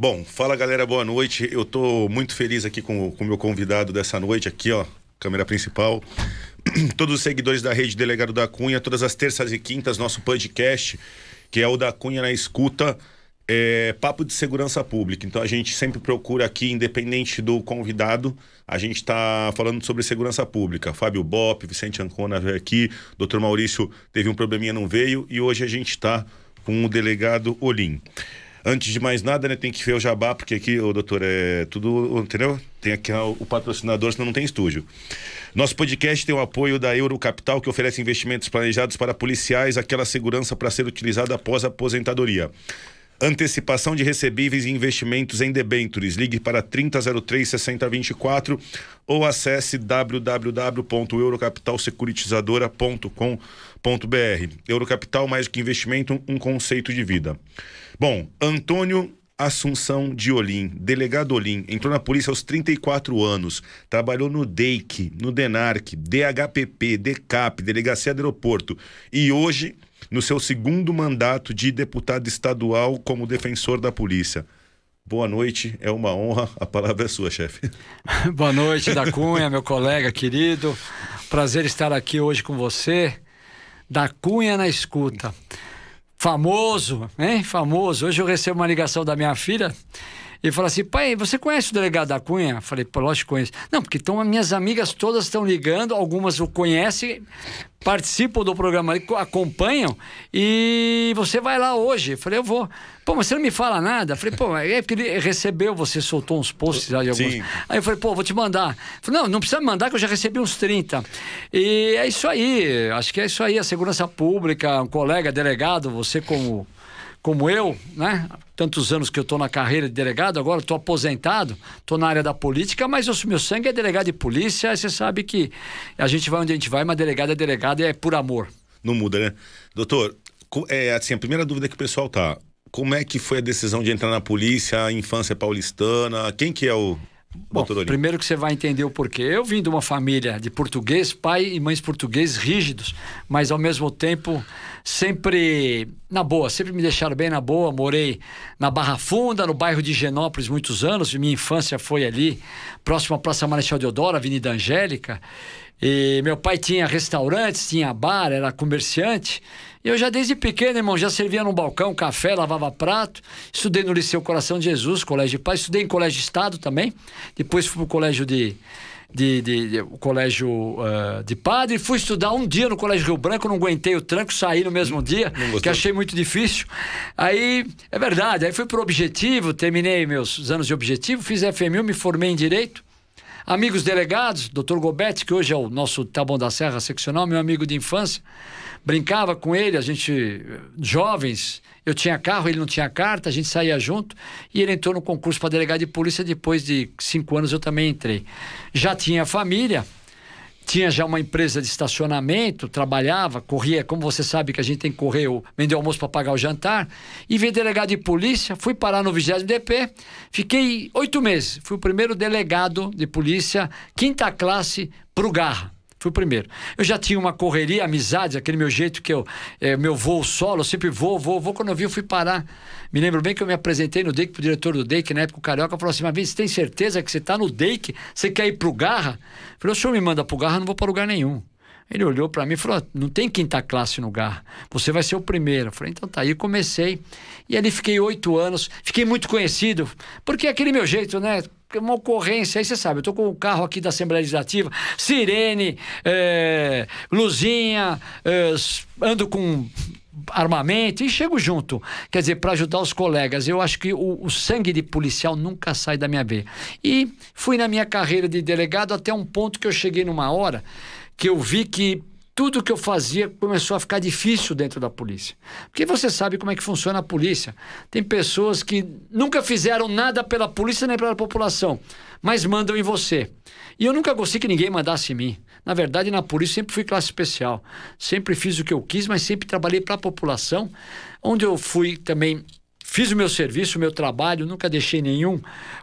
Bom, fala galera, boa noite. Eu tô muito feliz aqui com o meu convidado dessa noite, aqui, ó, câmera principal. Todos os seguidores da rede Delegado da Cunha, todas as terças e quintas, nosso podcast, que é o da Cunha na Escuta, é papo de segurança pública. Então a gente sempre procura aqui, independente do convidado, a gente está falando sobre segurança pública. Fábio Bop, Vicente Ancona veio aqui, doutor Maurício teve um probleminha, não veio, e hoje a gente está com o delegado Olim. Antes de mais nada, né, tem que ver o jabá, porque aqui, o doutor, é tudo, entendeu? Tem aqui o, patrocinador, senão não tem estúdio. Nosso podcast tem o apoio da Eurocapital, que oferece investimentos planejados para policiais, aquela segurança para ser utilizada após a aposentadoria. Antecipação de recebíveis e investimentos em debentures. Ligue para 3003 6024 ou acesse www.eurocapitalsecuritizadora.com.br. Eurocapital, mais que investimento, um conceito de vida. Bom, Antônio Assunção de Olim, delegado Olim, entrou na polícia aos 34 anos, trabalhou no DEIC, no DENARC, DHPP, DECAP, Delegacia do Aeroporto e hoje no seu segundo mandato de deputado estadual como defensor da polícia. Boa noite, é uma honra, a palavra é sua, chefe. Boa noite, da Cunha, meu colega querido. Prazer estar aqui hoje com você. Da Cunha na escuta famoso, hein? Famoso. Hoje eu recebo uma ligação da minha filha e fala assim: pai, você conhece o delegado da Cunha? Falei, pô, lógico que conheço. Não, porque então, minhas amigas todas estão ligando, algumas o conhecem, participam do programa, acompanham, e você vai lá hoje. Falei, eu vou. Pô, mas você não me fala nada? Falei, pô, é porque ele recebeu, você soltou uns posts aí, alguns. Sim. Aí eu falei, pô, vou te mandar. Falei, não, não precisa me mandar, que eu já recebi uns 30. E é isso aí, acho que é isso aí, a segurança pública, um colega, delegado, você como como eu, né? Tantos anos que eu estou na carreira de delegado, agora estou aposentado, estou na área da política, mas o meu sangue é delegado de polícia, você sabe que a gente vai onde a gente vai, mas delegado é delegado é por amor. Não muda, né? Doutor, é assim, a primeira dúvida que o pessoal tá, como é que foi a decisão de entrar na polícia, a infância paulistana, quem que é o Bom, primeiro que você vai entender o porquê. Eu vim de uma família de português, pai e mães portugueses rígidos, mas ao mesmo tempo sempre na boa, sempre me deixaram bem na boa. Morei na Barra Funda, no bairro de Genópolis, muitos anos. Minha infância foi ali, próximo à Praça Marechal Deodoro, Avenida Angélica. E meu pai tinha restaurantes, tinha bar, era comerciante. Eu já desde pequeno, irmão, já servia num balcão, café, lavava prato. Estudei no Liceu Coração de Jesus, Colégio de Paz. Estudei em Colégio de Estado também. Depois fui pro Colégio de... De, de, de, colégio uh, de padre, fui estudar um dia no Colégio Rio Branco, não aguentei o tranco, saí no mesmo dia, que achei muito difícil. Aí, é verdade, aí fui pro Objetivo, terminei meus anos de Objetivo, fiz FMU, me formei em Direito, amigos delegados, doutor Gobetti, que hoje é o nosso Taboão da Serra seccional, meu amigo de infância, brincava com ele, a gente, jovens, eu tinha carro, ele não tinha carta, a gente saía junto e ele entrou no concurso para delegado de polícia. Depois de cinco anos eu também entrei. Já tinha família, tinha já uma empresa de estacionamento, trabalhava, corria, como você sabe que a gente tem que correr, vender almoço para pagar o jantar, e veio delegado de polícia, fui parar no 20 DP, fiquei oito meses, fui o primeiro delegado de polícia, quinta classe, para o Garra. Fui o primeiro. Eu já tinha uma correria, amizade, aquele meu jeito que eu. É, meu voo solo, eu sempre vou, vou, vou. Quando eu vi, eu fui parar. Me lembro bem que eu me apresentei no DEIC pro diretor do DEIC, na época o Carioca, falou assim: Mas você tem certeza que você está no DEIC? Você quer ir pro Garra? Eu falei: o senhor me manda pro Garra, eu não vou para lugar nenhum. Ele olhou para mim e falou: não tem quinta classe no Garra, você vai ser o primeiro. Eu falei: então tá. Aí comecei. E ali fiquei oito anos, fiquei muito conhecido, porque é aquele meu jeito, né? Uma ocorrência, aí você sabe, eu tô com o carro aqui da Assembleia Legislativa, sirene, é, luzinha, é, ando com armamento e chego junto. Quer dizer, para ajudar os colegas. Eu acho que o, o, sangue de policial nunca sai da minha veia. E fui na minha carreira de delegado até um ponto que eu cheguei numa hora que eu vi que tudo que eu fazia começou a ficar difícil dentro da polícia. Porque você sabe como é que funciona a polícia. Tem pessoas que nunca fizeram nada pela polícia nem pela população, mas mandam em você. E eu nunca gostei que ninguém mandasse em mim. Na verdade, na polícia sempre fui classe especial. Sempre fiz o que eu quis, mas sempre trabalhei para a população, onde eu fui também Fiz o meu serviço, o meu trabalho, nunca deixei nenhum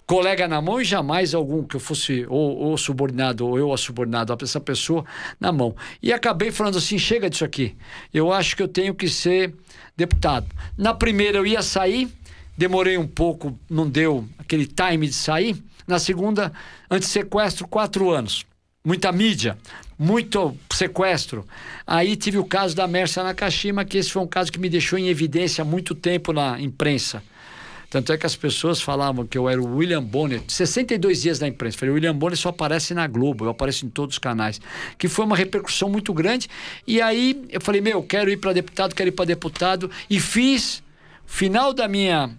colega na mão e jamais algum que eu fosse ou, ou subordinado ou eu a subordinado essa pessoa na mão. E acabei falando assim: chega disso aqui. Eu acho que eu tenho que ser deputado. Na primeira eu ia sair, demorei um pouco, não deu aquele time de sair. Na segunda, antissequestro, quatro anos. Muita mídia, muito sequestro. Aí tive o caso da Mersa Nakashima, que esse foi um caso que me deixou em evidência há muito tempo na imprensa. Tanto é que as pessoas falavam que eu era o William Bonner, 62 dias na imprensa. Falei, o William Bonner só aparece na Globo, eu apareço em todos os canais. Que foi uma repercussão muito grande. E aí eu falei, meu, quero ir para deputado, quero ir para deputado. E fiz, final da minha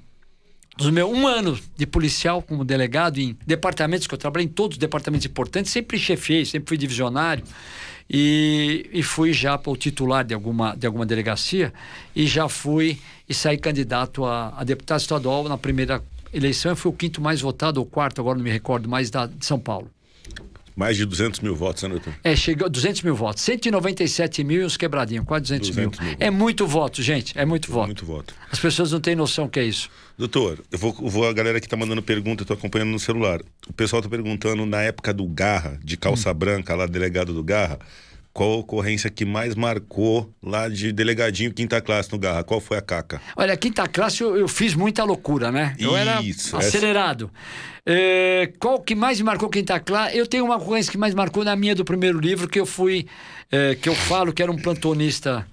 dos meus um ano de policial como delegado em departamentos que eu trabalhei em todos os departamentos importantes, sempre chefiei, sempre fui divisionário e, e fui já para o titular de alguma, de alguma delegacia e já fui e saí candidato a, a deputado estadual na primeira eleição. Eu fui o quinto mais votado, ou quarto, agora não me recordo mais, da, de São Paulo. Mais de 200 mil votos, né, doutor? É, chegou 200 mil votos. 197 mil e uns quebradinhos, quase 200, 200 mil. mil. É muito voto, gente. É muito voto. Muito voto. As pessoas não têm noção que é isso. Doutor, eu vou, eu vou a galera que está mandando pergunta, eu tô acompanhando no celular. O pessoal está perguntando, na época do Garra, de calça hum. branca, lá, delegado do Garra, qual a ocorrência que mais marcou lá de delegadinho quinta classe no Garra? Qual foi a caca? Olha, quinta classe eu, eu fiz muita loucura, né? Eu era acelerado. Essa... É, qual que mais marcou quinta classe? Eu tenho uma ocorrência que mais marcou na minha do primeiro livro, que eu fui, é, que eu falo que era um plantonista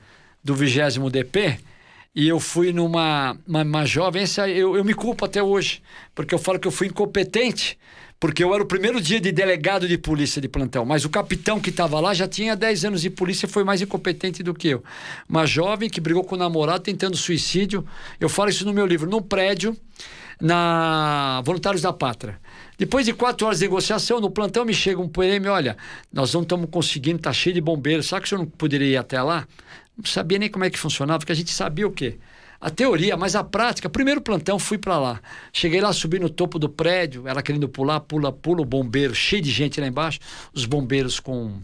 do 20 DP, e eu fui numa uma, uma jovem, eu, eu me culpo até hoje, porque eu falo que eu fui incompetente, porque eu era o primeiro dia de delegado de polícia de plantão, mas o capitão que estava lá já tinha 10 anos de polícia e foi mais incompetente do que eu. Uma jovem que brigou com o namorado tentando suicídio. Eu falo isso no meu livro, num prédio, na Voluntários da Pátria. Depois de quatro horas de negociação, no plantão me chega um PM, olha, nós não estamos conseguindo, está cheio de bombeiros, sabe que o senhor não poderia ir até lá? Não sabia nem como é que funcionava, porque a gente sabia o quê? A teoria, mas a prática. Primeiro plantão, fui para lá. Cheguei lá, subi no topo do prédio, ela querendo pular, pula, pula, o bombeiro, cheio de gente lá embaixo, os bombeiros com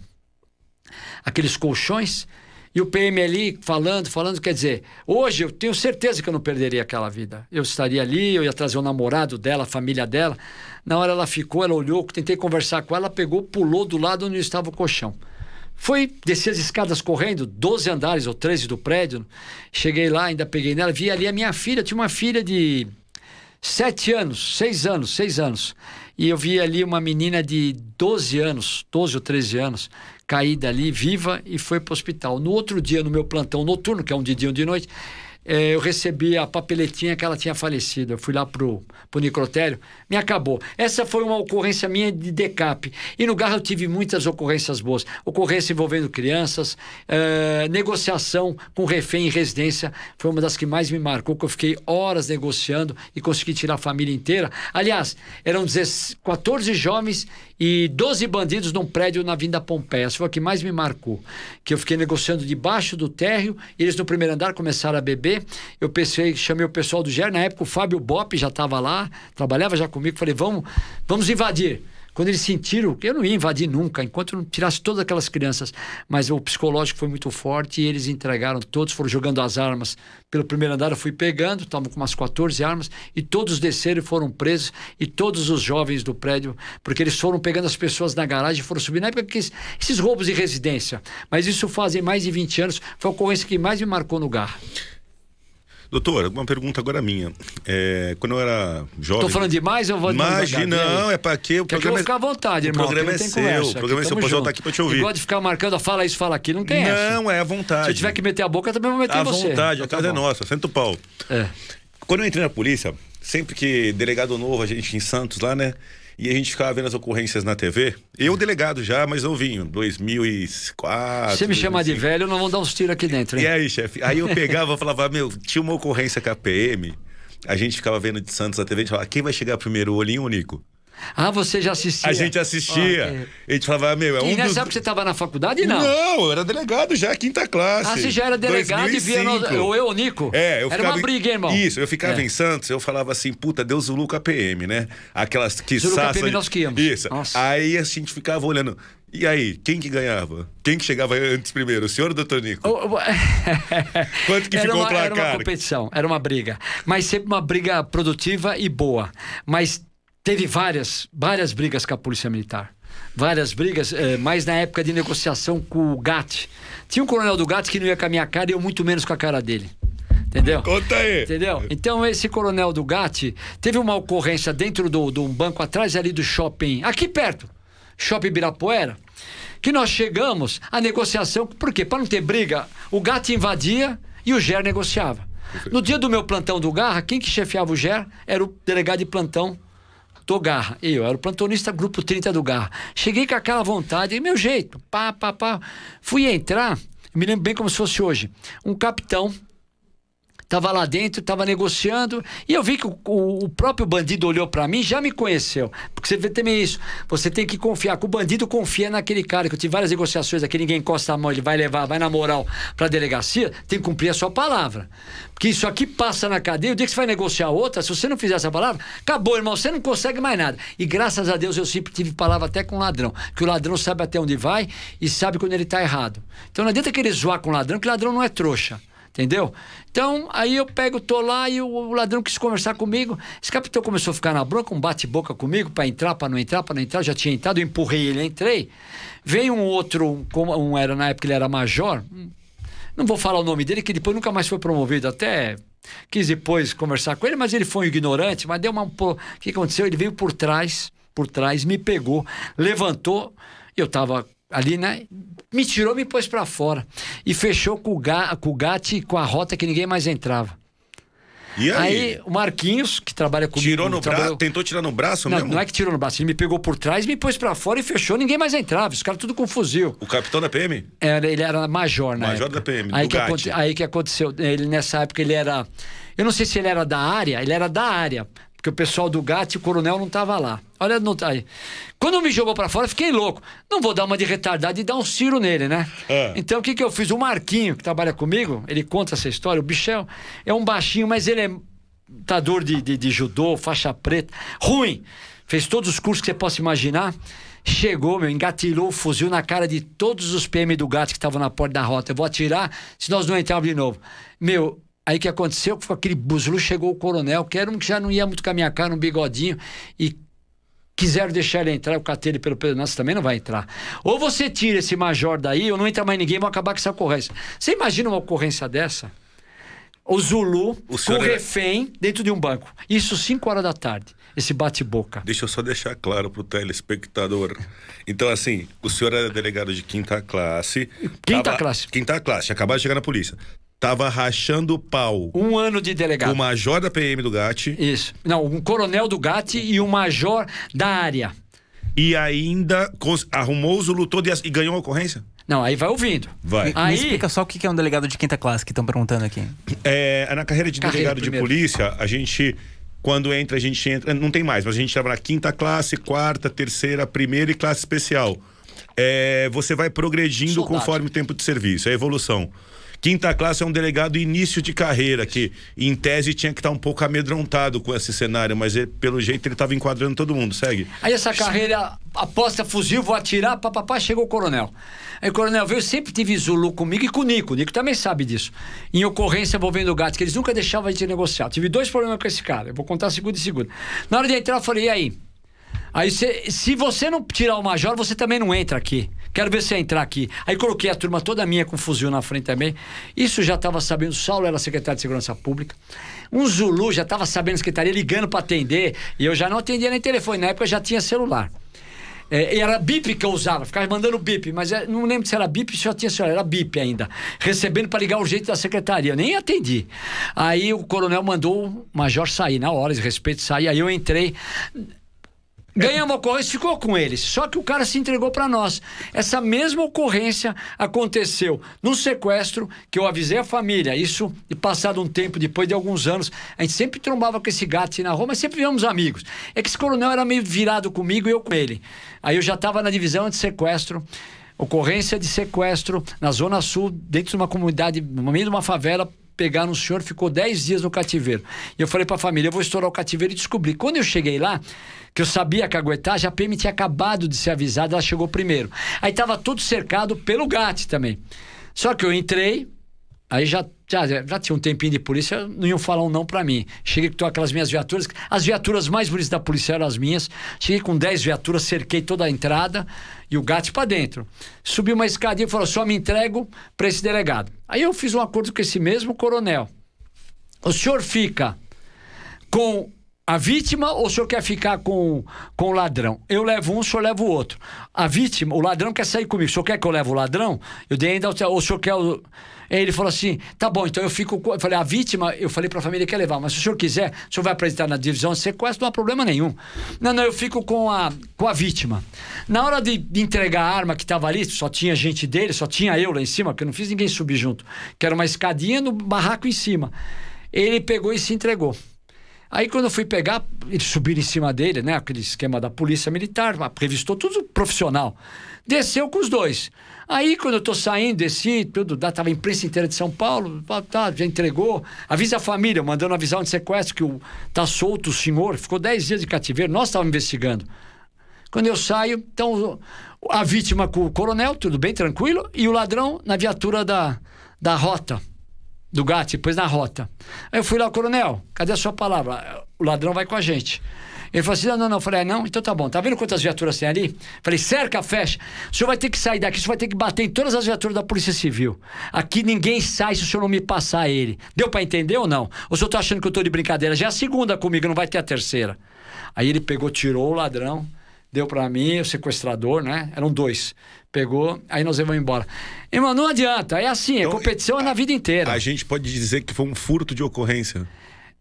aqueles colchões. E o PM ali falando, falando, quer dizer, hoje eu tenho certeza que eu não perderia aquela vida. Eu estaria ali, eu ia trazer o namorado dela, a família dela. Na hora ela ficou, ela olhou, tentei conversar com ela, pegou, pulou do lado onde estava o colchão. Foi descer as escadas correndo, 12 andares ou 13 do prédio. Cheguei lá, ainda peguei nela, vi ali a minha filha, tinha uma filha de 7 anos, 6 anos, 6 anos. E eu vi ali uma menina de 12 anos, 12 ou 13 anos, caída ali, viva, e foi para o hospital. No outro dia, no meu plantão noturno, que é um de dia e um de noite, é, eu recebi a papeletinha que ela tinha falecido. Eu fui lá pro, pro necrotério, me acabou. Essa foi uma ocorrência minha de decap. E no Garra eu tive muitas ocorrências boas. Ocorrência envolvendo crianças, é, negociação com refém em residência, foi uma das que mais me marcou, que eu fiquei horas negociando e consegui tirar a família inteira. Aliás, eram 14 jovens e 12 bandidos num prédio na Vinda Pompeia. Essa foi a que mais me marcou. Que eu fiquei negociando debaixo do térreo, eles no primeiro andar começaram a beber. Eu pensei, chamei o pessoal do GER, na época o Fábio Bop já estava lá, trabalhava já comigo, falei, vamos, vamos invadir. Quando eles sentiram eu não ia invadir nunca, enquanto não tirasse todas aquelas crianças, mas o psicológico foi muito forte e eles entregaram, todos foram jogando as armas. Pelo primeiro andar eu fui pegando, estavam com umas 14 armas, e todos desceram e foram presos, e todos os jovens do prédio, porque eles foram pegando as pessoas na garagem e foram subindo. Na época que esses roubos de residência, mas isso fazem mais de 20 anos, foi a ocorrência que mais me marcou no GAR. Doutor, uma pergunta agora minha. É, quando eu era jovem. Estou falando demais ou vou Imagina, não, é para quê? O Quer programa que eu vou ficar à vontade, irmão. O programa é seu. Conversa. O programa é seu, pode voltar aqui para te ouvir. Pode ficar marcando, fala isso, fala aquilo, não tem não, essa. Não, é à vontade. Se eu tiver que meter a boca, eu também vou meter à você. À vontade, a então casa tá é nossa, senta o pau. É. Quando eu entrei na polícia, sempre que delegado novo, a gente em Santos lá, né? E a gente ficava vendo as ocorrências na TV. Eu, delegado já, mas novinho, 2004. Você me chamar de velho, não vão dar uns tiros aqui dentro, hein? E aí, chefe? Aí eu pegava e falava, meu, tinha uma ocorrência com a PM. A gente ficava vendo de Santos na TV, a gente falava, quem vai chegar primeiro, o Olhinho ou o Nico? Ah, você já assistia? A gente assistia. Okay. A gente falava, meu, é um. E nessa dos... época você estava na faculdade, não? Não, eu era delegado já, quinta classe. Ah, você já era delegado 2005. e via no... o eu, o Nico? É, eu era ficava. uma briga, irmão. Isso, eu ficava é. em Santos, eu falava assim, puta, Deus o Luca PM, né? Aquelas que Zuluca PM nós que íamos. Isso. Nossa. Aí a gente ficava olhando. E aí, quem que ganhava? Quem que chegava antes primeiro, o senhor ou o doutor Nico? Quanto que era ficou uma, pra Era uma competição, era uma briga. Mas sempre uma briga produtiva e boa. Mas teve várias, várias brigas com a Polícia Militar. Várias brigas, eh, mais na época de negociação com o GAT. Tinha um coronel do GAT que não ia com a minha cara e eu muito menos com a cara dele. Entendeu? Conta aí. Entendeu? Então, esse coronel do GAT teve uma ocorrência dentro do, do banco atrás ali do shopping, aqui perto, Shopping Birapuera, que nós chegamos à negociação, por quê? Para não ter briga, o GAT invadia e o GER negociava. No dia do meu plantão do Garra, quem que chefiava o GER era o delegado de plantão do Garra. Eu era o plantonista grupo 30 do Garra. Cheguei com aquela vontade, meu jeito, pá, pá, pá. Fui entrar, me lembro bem como se fosse hoje. Um capitão Tava lá dentro, tava negociando, e eu vi que o, o, o próprio bandido olhou para mim já me conheceu. Porque você vê também isso. Você tem que confiar, que o bandido confia naquele cara, que eu tive várias negociações aqui, ninguém encosta a mão, ele vai levar, vai na moral pra delegacia, tem que cumprir a sua palavra. Porque isso aqui passa na cadeia, o dia que você vai negociar outra, se você não fizer essa palavra, acabou, irmão, você não consegue mais nada. E graças a Deus eu sempre tive palavra até com ladrão, que o ladrão sabe até onde vai e sabe quando ele tá errado. Então não adianta querer zoar com o ladrão, que o ladrão não é trouxa. Entendeu? Então, aí eu pego, tô lá e o, ladrão quis conversar comigo. Esse capitão começou a ficar na bronca, um bate-boca comigo para entrar, para não entrar, para não entrar. Eu já tinha entrado, eu empurrei ele, entrei. Veio um outro, um, um, era na época ele era major. Não vou falar o nome dele, que depois nunca mais foi promovido. Até quis depois conversar com ele, mas ele foi um ignorante. Mas deu uma. O que aconteceu? Ele veio por trás, por trás, me pegou, levantou. Eu tava ali, né? Me tirou, me pôs para fora. E fechou com o, ga, com o Gatti com a rota que ninguém mais entrava. E aí? aí o Marquinhos, que trabalha comigo. Tirou no trabalhou... braço? Tentou tirar no braço não, mesmo? Não é que tirou no braço, ele me pegou por trás, me pôs para fora e fechou, ninguém mais entrava. Os caras tudo com fuzil. O capitão da PM? Era, ele era major, né? Major da PM. Aí que, aconte... aí que aconteceu? Ele, nessa época ele era. Eu não sei se ele era da área, ele era da área. Porque o pessoal do GAT, o coronel, não estava lá. Olha, não tá aí. Quando me jogou para fora, fiquei louco. Não vou dar uma de retardado e dar um ciro nele, né? É. Então, o que, que eu fiz? O Marquinho, que trabalha comigo, ele conta essa história. O Bichel é um baixinho, mas ele é lutador de, de, de judô, faixa preta. Ruim. Fez todos os cursos que você possa imaginar. Chegou, meu, engatilhou o fuzil na cara de todos os PM do GAT que estavam na porta da rota. Eu vou atirar se nós não entrarmos de novo. Meu, Aí o que aconteceu? Com aquele buslu chegou o coronel, que era um que já não ia muito com a minha cara, um bigodinho, e quiseram deixar ele entrar, eu catei ele pelo pelo, nossa, também não vai entrar. Ou você tira esse major daí, ou não entra mais ninguém, vão acabar com essa ocorrência. Você imagina uma ocorrência dessa? O Zulu o com o refém dentro de um banco. Isso 5 horas da tarde. Esse bate-boca. Deixa eu só deixar claro pro telespectador. Então, assim, o senhor era delegado de quinta classe. Quinta tava... classe. Quinta classe, acabou de chegar na polícia tava rachando o pau. Um ano de delegado. O major da PM do GAT. Isso. Não, um coronel do GAT e um major da área. E ainda arrumou o Zulu todo e, ganhou a ocorrência? Não, aí vai ouvindo. Vai. Aí... Me explica só o que é um delegado de quinta classe que estão perguntando aqui. É, na carreira de carreira delegado primeiro. de polícia, a gente quando entra, a gente entra. Não tem mais, mas a gente estava na quinta classe, quarta, terceira, primeira e classe especial. É, você vai progredindo Soldado. conforme o tempo de serviço, é a evolução. Quinta classe é um delegado início de carreira, que em tese tinha que estar um pouco amedrontado com esse cenário, mas ele, pelo jeito ele estava enquadrando todo mundo. Segue. Aí essa carreira, aposta fuzil, vou atirar, papapá, chegou o coronel. Aí o coronel veio, sempre tive Zulu comigo e com o Nico. O Nico também sabe disso. Em ocorrência envolvendo o gato, que eles nunca deixavam gente negociar. Tive dois problemas com esse cara. Eu vou contar segundo e segundo. Na hora de entrar, eu falei, e aí? Aí cê, se você não tirar o major, você também não entra aqui. Quero ver você entrar aqui. Aí coloquei a turma toda minha com fuzil na frente também. Isso já estava sabendo. O Saulo era secretário de Segurança Pública. Um Zulu já estava sabendo a secretaria, ligando para atender. E eu já não atendia nem telefone. Na época já tinha celular. É, era bip que eu usava, ficava mandando bip, mas é, não lembro se era bip, se já tinha celular, era bip ainda. Recebendo para ligar o jeito da secretaria. Eu nem atendi. Aí o coronel mandou o major sair na hora, de respeito sair. Aí eu entrei. Ganhamos a ocorrência, ficou com eles. Só que o cara se entregou para nós. Essa mesma ocorrência aconteceu no sequestro, que eu avisei a família. Isso, e passado um tempo, depois de alguns anos, a gente sempre trombava com esse gato na rua, mas sempre víamos amigos. É que esse coronel era meio virado comigo e eu com ele. Aí eu já estava na divisão de sequestro ocorrência de sequestro na Zona Sul, dentro de uma comunidade, no meio de uma favela, pegaram um senhor, ficou 10 dias no cativeiro. E eu falei para a família, eu vou estourar o cativeiro e descobri. Quando eu cheguei lá, que eu sabia que aguentar, a PM tinha acabado de ser avisada, ela chegou primeiro. Aí estava tudo cercado pelo GAT também. Só que eu entrei, aí já, já, já tinha um tempinho de polícia, não iam falar um não para mim. Cheguei com aquelas minhas viaturas, as viaturas mais bonitas da polícia eram as minhas. Cheguei com 10 viaturas, cerquei toda a entrada e o GAT para dentro. Subi uma escadinha e falou: só me entrego para esse delegado. Aí eu fiz um acordo com esse mesmo coronel o senhor fica com a vítima ou o senhor quer ficar com, com o ladrão? Eu levo um, o senhor leva o outro. A vítima, o ladrão quer sair comigo. O senhor quer que eu leve o ladrão? Eu dei ainda, ou o senhor quer o... Ele falou assim: tá bom, então eu fico. com- Eu falei, a vítima, eu falei pra família que ia levar, mas se o senhor quiser, o senhor vai apresentar na divisão de sequestro, não há problema nenhum. Não, não, eu fico com a, com a vítima. Na hora de, entregar a arma que tava ali, só tinha gente dele, só tinha eu lá em cima, porque eu não fiz ninguém subir junto, que era uma escadinha no barraco em cima. Ele pegou e se entregou. Aí quando eu fui pegar, eles subiram em cima dele, né? Aquele esquema da polícia militar, revistou tudo profissional. Desceu com os dois. Aí quando eu tô saindo, desci, tudo, tava a imprensa inteira de São Paulo, pá, tá, já entregou. Avisa a família, mandando avisar um de sequestro que o, tá solto o senhor, ficou 10 dias de cativeiro, nós estávamos investigando. Quando eu saio, então a vítima com o coronel, tudo bem, tranquilo, e o ladrão na viatura da, da rota do GAT, depois na rota. Aí eu fui lá, coronel, cadê a sua palavra? O ladrão vai com a gente. Ele falou assim: não, não, não. Eu falei, ah, não, então tá bom. Tá vendo quantas viaturas tem ali? Falei, cerca, fecha. O senhor vai ter que sair daqui, o senhor vai ter que bater em todas as viaturas da Polícia Civil. Aqui ninguém sai se o senhor não me passar ele. Deu pra entender ou não? Ou o senhor tá achando que eu tô de brincadeira? Já é a segunda comigo, não vai ter a terceira. Aí ele pegou, tirou o ladrão, deu pra mim, o sequestrador, né? Eram dois. Pegou, aí nós vamos embora. Irmão, não adianta. É assim, a Então, competição é na vida inteira. A gente pode dizer que foi um furto de ocorrência.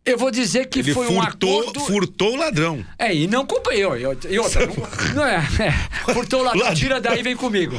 Eu vou dizer que Ele foi um furtou, acordo. furtou o ladrão. É, e não comprei. Eu, eu, e outra, não, não é, é. Furtou lá, Ladrão. tira daí e vem comigo.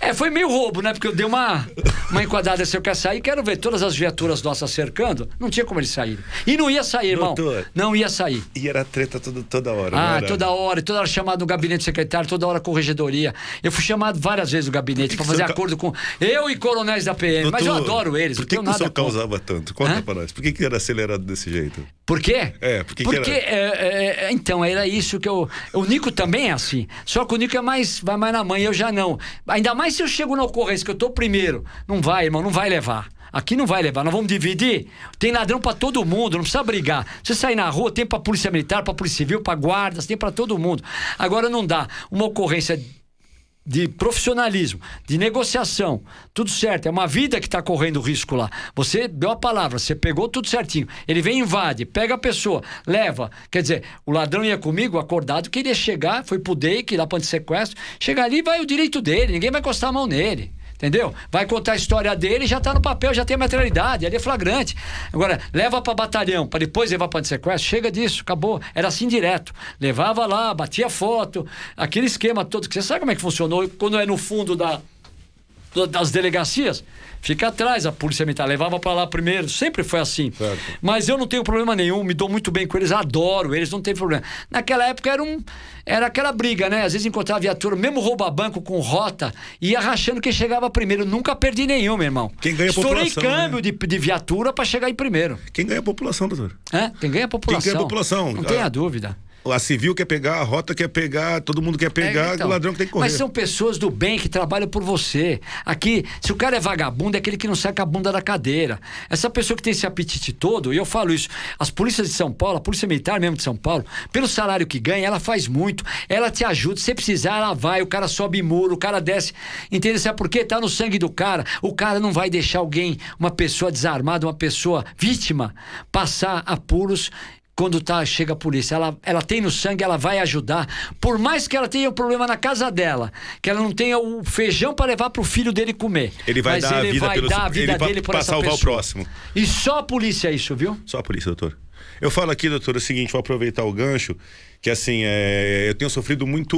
É, foi meio roubo, né? Porque eu dei uma, uma enquadrada se eu quero sair, quero ver todas as viaturas nossas cercando. Não tinha como eles saírem. E não ia sair, irmão. Doutor. Não ia sair. E era treta toda, toda hora. não Ah, toda hora, toda hora chamado no gabinete secretário, toda hora corregedoria. Eu fui chamado várias vezes no gabinete para fazer o senhor ca- acordo com eu e coronéis da PM. mas eu Doutor, adoro eles, Por que, que o senhor causava tanto? Conta Hã? pra nós. Por que, que era acelerado desse jeito? Por quê? É, por que que Porque, era? é, é, então, era isso que eu. O Nico também é assim. Só que o Nico é mais, vai mais na mãe, eu já não. Ainda mais se eu chego na ocorrência, que eu tô primeiro. Não vai, irmão, não vai levar. Aqui não vai levar, nós vamos dividir. Tem ladrão pra todo mundo, não precisa brigar. Você sair na rua, tem pra polícia militar, pra polícia civil, pra guardas, tem pra todo mundo. Agora não dá. Uma ocorrência de profissionalismo, de negociação, tudo certo. É uma vida que está correndo risco lá. Você deu a palavra, você pegou tudo certinho. Ele vem, invade, pega a pessoa, leva. Quer dizer, o ladrão ia comigo acordado que ele ia chegar, foi pro DEIC, lá para sequestro. Chegar ali, vai o direito dele, ninguém vai encostar a mão nele. Entendeu? Vai contar a história dele, já tá no papel, já tem a materialidade, ali é flagrante. Agora, leva para batalhão, para depois levar para sequestro, chega disso, acabou. Era assim direto. Levava lá, batia foto, aquele esquema todo, que você sabe como é que funcionou quando é no fundo da, das delegacias, fica atrás, a polícia militar levava para lá primeiro, sempre foi assim. Certo. Mas eu não tenho problema nenhum, me dou muito bem com eles, adoro eles, não tem problema. Naquela época era um era aquela briga, né? Às vezes encontrava viatura, mesmo rouba banco com rota, ia rachando quem chegava primeiro. Nunca perdi nenhum, meu irmão. Quem ganha é a Estourei população, câmbio né? de, de viatura para chegar em primeiro. Quem ganha é a população, doutor? Hã? Quem ganha é a população. Quem ganha é a população. Não tenha Ah. dúvida. A civil quer pegar, a rota quer pegar, todo mundo quer pegar, É, então. o ladrão que tem que correr. Mas são pessoas do bem que trabalham por você. Aqui, se o cara é vagabundo, é aquele que não sai com a bunda da cadeira. Essa pessoa que tem esse apetite todo, e eu falo isso, as polícias de São Paulo, a Polícia Militar mesmo de São Paulo, pelo salário que ganha, ela faz muito. Ela te ajuda. Se precisar, ela vai. O cara sobe muro, o cara desce. Entende? Sabe por quê? Tá no sangue do cara. O cara não vai deixar alguém, uma pessoa desarmada, uma pessoa vítima, passar apuros quando tá, chega a polícia. Ela, ela tem no sangue, ela vai ajudar. Por mais que ela tenha um problema na casa dela, que ela não tenha o feijão para levar pro filho dele comer. Ele vai mas dar a ele vida vai pelo- dar a vida dele essa salvar o pessoa. próximo. E só a polícia é isso, viu? Só a polícia, doutor. Eu falo aqui, doutor, é o seguinte, vou aproveitar o gancho, que assim, é, eu tenho sofrido muito,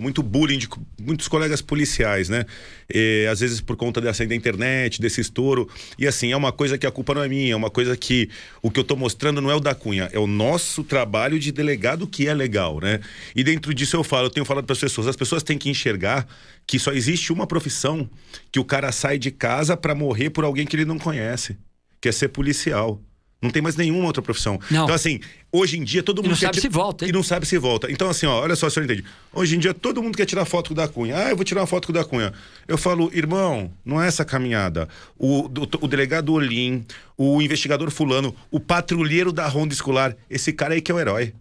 muito bullying de muitos colegas policiais, né? E, às vezes por conta dessa da internet, desse estouro. E assim, é uma coisa que a culpa não é minha, é uma coisa que o que eu tô mostrando não é o da Cunha, é o nosso trabalho de delegado que é legal, né? E dentro disso eu falo, eu tenho falado para as pessoas, as pessoas têm que enxergar que só existe uma profissão que o cara sai de casa para morrer por alguém que ele não conhece, que é ser policial. Não tem mais nenhuma outra profissão. Não. Então, assim, hoje em dia todo mundo não quer sabe ti- se volta, hein? E não sabe se volta. Então, assim, ó, olha só, o senhor entende. Hoje em dia todo mundo quer tirar foto com o da Cunha. Ah, eu vou tirar uma foto com o da Cunha. Eu falo, irmão, não é essa caminhada. O, do- o delegado Olim, o investigador fulano, o patrulheiro da ronda escolar, esse cara aí que é o herói.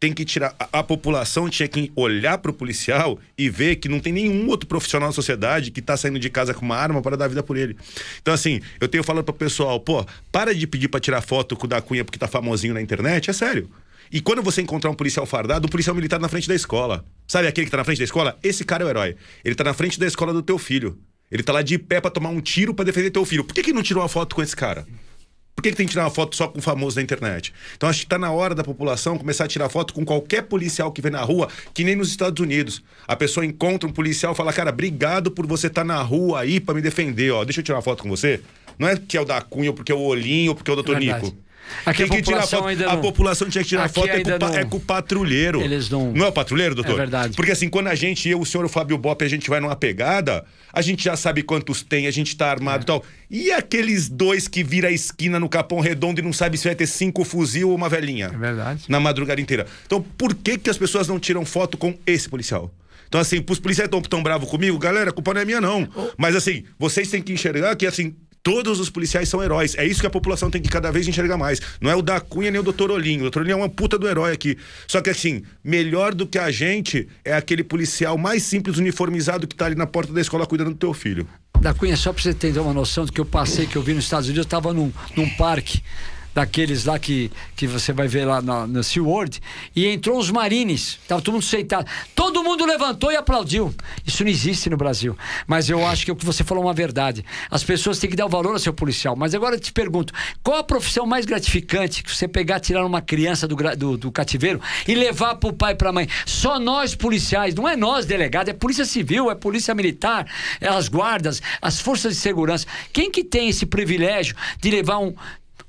Tem que tirar. A, a população tinha que olhar pro policial e ver que não tem nenhum outro profissional na sociedade que tá saindo de casa com uma arma para dar vida por ele. Então, assim, eu tenho falado pro pessoal, pô, para de pedir pra tirar foto com o da Cunha porque tá famosinho na internet, é sério. E quando você encontrar um policial fardado, um policial militar na frente da escola. Sabe aquele que tá na frente da escola? Esse cara é o herói. Ele tá na frente da escola do teu filho. Ele tá lá de pé pra tomar um tiro pra defender teu filho. Por que, que não tirou uma foto com esse cara? Por que, que tem que tirar uma foto só com o famoso na internet? Então acho que tá na hora da população começar a tirar foto com qualquer policial que vem na rua, que nem nos Estados Unidos. A pessoa encontra um policial e fala, cara, obrigado por você estar na rua aí pra me defender, ó. Deixa eu tirar uma foto com você. Não é que é o da Cunha, ou porque é o Olhinho, ou porque é o doutor É. Nico. Aqui Tem a que população foto. ainda A não- população tinha que tirar Aqui foto é com, não- é com o patrulheiro. Eles não- Não é o patrulheiro, doutor? É verdade. Porque assim, quando a gente, eu, o senhor, o Fábio Bop, a gente vai numa pegada, a gente já sabe quantos tem, a gente tá É. armado e tal. E aqueles dois que vira a esquina no Capão Redondo e não sabe se vai ter cinco fuzil ou uma velhinha? É verdade. Na madrugada inteira. Então, por que, que as pessoas não tiram foto com esse policial? Então, assim, os policiais estão tão bravos comigo, galera, a culpa não é minha, não. Mas, assim, vocês têm que enxergar que, assim, todos os policiais são heróis. É isso que a população tem que cada vez enxergar mais. Não é o da Cunha nem o doutor Olinho. O doutor Olinho é uma puta do herói aqui. Só que, assim, melhor do que a gente é aquele policial mais simples, uniformizado, que tá ali na porta da escola cuidando do teu filho. Da Cunha, só pra você ter uma noção do que eu passei, que eu vi nos Estados Unidos, eu tava num, num parque daqueles lá que, que você vai ver lá na, no SeaWorld, e entrou uns marines, tava todo mundo sentado. Todo mundo levantou e aplaudiu. Isso não existe no Brasil. Mas eu acho que o que você falou é uma verdade. As pessoas têm que dar o valor ao seu policial. Mas agora eu te pergunto, qual a profissão mais gratificante que você pegar, tirar uma criança do, do, do cativeiro e levar pro pai e pra mãe? Só nós policiais, não é nós delegados, é polícia civil, é polícia militar, é as guardas, as forças de segurança. Quem que tem esse privilégio de levar um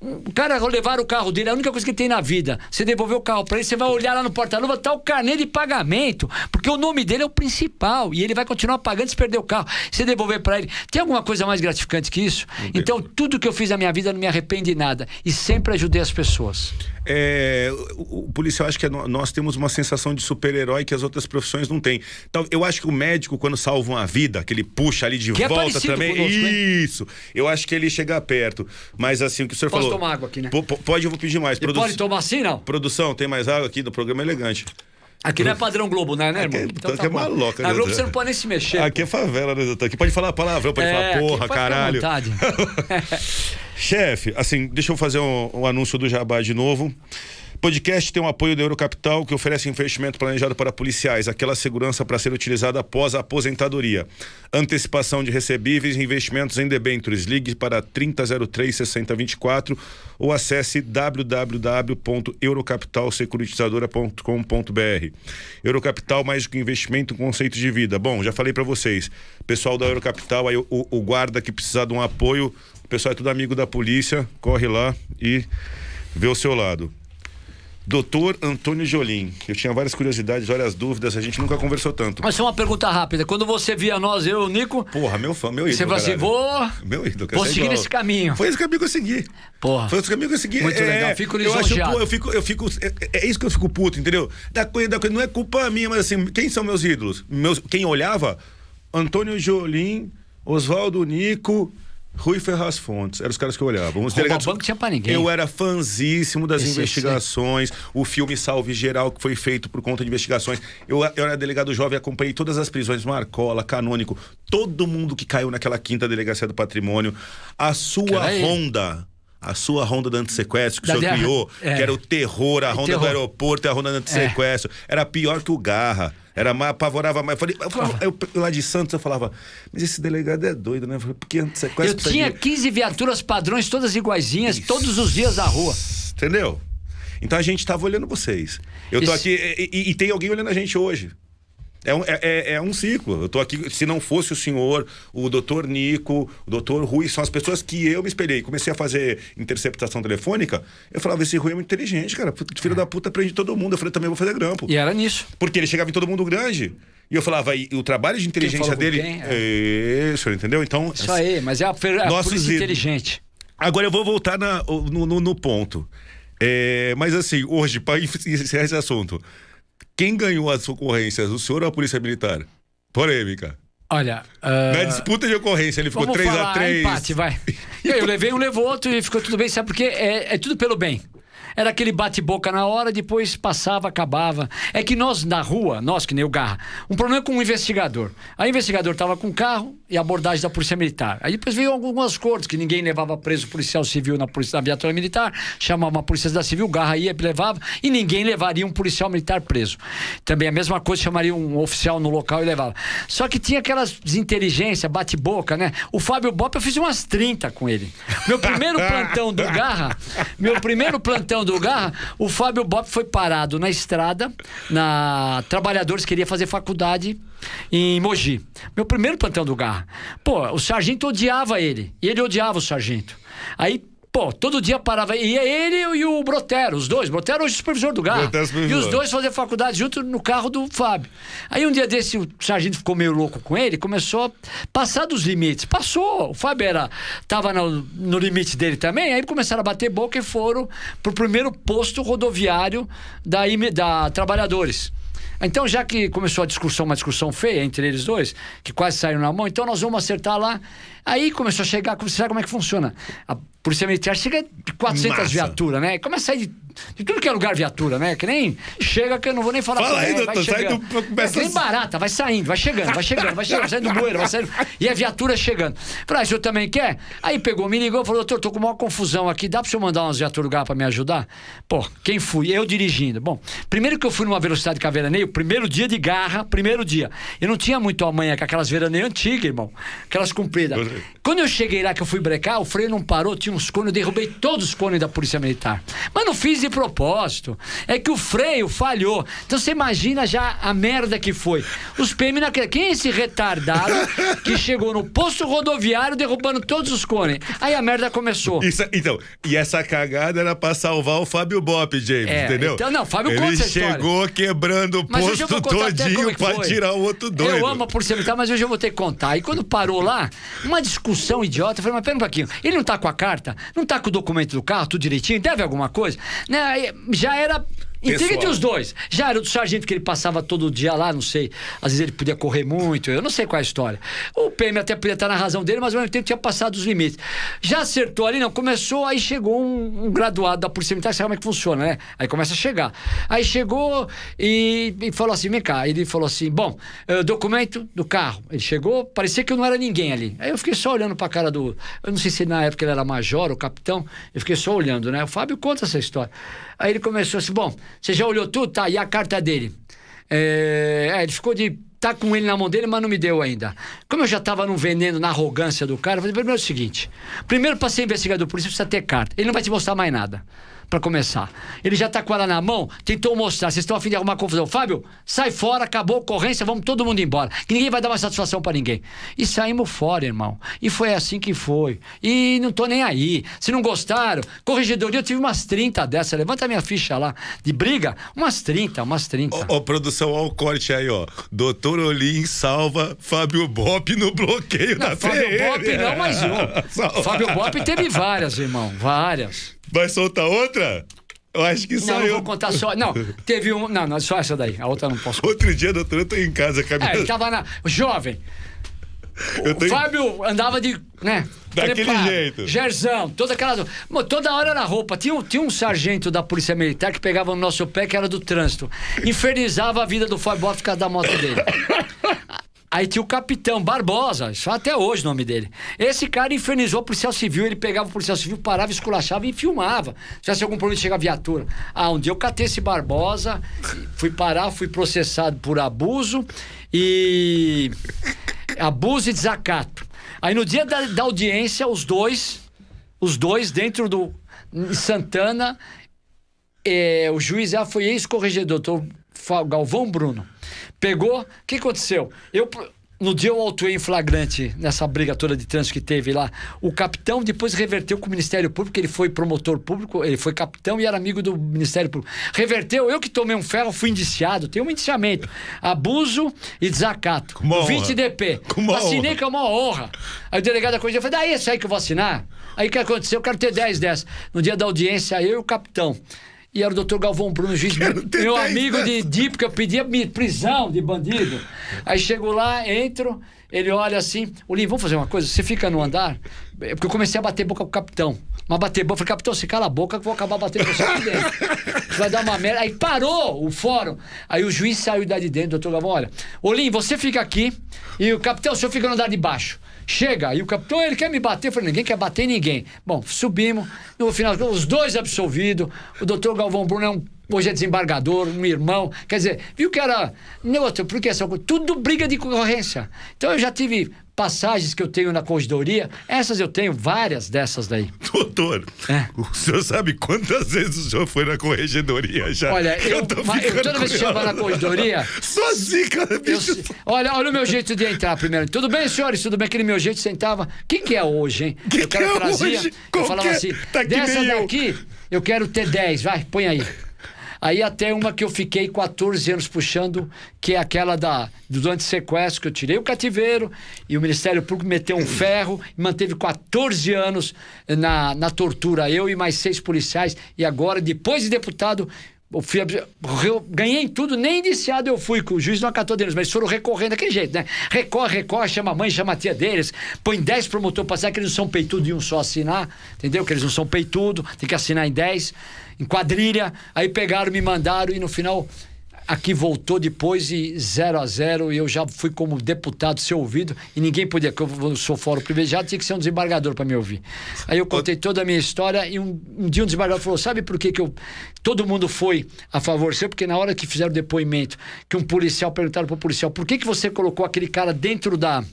o cara levar o carro dele, é a única coisa que ele tem na vida. Você devolver o carro pra ele, você vai olhar lá no porta-luva, tá o carnê de pagamento. Porque o nome dele é o principal. E ele vai continuar pagando se perder o carro. Você devolver pra ele. Tem alguma coisa mais gratificante que isso? Então, tudo que eu fiz na minha vida não me arrependo de nada. E sempre ajudei as pessoas. É, o, o policial, acho que é no- nós temos uma sensação de super-herói que as outras profissões não têm. Então, eu acho que o médico, quando salva uma vida, que ele puxa ali de Que é volta parecido também. conosco, hein? isso! Eu acho que ele chega perto. Mas assim, o que o senhor Posso falou. tomar água aqui, né? Po- po- pode, eu vou pedir mais. Produ- pode tomar assim, não? Produção, tem mais água aqui do programa elegante. Aqui não é padrão Globo, né, né, Aqui é- irmão? aqui é bom. maloca, Na né, Globo você não pode nem se mexer. Aqui é favela, né, doutor? Aqui pode falar palavrão, pode É, falar porra, caralho. Chefe, assim, deixa eu fazer um, um anúncio do Jabá de novo. Podcast tem o apoio da Eurocapital, que oferece investimento planejado para policiais, aquela segurança para ser utilizada após a aposentadoria. Antecipação de recebíveis e investimentos em debêntures. Ligue para 3003 6024 ou acesse www.eurocapitalsecuritizadora.com.br. Eurocapital, mais do que investimento, um conceito de vida. Bom, já falei para vocês. Pessoal da Eurocapital, aí o, o guarda que precisar de um apoio, o pessoal é tudo amigo da polícia, corre lá e vê o seu lado. Doutor Antônio Jolim. Eu tinha várias curiosidades, várias dúvidas, a gente nunca conversou tanto. Mas só uma pergunta rápida. Quando você via nós, eu e o Nico, Porra, meu fã, meu ídolo. você falou assim, vou... Meu ídolo, Vou seguir igual. esse caminho. Foi esse caminho que eu segui. Porra. Foi esse caminho que eu segui. Muito legal, fico eu acho, pô, eu fico, eu fico, é, é isso que eu fico puto, entendeu? Da coisa, da coisa, não é culpa minha, mas assim, quem são meus ídolos? Meus, quem olhava? Antônio Jolim, Oswaldo Nico, Rui Ferraz Fontes. Eram os caras que eu olhava. Os delegados. banco tinha pra ninguém. Eu era fanzíssimo das Esse- investigações, o filme Salve Geral, que foi feito por conta de investigações. Eu, eu era delegado jovem, acompanhei todas as prisões, Marcola, Canônico, todo mundo que caiu naquela quinta delegacia do patrimônio. A sua Peraí. Honda. A sua Honda do antissequestro que Da o senhor criou, é. que era o terror, a terror. É. do aeroporto e a Honda do antissequestro. Era pior que o Garra. Era mais, apavorava mais. Eu, falei, eu, falava, eu, lá de Santos eu falava, mas esse delegado é doido, né? Eu falei, porque antissequestro. Eu precisa tinha de- 15 viaturas padrões, todas iguaizinhas, todos os dias na rua. Entendeu? Então a gente tava olhando vocês. Eu tô Isso- aqui e, e- e tem alguém olhando a gente hoje. É um, é, é- é um ciclo. Eu tô aqui, se não fosse o senhor, o doutor Nico, o doutor Rui, são as pessoas que eu me espelhei. Comecei a fazer interceptação telefônica, eu falava, esse Rui é muito inteligente, cara. Filho da puta prende todo mundo. Eu falei, também vou fazer grampo. E era nisso. Porque ele chegava em todo mundo grande. E eu falava, e o trabalho de inteligência dele. quem? É... Isso, entendeu? Então. Isso aí, mas é a, a Nossos inteligente. Agora eu vou voltar na- no, no- no ponto. É, mas assim, hoje, para encerrar esse assunto, quem ganhou as ocorrências, o senhor ou a Polícia Militar? Polêmica. Olha. ah, Na disputa de ocorrência, ele ficou vamos falar 3x3. empate, vai. E eu levei um, levou outro e ficou tudo bem, sabe por quê? É, é tudo pelo bem. Era aquele bate-boca na hora, depois passava, acabava. É que nós na rua, nós que nem o Garra, um problema com o investigador. Aí o investigador estava com o carro e a abordagem da Polícia Militar. Aí depois veio algumas cortes que ninguém levava preso policial civil na, polícia, na viatura militar, chamava uma polícia da civil, o Garra ia, levava, e ninguém levaria um policial militar preso. Também a mesma coisa, chamaria um oficial no local e levava. Só que tinha aquelas desinteligência, bate-boca, né? O Fábio Bop, eu fiz umas 30 com ele. Meu primeiro plantão do Garra, meu primeiro plantão do Garra, o Fábio Bop foi parado na estrada, na Trabalhadores, queria fazer faculdade em Mogi. Meu primeiro plantão do Garra. Pô, o sargento odiava ele. E ele odiava o sargento. Aí Pô, todo dia parava. Ia ele e o Brotero, os dois. Brotero hoje é supervisor do. Brotero, supervisor. E os dois faziam faculdade junto no carro do Fábio. Aí um dia desse, o sargento ficou meio louco com ele, começou a passar dos limites. Passou. O Fábio era, tava no, no limite dele também. Aí começaram a bater boca e foram pro primeiro posto rodoviário da, da Trabalhadores. Então, já que começou a discussão, uma discussão feia entre eles dois, que quase saíram na mão, então nós vamos acertar lá. Aí começou a chegar, sabe como é que funciona? A Polícia Militar chega de 400 Massa. viaturas, né? Começa a sair de, de tudo que é lugar viatura, né? Que nem chega que eu não vou nem falar Fala pra aí, ele, doutor, sai do- começa é nem a- barata, vai saindo, vai chegando, vai chegando, vai chegando, vai saindo do bueiro, vai saindo. E a viatura chegando. Falei, ah, o senhor também quer? Aí pegou, me ligou, falou, doutor, tô com uma confusão aqui, dá pro senhor mandar umas viaturas lugar pra me ajudar? Pô, quem fui? Eu dirigindo. Bom, primeiro que eu fui numa velocidade com a veraneio, primeiro dia de garra, primeiro dia. Eu não tinha muito a manha com aquelas veraneio antigas, irmão. Aquelas compridas. Quando eu cheguei lá, que eu fui brecar, o freio não parou, tinha uns cones, eu derrubei todos os cones da Polícia Militar. Mas não fiz de propósito. É que o freio falhou. Então você imagina já a merda que foi. Os PM naquele. Quem é esse retardado que chegou no posto rodoviário derrubando todos os cones? Aí a merda começou. Isso- então, e essa cagada era pra salvar o Fábio Bop, James, É, entendeu? então, não, Fábio Ele conta chegou quebrando o posto todinho é pra foi. tirar o outro doido. Eu amo a Militar, mas hoje eu vou ter que contar. E quando parou lá, uma discussão idiota, eu falei, mas pera um pouquinho, ele não tá com a carta? Não tá com o documento do carro, tudo direitinho? Deve alguma coisa? Né? Aí Já era... Intriga entre os dois. Já era do sargento que ele passava todo dia lá, não sei. Às vezes ele podia correr muito, eu não sei qual é a história. O PM até podia estar na razão dele, mas ao mesmo tempo tinha passado os limites. Já acertou ali, não, começou, aí chegou um, um graduado da Polícia Militar, sabe como é que funciona, né? Aí começa a chegar. Aí chegou e, e falou assim: vem cá. Ele falou assim: bom, eh, documento do carro. Ele chegou, parecia que eu não era ninguém ali. Aí eu fiquei só olhando pra cara do. Eu não sei se na época ele era major ou capitão, eu fiquei só olhando, né? O Fábio conta essa história. Aí ele começou assim: bom, você já olhou tudo? Tá, e a carta dele? É, é, ele ficou de. Tá com ele na mão dele, mas não me deu ainda. Como eu já tava no veneno, na arrogância do cara, eu falei: primeiro é o seguinte: primeiro, pra ser investigador por isso, precisa ter carta. Ele não vai te mostrar mais nada. Pra começar. Ele já tá com ela na mão, tentou mostrar. Vocês estão a fim de arrumar confusão. Fábio, sai fora, acabou a ocorrência, vamos todo mundo embora. Que ninguém vai dar mais satisfação pra ninguém. E saímos fora, irmão. E foi assim que foi. E não tô nem aí. Se não gostaram, corregedoria, eu tive umas 30 dessas. Levanta a minha ficha lá. De briga, umas 30, umas 30. Ó, ó, produção, ó o corte aí, ó. Doutor Olim salva Fábio Bop no bloqueio da Não, Fábio PM. Bop não mais um. Fábio Bop teve várias, irmão. Várias. Vai soltar outra? Eu acho que Não, eu vou contar só. Não, teve um. Não, não, só essa daí. A outra não posso contar. Outro dia, doutor, eu tô em casa É, caminhando. ele tava na. Jovem. eu O tô em- Fábio andava de. né? Daquele jeito. Gerzão, toda aquela. Mô, Toda hora era roupa. Tinha, um- tinha um sargento da Polícia Militar que pegava no nosso pé, que era do trânsito. Infernizava a vida do Fábio Bota por causa da moto dele. Aí tinha o capitão Barbosa, só até hoje o nome dele. Esse cara infernizou o policial civil, ele pegava o policial civil, parava, esculachava e filmava. Se tivesse algum problema, chega a viatura. Ah, um dia eu catei esse Barbosa, fui parar, fui processado por abuso e. abuso e desacato. Aí no dia da, da audiência, os dois, os dois dentro do. Santana, é, o juiz já foi ex-corregedor, Galvão Bruno. Pegou, o que aconteceu? Eu, no dia eu autuei em flagrante, nessa briga toda de trânsito que teve lá, o capitão depois reverteu com o Ministério Público, ele foi promotor público, ele foi capitão e era amigo do Ministério Público. Reverteu, eu que tomei um ferro, fui indiciado, tem um indiciamento. Abuso e desacato. Com uma honra. 20 DP. Com uma Assinei honra. com uma honra. Aí o delegado da coisa falou: daí é isso aí que eu vou assinar. Aí o que aconteceu? Eu quero ter 10 dessas. No dia da audiência, eu e o capitão. E era o doutor Galvão Bruno, juiz, meu amigo de, de porque eu pedia prisão de bandido. Aí chego lá, entro, ele olha assim, Olim, vamos fazer uma coisa? Você fica no andar? É Porque eu comecei a bater boca com o capitão. Mas bater boca, eu falei, capitão, você cala a boca que eu vou acabar batendo você aqui dentro. Vai dar uma merda. Aí parou o fórum. Aí o juiz saiu daí de dentro, doutor Galvão, olha, Olim, você fica aqui e o capitão, o senhor fica no andar de baixo. Chega, e o capitão, ele quer me bater. Eu falei, ninguém quer bater ninguém. Bom, subimos, no final, os dois absolvidos. O doutor Galvão Bruno é um Hoje é desembargador, um irmão. Quer dizer, viu que era. Neutro, porque essa coisa. Tudo briga de concorrência. Então eu já tive passagens que eu tenho na corredoria. Essas eu tenho várias dessas daí. Doutor, É. o senhor sabe quantas vezes o senhor foi na corregedoria já? Olha, eu, tô mas eu toda vez que chego na corredoria. Só zica, eu bicho. se- olha, olha o meu jeito de entrar primeiro. Tudo bem, senhores? Tudo bem? Aquele meu jeito sentava. O que, que é hoje, hein? Que o cara que é trazia. hoje? Eu falava Qualquer- assim: tá dessa nem eu." daqui, eu quero ter 10, vai, põe aí. Aí até uma que eu fiquei 14 anos puxando, que é aquela da, do antissequestro, que eu tirei o cativeiro e o Ministério Público meteu um ferro e manteve 14 anos na, na tortura, eu e mais seis policiais. E agora, depois de deputado, eu, fui, eu ganhei tudo, nem indiciado eu fui, o juiz não acatou deles, mas foram recorrendo daquele jeito, né? Recorre, recorre, chama a mãe, chama a tia deles, põe 10 promotor passar, que eles não são peitudo e um só assinar, entendeu? Que eles não são peitudo, tem que assinar em 10, em quadrilha. Aí pegaram, me mandaram e no final aqui voltou depois e 0 a 0 e eu já fui como deputado ser ouvido e ninguém podia, porque eu sou fórum privilegiado, tinha que ser um desembargador para me ouvir. Aí eu contei toda a minha história e um, um dia um desembargador falou: "Sabe por que que eu todo mundo foi a favor seu? Porque na hora que fizeram o depoimento, que um policial perguntaram para o policial: "Por que que você colocou aquele cara dentro da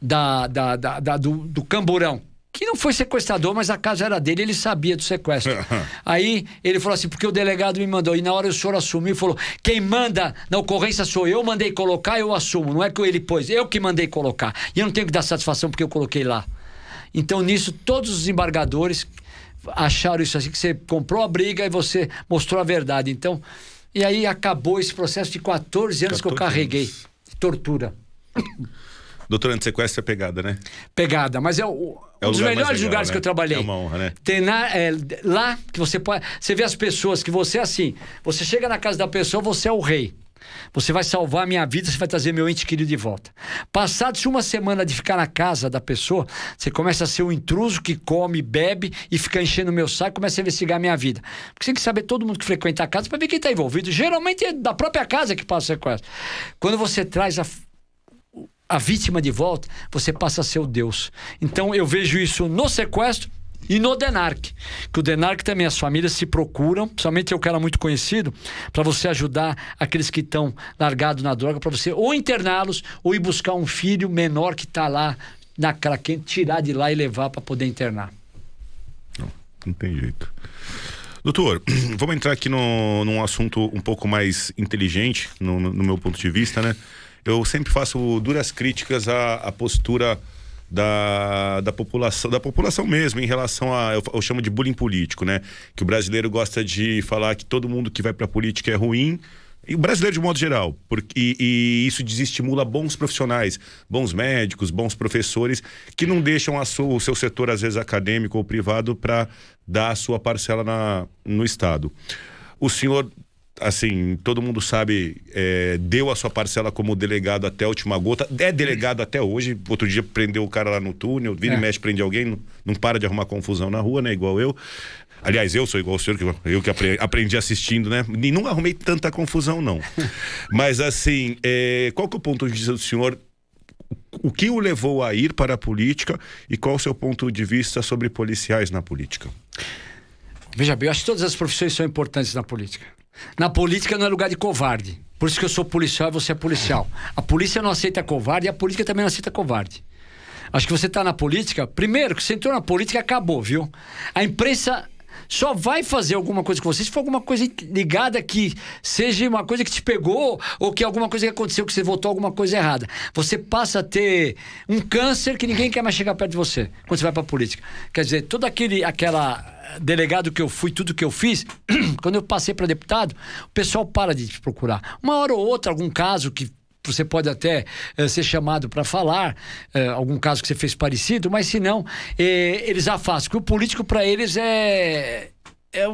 da, da, da- da- do, do camburão. Que não foi sequestrador, mas a casa era dele, ele sabia do sequestro. Aí ele falou assim: porque o delegado me mandou. E na hora o senhor assumiu e falou: quem manda na ocorrência sou eu, mandei colocar, eu assumo. Não é que ele pôs, eu que mandei colocar. E eu não tenho que dar satisfação porque eu coloquei lá. Então nisso, todos os embargadores acharam isso assim: que você comprou a briga e você mostrou a verdade. Então, e aí acabou esse processo de 14 anos que eu 14 carreguei. anos. de Tortura. Doutor, antissequestro é pegada, né? pegada, mas é, o, É um dos lugar melhores legal, lugares né? que eu trabalhei. É uma honra, né? Tem na- é, lá que você pode. Você vê as pessoas que você é assim. Você chega na casa da pessoa, você é o rei. Você vai salvar a minha vida, você vai trazer meu ente querido de volta. Passado-se uma semana de ficar na casa da pessoa, você começa a ser um intruso que come, bebe e fica enchendo o meu saco começa a investigar a minha vida. Porque você tem que saber todo mundo que frequenta a casa para ver quem está envolvido. Geralmente é da própria casa que passa o sequestro. Quando você traz a a vítima de volta, você passa a ser o Deus. Então eu vejo isso no sequestro e no Denarc. Que o Denarc também as famílias se procuram, principalmente eu que era muito conhecido, para você ajudar aqueles que estão largados na droga, para você ou interná-los ou ir buscar um filho menor que está lá na craquente, tirar de lá e levar para poder internar. Não tem jeito. Doutor, vamos entrar aqui no, num assunto um pouco mais inteligente, no- no meu ponto de vista, né? Eu sempre faço duras críticas à, à postura da, da população, da população mesmo, em relação a. Eu, eu chamo de bullying político, né? Que o brasileiro gosta de falar que todo mundo que vai pra política é ruim. E o brasileiro de modo geral, porque, e, e isso desestimula bons profissionais, bons médicos, bons professores, que não deixam a sua- o seu setor, às vezes acadêmico ou privado, para dar a sua parcela na, no Estado. O senhor, assim, todo mundo sabe, é, deu a sua parcela como delegado até a última gota, é delegado até hoje. Outro dia prendeu o cara lá no túnel, vira É. e mexe, prende alguém, não, não para de arrumar confusão na rua, né? Igual eu. Aliás, eu sou igual o senhor, que eu- que apre- aprendi assistindo, né? E não arrumei tanta confusão, não. Mas, assim, é, qual que é o ponto de vista do senhor? O que o levou a ir para a política e qual o seu ponto de vista sobre policiais na política? Veja bem, eu acho que todas as profissões são importantes na política. Na política não é lugar de covarde. Por isso que eu sou policial e você é policial. A polícia não aceita covarde e a política também não aceita covarde. Acho que você está na política. Primeiro, que você entrou na política acabou, viu? A imprensa só vai fazer alguma coisa com você se for alguma coisa ligada que seja uma coisa que te pegou ou que alguma coisa que aconteceu que você votou alguma coisa errada. Você passa a ter um câncer que ninguém quer mais chegar perto de você quando você vai para a política. Quer dizer, todo aquele aquela delegado que eu fui, tudo que eu fiz, quando eu passei para deputado, o pessoal para de te procurar. Uma hora ou outra, algum caso que você pode até eh, ser chamado para falar, eh, algum caso que você fez parecido, mas se não, eh, eles afastam. Porque o político, para eles, é. é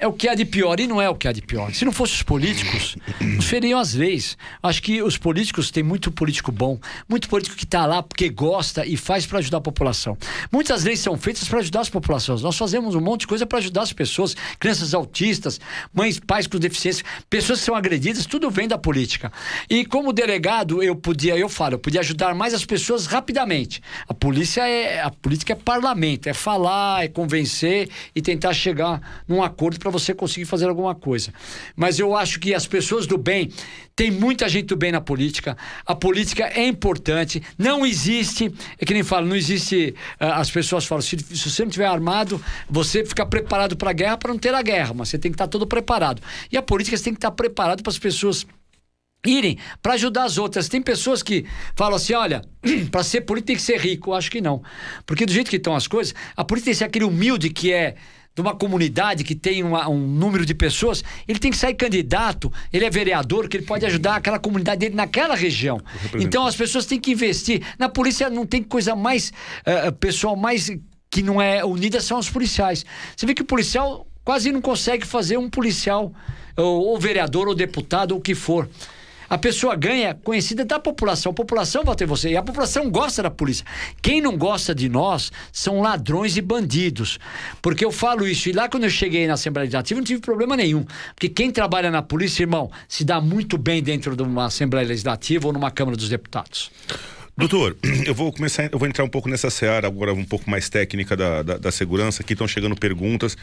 é o que há de pior e não é o que há de pior. Se não fossem os políticos, feriam as leis. Acho que os políticos têm muito político bom, muito político que está lá porque gosta e faz para ajudar a população. Muitas leis são feitas para ajudar as populações. Nós fazemos um monte de coisa para ajudar as pessoas, crianças autistas, mães, pais com deficiência, pessoas que são agredidas, tudo vem da política. E como delegado, eu podia, eu falo, eu podia ajudar mais as pessoas rapidamente. A polícia é, a política é parlamento, é falar, é convencer e tentar chegar num acordo para para você conseguir fazer alguma coisa. Mas eu acho que as pessoas do bem, tem muita gente do bem na política, a política é importante, não existe, é que nem falo, não existe, uh, as pessoas falam, se, se, você não tiver armado, você fica preparado para a guerra para não ter a guerra, mas você tem que estar todo preparado. E a política você tem que estar preparado para as pessoas irem para ajudar as outras. Tem pessoas que falam assim: olha, para ser político tem que ser rico. Eu acho que não. Porque do jeito que estão as coisas, a política tem que ser aquele humilde que é de uma comunidade que tem uma, um número de pessoas, ele tem que sair candidato, ele é vereador, que ele pode ajudar aquela comunidade dele naquela região. Então as pessoas têm que investir. Na polícia não tem coisa mais. Uh, pessoal mais que não é unida são os policiais. Você vê que o policial quase não consegue fazer um policial, ou, ou vereador, ou deputado, ou o que for. A pessoa ganha conhecida da população. A população vota em você. E a população gosta da polícia. Quem não gosta de nós são ladrões e bandidos. Porque eu falo isso. E lá quando eu cheguei na Assembleia Legislativa, não tive problema nenhum. Porque quem trabalha na polícia, irmão, se dá muito bem dentro de uma Assembleia Legislativa ou numa Câmara dos Deputados. Doutor, eu vou começar, eu vou entrar um pouco nessa seara agora, um pouco mais técnica da, da, da segurança. Aqui estão chegando perguntas.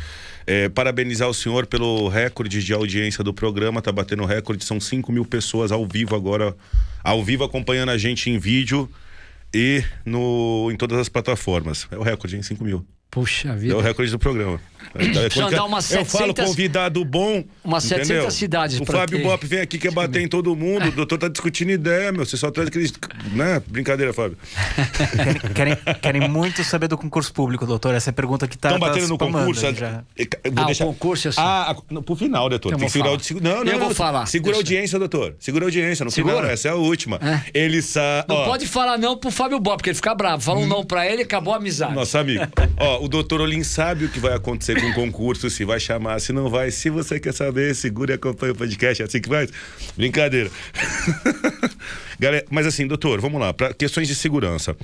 É, parabenizar o senhor pelo recorde de audiência do programa, tá batendo recorde, são 5 mil pessoas ao vivo agora, ao vivo acompanhando a gente em vídeo e no, em todas as plataformas. É o recorde, em 5 mil. Puxa vida. É o recorde do programa. Precisa dar umas 700, eu falo convidado bom. Umas 700 entendeu? cidades. O Fábio Bop vem aqui, quer bater em todo mundo. O doutor tá discutindo ideia, meu. Você só traz aqueles. Né? Brincadeira, Fábio. querem, querem, muito saber do concurso público, doutor. Essa é a pergunta que tá. Estão batendo tá no concurso. Já. Vou ah, deixar... o concurso é assim. Ah, no, pro final, doutor. Tem que segurar o... Não, não, eu não, vou falar. Segura a audiência, doutor. Segura a audiência. No Segura? final, essa é a última. É. Ele sa... Não ó, pode falar não pro Fábio Bop, porque ele fica bravo. Fala um hum. não pra ele e acabou a amizade. Nosso amigo. ó, o doutor Olim sabe o que vai acontecer com o concurso se vai chamar, se não vai. Se você quer saber, segure e acompanhe o podcast. É assim que vai. Brincadeira. Galera, mas assim, doutor, vamos lá, para questões de segurança.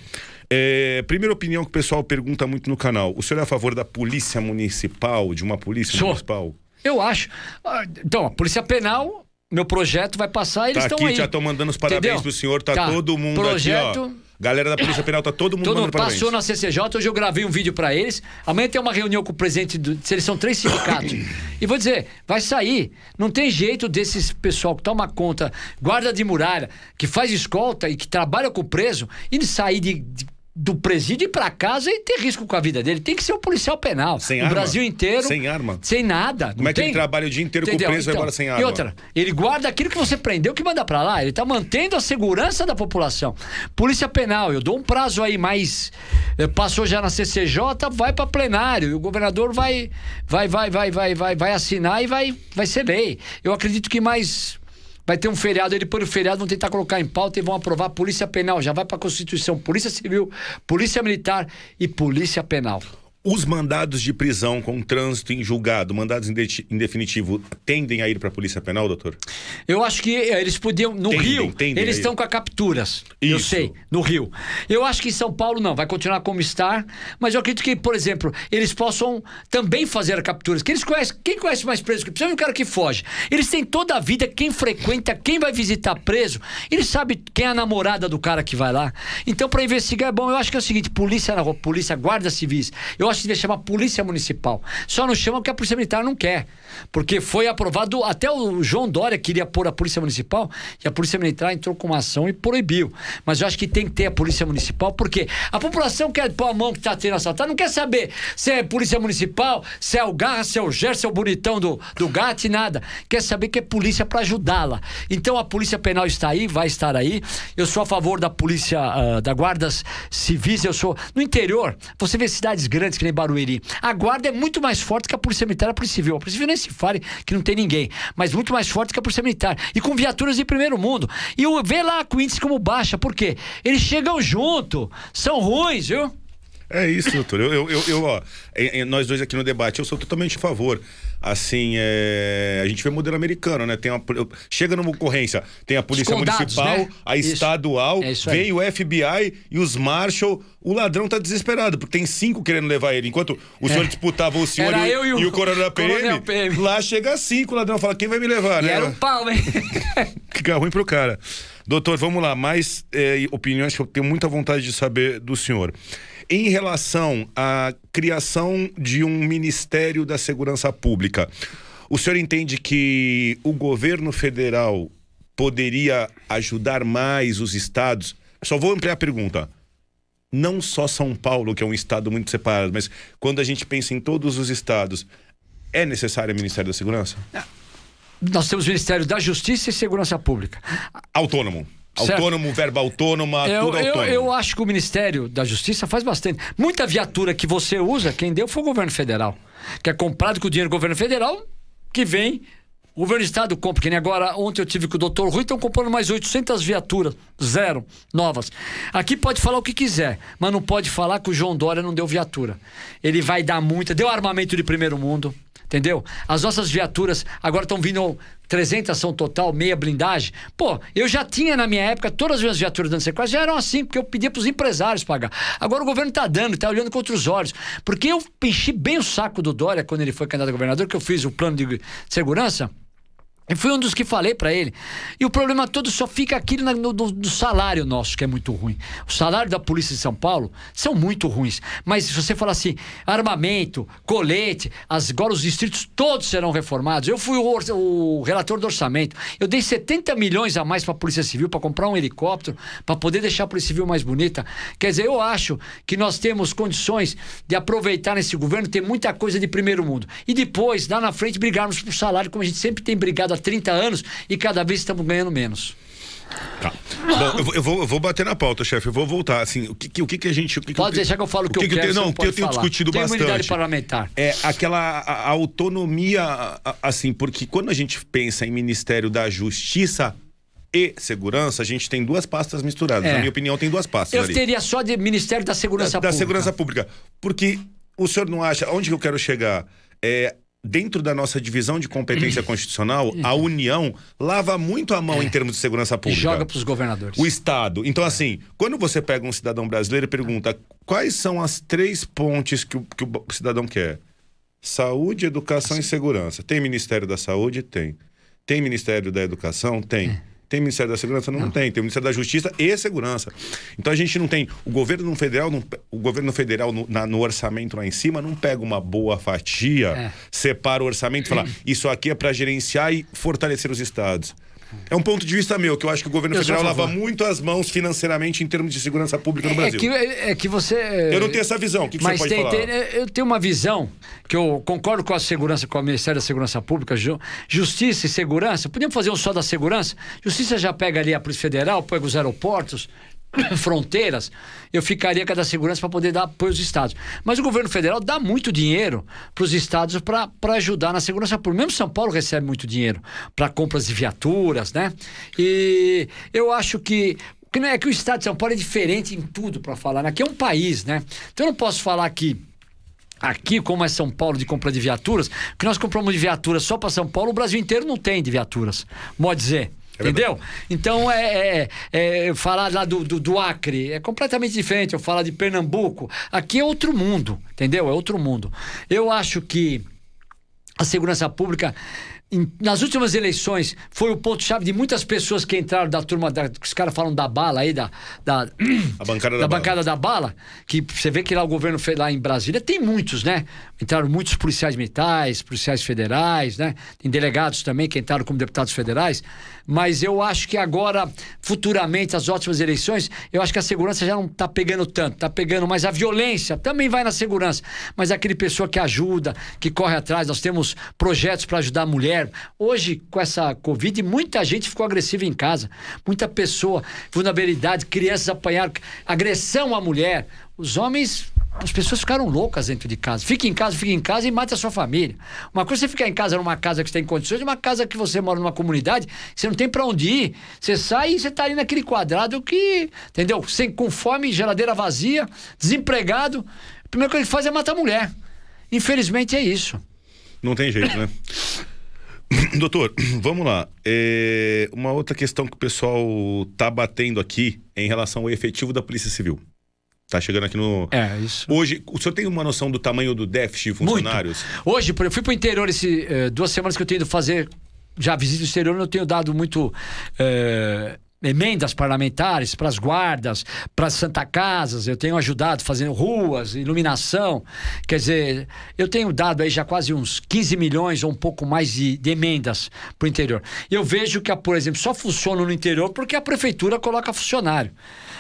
É, primeira opinião que o pessoal pergunta muito no canal: o senhor é a favor da polícia municipal, de uma polícia Sou. municipal? Eu acho. Ah, então, a polícia penal meu projeto vai passar e eles estão tá aí. já estão mandando os parabéns Entendeu? pro senhor, tá, tá. todo mundo projeto, aqui, ó. Galera da Polícia Penal, tá todo mundo todo mandando parabéns. Passou na CCJ, hoje eu gravei um vídeo para eles. Amanhã tem uma reunião com o presidente, do, eles são três sindicatos. e vou dizer, vai sair. Não tem jeito desses pessoal que toma conta, guarda de muralha, que faz escolta e que trabalha com o preso, e sair de, de do presídio ir para casa e ter risco com a vida dele. Tem que ser um policial penal. Sem o arma? Brasil inteiro. Sem arma. Sem nada. Como é que tem? ele trabalha o dia inteiro Entendeu? com o preso então, e agora sem arma? E outra, ele guarda aquilo que você prendeu que manda para lá. Ele tá mantendo a segurança da população. Polícia penal, eu dou um prazo aí mais. Eh, passou já na CCJ, vai para plenário. E o governador vai, vai, vai, vai, vai, vai, vai assinar e vai, vai ser lei. Eu acredito que mais Vai ter um feriado, ele por o feriado vão tentar colocar em pauta e vão aprovar Polícia Penal. Já vai para a Constituição, Polícia Civil, Polícia Militar e Polícia Penal. Os mandados de prisão com trânsito em julgado, mandados em definitivo, tendem a ir para a Polícia Penal, doutor? Eu acho que eh, eles podiam. No tendem, Rio, tendem eles estão com a capturas. Isso. Eu sei, no Rio. Eu acho que em São Paulo não, vai continuar como está, mas eu acredito que, por exemplo, eles possam também fazer capturas. Que eles conhecem, quem conhece mais preso? Principalmente o cara que foge. Eles têm toda a vida, quem frequenta, quem vai visitar preso, eles sabem quem é a namorada do cara que vai lá. Então, para investigar é bom. Eu acho que é o seguinte: polícia na rua, polícia, guarda civis. Eu que devia chamar Polícia Municipal. Só não chama porque a Polícia Militar não quer. Porque foi aprovado, até o João Dória queria pôr a Polícia Municipal e a Polícia Militar entrou com uma ação e proibiu. Mas eu acho que tem que ter a Polícia Municipal, porque a população quer pôr a mão que está tendo assaltado, não quer saber se é Polícia Municipal, se é o Garra, se é o Ger, se é o bonitão do, do gato e nada. Quer saber que é polícia para ajudá-la. Então a Polícia Penal está aí, vai estar aí. Eu sou a favor da Polícia, uh, da Guardas Civis, eu sou. No interior, você vê cidades grandes que nem Barueri. A guarda é muito mais forte que a Polícia Militar e a Polícia Civil. A Polícia Civil nem se fale que não tem ninguém, mas muito mais forte que a Polícia Militar. E com viaturas de primeiro mundo. E vê lá com índice como baixa, por quê? Eles chegam junto, são ruins, viu? É isso, doutor. Eu, eu, eu, eu, ó, é- é, nós dois aqui no debate, eu sou totalmente a favor. Assim, é, a gente vê modelo americano, né? Tem uma, chega numa ocorrência, tem a polícia condados, municipal, né? a Isso. estadual, É vem o FBI e os Marshall. O ladrão tá desesperado, porque tem cinco querendo levar ele. Enquanto o senhor disputava o senhor É. E, e o e o coronel PM, coronel PM. lá chega cinco, o ladrão fala, quem vai me levar, E né? era um pau, hein? Fica ruim pro cara. Doutor, vamos lá. Mais eh, opiniões que eu tenho muita vontade de saber do senhor. Em relação à criação de um Ministério da Segurança Pública, o senhor entende que o governo federal poderia ajudar mais os estados? Só vou ampliar a pergunta. Não só São Paulo, que é um estado muito separado, mas quando a gente pensa em todos os estados, é necessário o Ministério da Segurança? Nós temos o Ministério da Justiça e Segurança Pública. Autônomo. Certo. Autônomo, verba autônoma, Eu, tudo eu, autônomo. eu acho que o Ministério da Justiça faz bastante. Muita viatura que você usa, quem deu foi o governo federal. Que é comprado com o dinheiro do governo federal, que vem. O governo do estado compra, que nem agora, ontem eu tive com o doutor Rui, estão comprando mais 800 viaturas, zero, novas. Aqui pode falar o que quiser, mas não pode falar que o João Dória não deu viatura. Ele vai dar muita, deu armamento de primeiro mundo, entendeu? As nossas viaturas agora estão vindo 300 são total, meia blindagem. Pô, eu já tinha na minha época, todas as minhas viaturas dando sequestro já eram assim, porque eu pedia para os empresários pagar. Agora o governo está dando, está olhando com outros olhos. Porque eu enchi bem o saco do Dória quando ele foi candidato a governador, que eu fiz o plano de segurança. E fui um dos que falei pra ele. E o problema todo só fica aqui no, do, do salário nosso, que é muito ruim. O salário da Polícia de São Paulo são muito ruins. Mas se você falar assim, armamento, colete, as, agora os distritos todos serão reformados. Eu fui o, o relator do orçamento. Eu dei 70 milhões a mais pra Polícia Civil para comprar um helicóptero, para poder deixar a Polícia Civil mais bonita. Quer dizer, eu acho que nós temos condições de aproveitar nesse governo, ter muita coisa de primeiro mundo. E depois, lá na frente, brigarmos por salário, como a gente sempre tem brigado há 30 anos e cada vez estamos ganhando menos. Tá. Bom, eu vou, eu, vou, eu vou bater na pauta, chefe. Eu vou voltar. Assim, o que, que- o que, que a gente. Que que Pode eu- deixar que eu falo o que, eu quero. tenho- você Não, o que eu tenho falar. discutido Tem bastante. imunidade parlamentar. É aquela a- a autonomia, a- assim, porque quando a gente pensa em Ministério da Justiça e Segurança, a gente tem duas pastas misturadas. É. Na minha opinião, tem duas pastas Eu ali. teria só de Ministério da Segurança da, da Pública. segurança pública. Porque o senhor não acha. Onde que eu quero chegar? É. Dentro da nossa divisão de competência constitucional, a União lava muito a mão em termos de segurança E pública. joga para os governadores. O Estado. Então, assim, quando você pega um cidadão brasileiro e pergunta quais são as três pontes que o, que o cidadão quer: saúde, educação e segurança. Tem Ministério da Saúde? Tem. Tem Ministério da Educação? Tem. Tem Ministério da Segurança? Não, tem. Tem o Ministério da Justiça e Segurança. Então a gente não tem. O governo federal, não, o governo federal no, na- no orçamento lá em cima não pega uma boa fatia, É. separa o orçamento e fala: isso aqui é para gerenciar e fortalecer os estados. É um ponto de vista meu, que eu acho que o governo Eu federal lava muito as mãos financeiramente em termos de segurança pública no É Brasil. que, é que você. Eu não tenho essa visão. O que, que Mas você pode tem, falar? tem- eu tenho uma visão que eu concordo com a segurança, com o Ministério da Segurança Pública, ju- Justiça e Segurança. Podíamos fazer um só da segurança? Justiça já pega ali a Polícia Federal, pega os aeroportos, fronteiras. Eu ficaria com a da segurança para poder dar apoio aos estados. Mas o governo federal dá muito dinheiro para os estados para ajudar na segurança pública. Mesmo São Paulo recebe muito dinheiro para compras de viaturas, né? E eu acho que que não é que o estado de São Paulo é diferente em tudo para falar. né? Aqui é um país, né? Então eu não posso falar que aqui, como é São Paulo de compra de viaturas, que nós compramos de viaturas só para São Paulo, o Brasil inteiro não tem de viaturas. Pode dizer. É Entendeu? Então, é, é- é falar lá do, do, do Acre é completamente diferente. Eu falar de Pernambuco. Aqui é outro mundo, entendeu? É outro mundo. Eu acho que a segurança pública nas últimas eleições foi o ponto-chave de muitas pessoas que entraram da turma da, que os caras falam da bala aí da, da A bancada da da bala. bancada da bala que você vê que lá o governo fez lá em Brasília tem muitos né entraram muitos policiais militares policiais federais né tem delegados também que entraram como deputados federais mas eu acho que agora futuramente as ótimas eleições eu acho que a segurança já não está pegando tanto está pegando mas a violência também vai na segurança. Mas aquele pessoa que ajuda que corre atrás nós temos projetos para ajudar a mulher. Hoje com essa covid muita gente ficou agressiva em casa. Muita pessoa vulnerabilidade crianças apanharam. Agressão à mulher. Os homens As pessoas ficaram loucas dentro de casa. Fique em casa, fique em casa e mate a sua família. Uma coisa é você ficar em casa numa casa que você tem condições, uma casa que você mora numa comunidade, você não tem para onde ir. Você sai e você tá ali naquele quadrado que, entendeu? Sem, com fome, geladeira vazia, desempregado. A primeira coisa que faz é matar a mulher. Infelizmente é isso. Não tem jeito, né? Doutor, vamos lá. É, uma outra questão que o pessoal tá batendo aqui é em relação ao efetivo da Polícia Civil. Tá chegando aqui no. É, isso. Hoje, o senhor tem uma noção do tamanho do déficit de funcionários? Muito. Hoje, eu fui pro interior esse, eh, duas semanas que eu tenho ido fazer. Já visita o exterior, eu tenho dado muito. eh, emendas parlamentares para as guardas, para as Santa Casas, eu tenho ajudado fazendo ruas, iluminação. Quer dizer, eu tenho dado aí já quase uns 15 milhões ou um pouco mais de, de emendas para o interior. Eu vejo que, por exemplo, só funciona no interior porque a prefeitura coloca funcionário.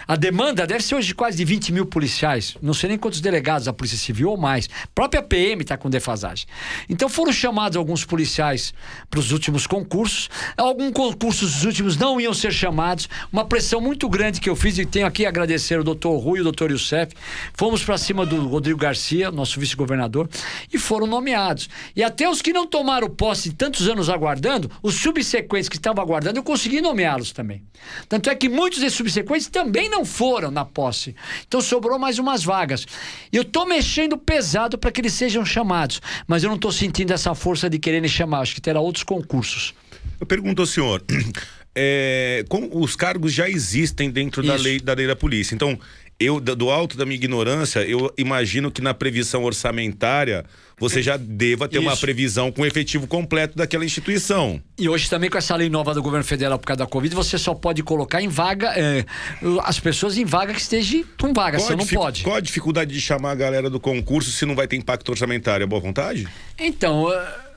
A demanda deve ser hoje de quase de 20 mil policiais. Não sei nem quantos delegados da Polícia Civil ou mais. A própria PM está com defasagem. Então foram chamados alguns policiais para os últimos concursos. Alguns concursos dos últimos não iam ser chamados. Uma pressão muito grande que eu fiz e tenho aqui a agradecer o doutor Rui e o doutor Youssef. Fomos para cima do Rodrigo Garcia, nosso vice-governador, e foram nomeados. E até os que não tomaram posse tantos anos aguardando, os subsequentes que estavam aguardando, eu consegui nomeá-los também. Tanto é que muitos desses subsequentes também não foram na posse. Então sobrou mais umas vagas. Eu estou mexendo pesado para que eles sejam chamados, mas eu não estou sentindo essa força de quererem chamar. Acho que terá outros concursos. Eu pergunto ao senhor. é, como os cargos já existem dentro da lei, da lei da polícia. Então, eu, do alto da minha ignorância, eu imagino que na previsão orçamentária você já deva ter uma Isso. previsão com o efetivo completo daquela instituição. E hoje também com essa lei nova do governo federal por causa da Covid, você só pode colocar em vaga é, as pessoas em vaga que esteja com vaga, Qual senão não pode. Qual a dificuldade de chamar a galera do concurso se não vai ter impacto orçamentário? É boa vontade? Então, é,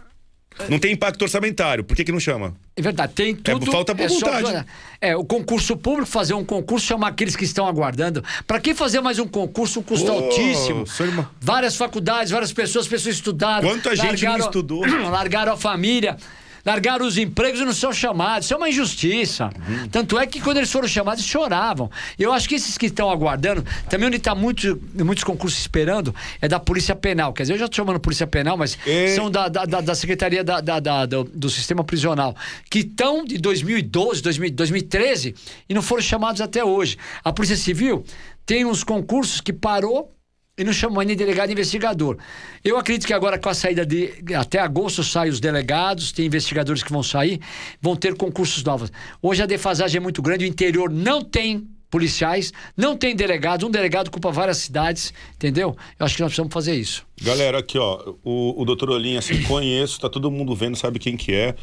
Não tem impacto orçamentário, por que, que não chama? É verdade, tem tudo. falta boa só- vontade. É, o concurso público, fazer um concurso, chamar aqueles que estão aguardando. Para que fazer mais um concurso, um custo Ô, altíssimo? irmão. Várias faculdades, várias pessoas, pessoas estudaram. Quanta gente não largaram- estudou? Largaram a família. Largaram os empregos e não são chamados. Isso é uma injustiça. Uhum. Tanto é que quando eles foram chamados, choravam. Eu acho que esses que estão aguardando, também onde está muito, muitos concursos esperando, é da Polícia Penal. Quer dizer, eu já estou chamando Polícia Penal, mas É. são da, da, da- da Secretaria da- da- da- do, do Sistema Prisional, que estão de 2012, 2000, 2013 e não foram chamados até hoje. A Polícia Civil tem uns concursos que parou e não chamou nem delegado investigador. Eu acredito que agora com a saída de. Até agosto saem os delegados, tem investigadores que vão sair, vão ter concursos novos. Hoje a defasagem é muito grande, o interior não tem policiais, não tem delegados, um delegado ocupa várias cidades, entendeu? Eu acho que nós precisamos fazer isso. Galera, aqui ó, o, o doutor Olim, assim, conheço, tá todo mundo vendo, sabe quem que é.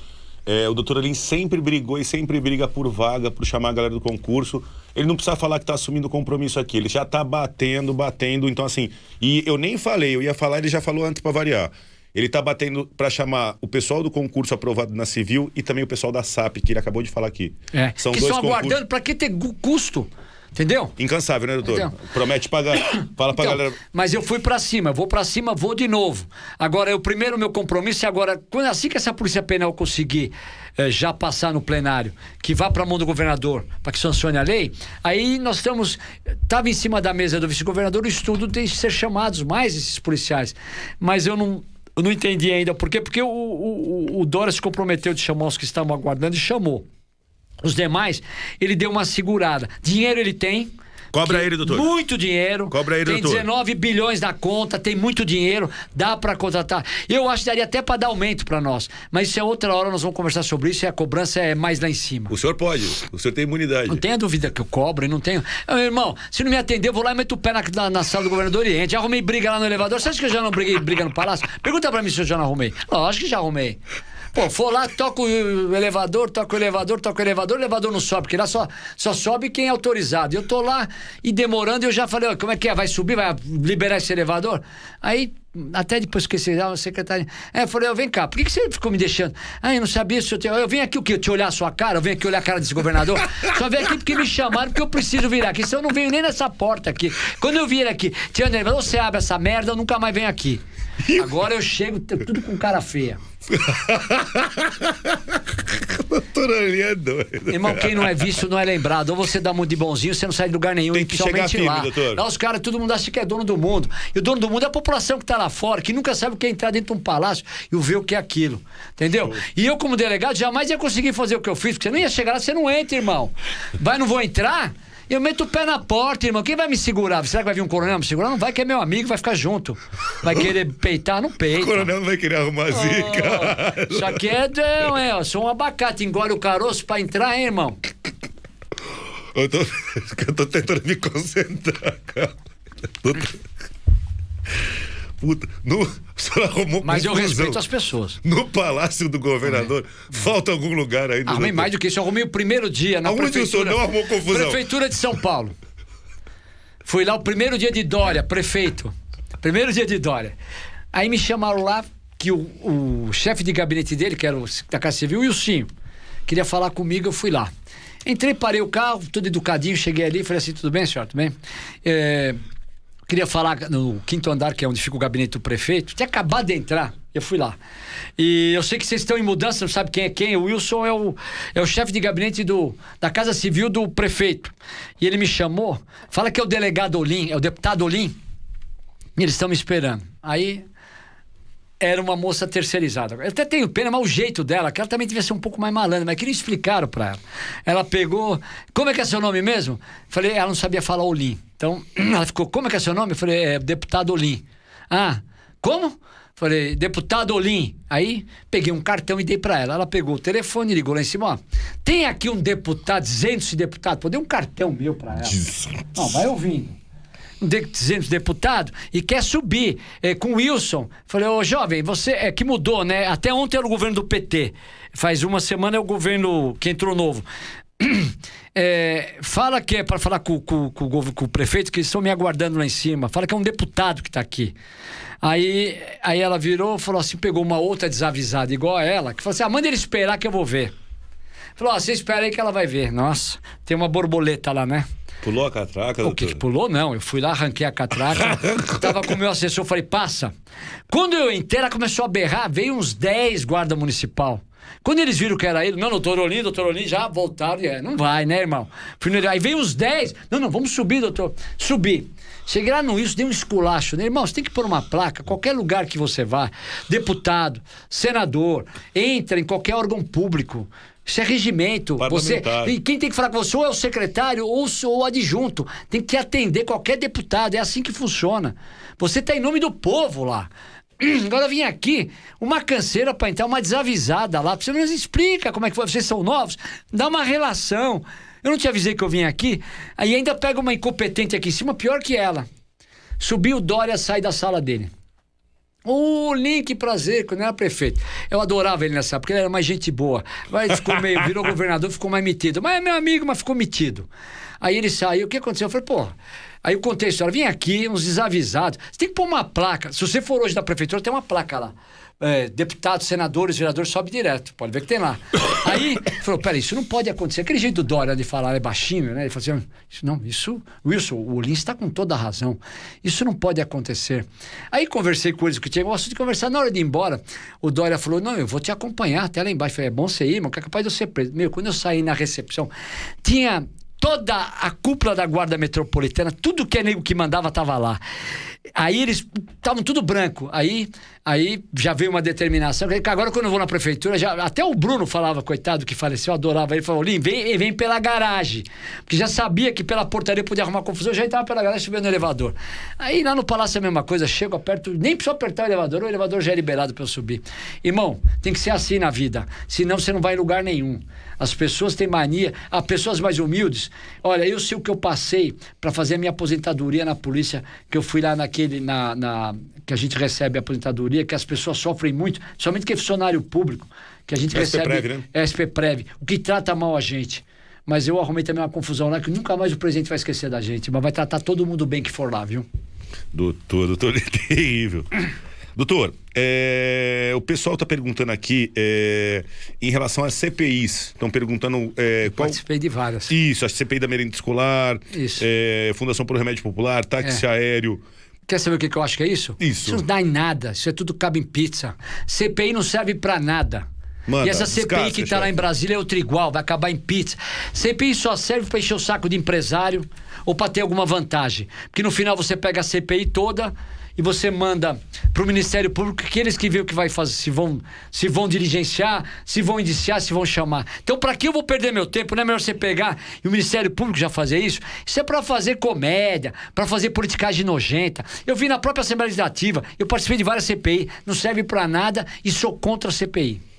É, o doutor Olim sempre brigou e sempre briga por vaga, por chamar a galera do concurso. Ele não precisa falar que tá assumindo compromisso aqui, ele já tá batendo, batendo. Então, assim, e eu nem falei, eu ia falar, ele já falou antes pra variar. Ele tá batendo pra chamar o pessoal do concurso aprovado na civil e também o pessoal da SAP, que ele acabou de falar aqui. É. São que dois estão concursos. aguardando, para que ter custo? Entendeu? Incansável, né, doutor? Então. Promete pagar. Fala pra Então, galera. Mas eu fui pra cima, vou pra cima, vou de novo. Agora, eu primeiro meu compromisso é agora, quando assim que essa Polícia Penal conseguir eh, já passar no plenário, que vá pra mão do governador para que sancione a lei, aí nós estamos. Estava em cima da mesa do vice-governador o estudo de ser chamados mais esses policiais. Mas eu não. Eu não entendi ainda por quê, porque o, o, o- o Dória se comprometeu de chamar os que estavam aguardando e chamou. Os demais, ele deu uma segurada. Dinheiro ele tem. Cobra ele, doutor. Muito dinheiro. Cobra ele, tem doutor. 19 bilhões na conta, tem muito dinheiro, dá para contratar. Eu acho que daria até para dar aumento para nós. Mas isso é outra hora, nós vamos conversar sobre isso e a cobrança é mais lá em cima. O senhor pode, o senhor tem imunidade. Não tenha dúvida que eu cobro, e não tenho. Meu irmão, se não me atender, eu vou lá e meto o pé na, na, na sala do governo do Oriente. Já arrumei briga lá no elevador. Você acha que eu já não briguei briga no palácio? Pergunta pra mim se eu já não arrumei. Lógico que já arrumei. Pô, for lá, toco o elevador, toco o elevador, toco o elevador, o elevador não sobe, porque lá só, só sobe quem é autorizado. Eu tô lá e demorando, eu já falei, ó, como é que é? Vai subir, vai liberar esse elevador? Aí, até depois que esse a secretária. É, eu falei, ó, vem cá, por que, que você ficou me deixando? Ah, eu não sabia se eu te... Eu venho aqui o quê? Te olhar a sua cara? Eu venho aqui olhar a cara desse governador? Só venho aqui porque me chamaram, porque eu preciso vir aqui. Senão eu não venho nem nessa porta aqui. Quando eu vier aqui, tirando elevador, você abre essa merda, eu nunca mais venho aqui. Agora eu chego tudo com cara feia. doutor ali é doido. Irmão, quem não é visto não é lembrado. Ou você dá muito de bonzinho, você não sai de lugar nenhum, Tem que principalmente chegar lá. firme, doutor. Lá os caras, todo mundo acha que é dono do mundo. E o dono do mundo é a população que tá lá fora, que nunca sabe o que é entrar dentro de um palácio e ver o que é aquilo. Entendeu? E eu, como delegado, jamais ia conseguir fazer o que eu fiz, porque você não ia chegar lá, você não entra, irmão. Vai, não vou entrar? Eu meto o pé na porta, irmão. Quem vai me segurar? Será que vai vir um coronel me segurar? Não vai, que é meu amigo, vai ficar junto. Vai querer peitar? Não O peita. coronel não vai querer arrumar zica. Oh, isso aqui é, é, é, eu sou um abacate, engole o caroço pra entrar, hein, irmão? Eu tô, eu tô tentando me concentrar, cara. Puta, no, o senhor arrumou Mas eu respeito as pessoas. No palácio do governador, falta algum lugar ainda. Arrumei mais do que isso. Eu arrumei o primeiro dia na Aonde o senhor prefeitura. não arrumou confusão? Prefeitura de São Paulo. Fui lá o primeiro dia de Dória, prefeito. Primeiro dia de Dória. Aí me chamaram lá que o, o chefe de gabinete dele, que era o da Casa Civil, o Ilcinho, queria falar comigo, eu fui lá. Entrei, parei o carro, tudo educadinho, cheguei ali, falei assim, tudo bem, senhor? Tudo bem? É, queria falar no quinto andar, que é onde fica o gabinete do prefeito. Tinha acabado de entrar. Eu fui lá. E eu sei que vocês estão em mudança, não sabe quem é quem. O Wilson é o, é o chefe de gabinete do, da Casa Civil do prefeito. E ele me chamou. Fala que é o delegado Olim, é o deputado Olim. E eles estão me esperando. Aí era uma moça terceirizada. Eu até tenho pena, mas o jeito dela, que ela também devia ser um pouco mais malandra, mas que não explicaram pra ela. Ela pegou. Como é que é seu nome mesmo? Falei, ela não sabia falar Olim. Então, ela ficou, como é que é seu nome? Eu falei, é deputado Olim. Ah, como? Falei, deputado Olim. Aí peguei um cartão e dei pra ela. Ela pegou o telefone e ligou lá em cima, ó. Tem aqui um deputado, dizendo esse deputado. Pô, dei um cartão meu pra ela. Não, vai ouvindo um de- dizendo deputado e quer subir eh, com o Wilson. Falei, ô jovem, você é que mudou, né? Até ontem era o governo do PT. Faz uma semana é o governo que entrou novo. Eh, fala que é para falar com, com- com com o prefeito, que eles estão me aguardando lá em cima. Fala que é um deputado que está aqui. Aí, aí ela virou, falou assim, pegou uma outra desavisada igual a ela, que falou assim: ah, manda ele esperar que eu vou ver. Falou, ó, você espera aí que ela vai ver. Nossa, tem uma borboleta lá, né? Pulou a catraca, O que, que pulou? Não. Eu fui lá, arranquei a catraca. tava com o meu assessor, falei, passa. Quando eu entrei, ela começou a berrar, veio uns 10 guarda municipal. Quando eles viram que era ele, não, doutor Olim, doutor Olim, já voltaram. E, é, não vai, né, irmão? Aí veio uns 10. Não, não, vamos subir, doutor. Subi. Cheguei lá no isso, dei um esculacho. Né? Irmão, você tem que pôr uma placa, qualquer lugar que você vá, deputado, senador, entra em qualquer órgão público. Isso é regimento. Você, e quem tem que falar com você ou é o secretário ou o o adjunto. Tem que atender qualquer deputado. É assim que funciona. Você está em nome do povo lá. Agora vim aqui, uma canseira para entrar, uma desavisada lá. Você nos explica como é que foi. Vocês são novos, dá uma relação. Eu não te avisei que eu vim aqui. Aí ainda pega uma incompetente aqui em cima, pior que ela. Subiu o Dória, sai da sala dele. Ô, Link, prazer, quando era prefeito. Eu adorava ele nessa época, porque ele era mais gente boa. Mas ficou meio, virou governador, ficou mais metido. Mas é meu amigo, mas ficou metido. Aí ele saiu, o que aconteceu? Eu falei, pô. Aí eu contei a história, vim aqui, uns desavisados. Você tem que pôr uma placa. Se você for hoje da prefeitura, tem uma placa lá. É, deputados, senadores, vereadores, sobe direto. Pode ver que tem lá. Aí, falou, peraí, isso não pode acontecer. Aquele jeito do Dória de falar é baixinho, né? Ele falou assim, isso não, isso, Wilson, o Lins está com toda a razão. Isso não pode acontecer. Aí conversei com eles, que tinha gosto de conversar. Na hora de ir embora, o Dória falou, não, eu vou te acompanhar até lá embaixo. Eu falei, é bom você ir, irmão, que é capaz de eu ser preso. Meu, quando eu saí na recepção, tinha toda a cúpula da Guarda Metropolitana, tudo que é nego que mandava tava lá. Aí eles estavam tudo branco. Aí, aí já veio uma determinação. Agora, quando eu vou na prefeitura, já, até o Bruno falava, coitado, que faleceu, eu adorava. Ele falou: Lim, vem, vem pela garagem. Porque já sabia que pela portaria podia arrumar confusão, eu já entrava pela garagem subia no elevador. Aí lá no palácio é a mesma coisa, chego, aperto, nem preciso apertar o elevador, o elevador já é liberado para eu subir. Irmão, tem que ser assim na vida, senão você não vai em lugar nenhum. As pessoas têm mania, as pessoas mais humildes. Olha, eu sei o que eu passei para fazer a minha aposentadoria na polícia, que eu fui lá naquele, na, na- que a gente recebe a aposentadoria, que as pessoas sofrem muito, somente que é funcionário público, que a gente SP recebe. Prev, né? É SP o que trata mal a gente. Mas eu arrumei também uma confusão lá que nunca mais o presidente vai esquecer da gente, mas vai tratar todo mundo bem que for lá, viu? Doutor, doutor, é terrível. Doutor, é, o pessoal está perguntando aqui é, em relação às CPIs. Estão perguntando é, qual. Participei de várias. Isso, a CPI da merenda escolar, Isso. é, Fundação por Remédio Popular, táxi É. aéreo. Quer saber o que, que eu acho que é isso? Isso. Isso não dá em nada. Isso é tudo cabe em pizza. CPI não serve pra nada. Manda, e essa CPI descasca, que está lá em Brasília é outra igual, vai acabar em pizza. CPI só serve para encher o saco de empresário ou para ter alguma vantagem. Porque no final você pega a CPI toda e você manda para o Ministério Público que eles que veem o que vai fazer, se vão, se vão diligenciar, se vão indiciar, se vão chamar. Então, para que eu vou perder meu tempo? Não é melhor você pegar e o Ministério Público já fazer isso? Isso é para fazer comédia, para fazer politicagem nojenta. Eu vi na própria Assembleia Legislativa, eu participei de várias CPI, não serve para nada e sou contra a CPI.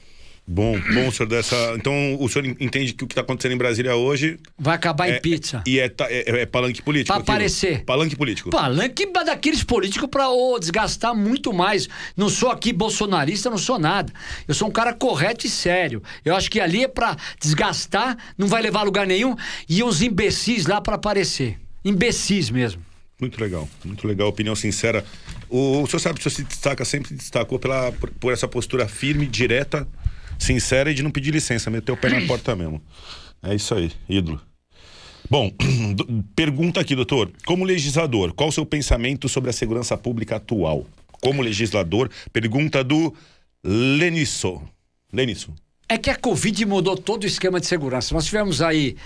Bom, bom, senhor, dessa. Então, o senhor entende que o que está acontecendo em Brasília hoje. Vai acabar é, em pizza. E é, ta- é- é palanque político? Aquilo? aparecer. Palanque político. Palanque daqueles políticos para desgastar muito mais. Não sou aqui bolsonarista, não sou nada. Eu sou um cara correto e sério. Eu acho que ali é para desgastar, não vai levar a lugar nenhum, e uns imbecis lá para aparecer. Imbecis mesmo. Muito legal, muito legal, opinião sincera. O, o senhor sabe que o senhor se destaca, sempre se destacou pela, por, por essa postura firme, direta, sincera e de não pedir licença, meter o pé na porta mesmo. É isso aí, ídolo. Bom, pergunta aqui, doutor. Como legislador, qual o seu pensamento sobre a segurança pública atual? Como legislador, pergunta do Lenisso. Lenisso. É que a Covid mudou todo o esquema de segurança. Nós tivemos aí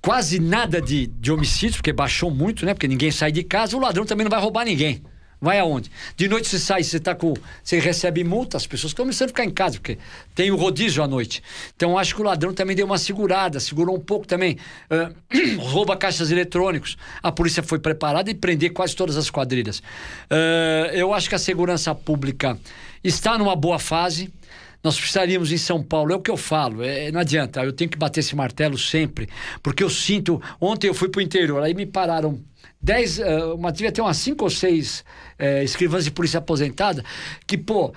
quase nada de, de homicídios, porque baixou muito, né? Porque ninguém sai de casa, o ladrão também não vai roubar ninguém. Vai aonde? De noite você sai, você tá com. Você recebe multa, as pessoas começando a ficar em casa, porque tem o rodízio à noite. Então acho que o ladrão também deu uma segurada, segurou um pouco também. Ah, rouba caixas eletrônicos. A polícia foi preparada e prender quase todas as quadrilhas. Ah, eu acho que a segurança pública está numa boa fase. Nós precisaríamos em São Paulo, é o que eu falo, é, não adianta, eu tenho que bater esse martelo sempre, porque eu sinto. Ontem eu fui para o interior, aí me pararam 10, eh, uma, devia ter umas 5 ou 6 escrivãs de polícia aposentada, que, pô,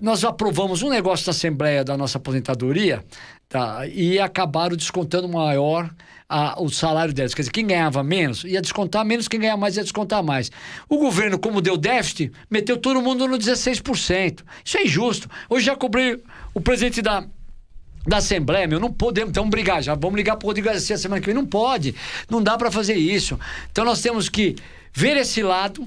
nós aprovamos um negócio na Assembleia da nossa aposentadoria tá, e acabaram descontando maior a- o salário deles. Quer dizer, quem ganhava menos ia descontar menos, quem ganhava mais ia descontar mais. O governo, como deu déficit, meteu todo mundo no 16%. Isso é injusto. Hoje já cobrei o presidente da, da Assembleia, meu, não podemos, então brigar, já vamos ligar para o Rodrigo Garcia semana que vem, não pode, não dá para fazer isso. Então nós temos que ver esse lado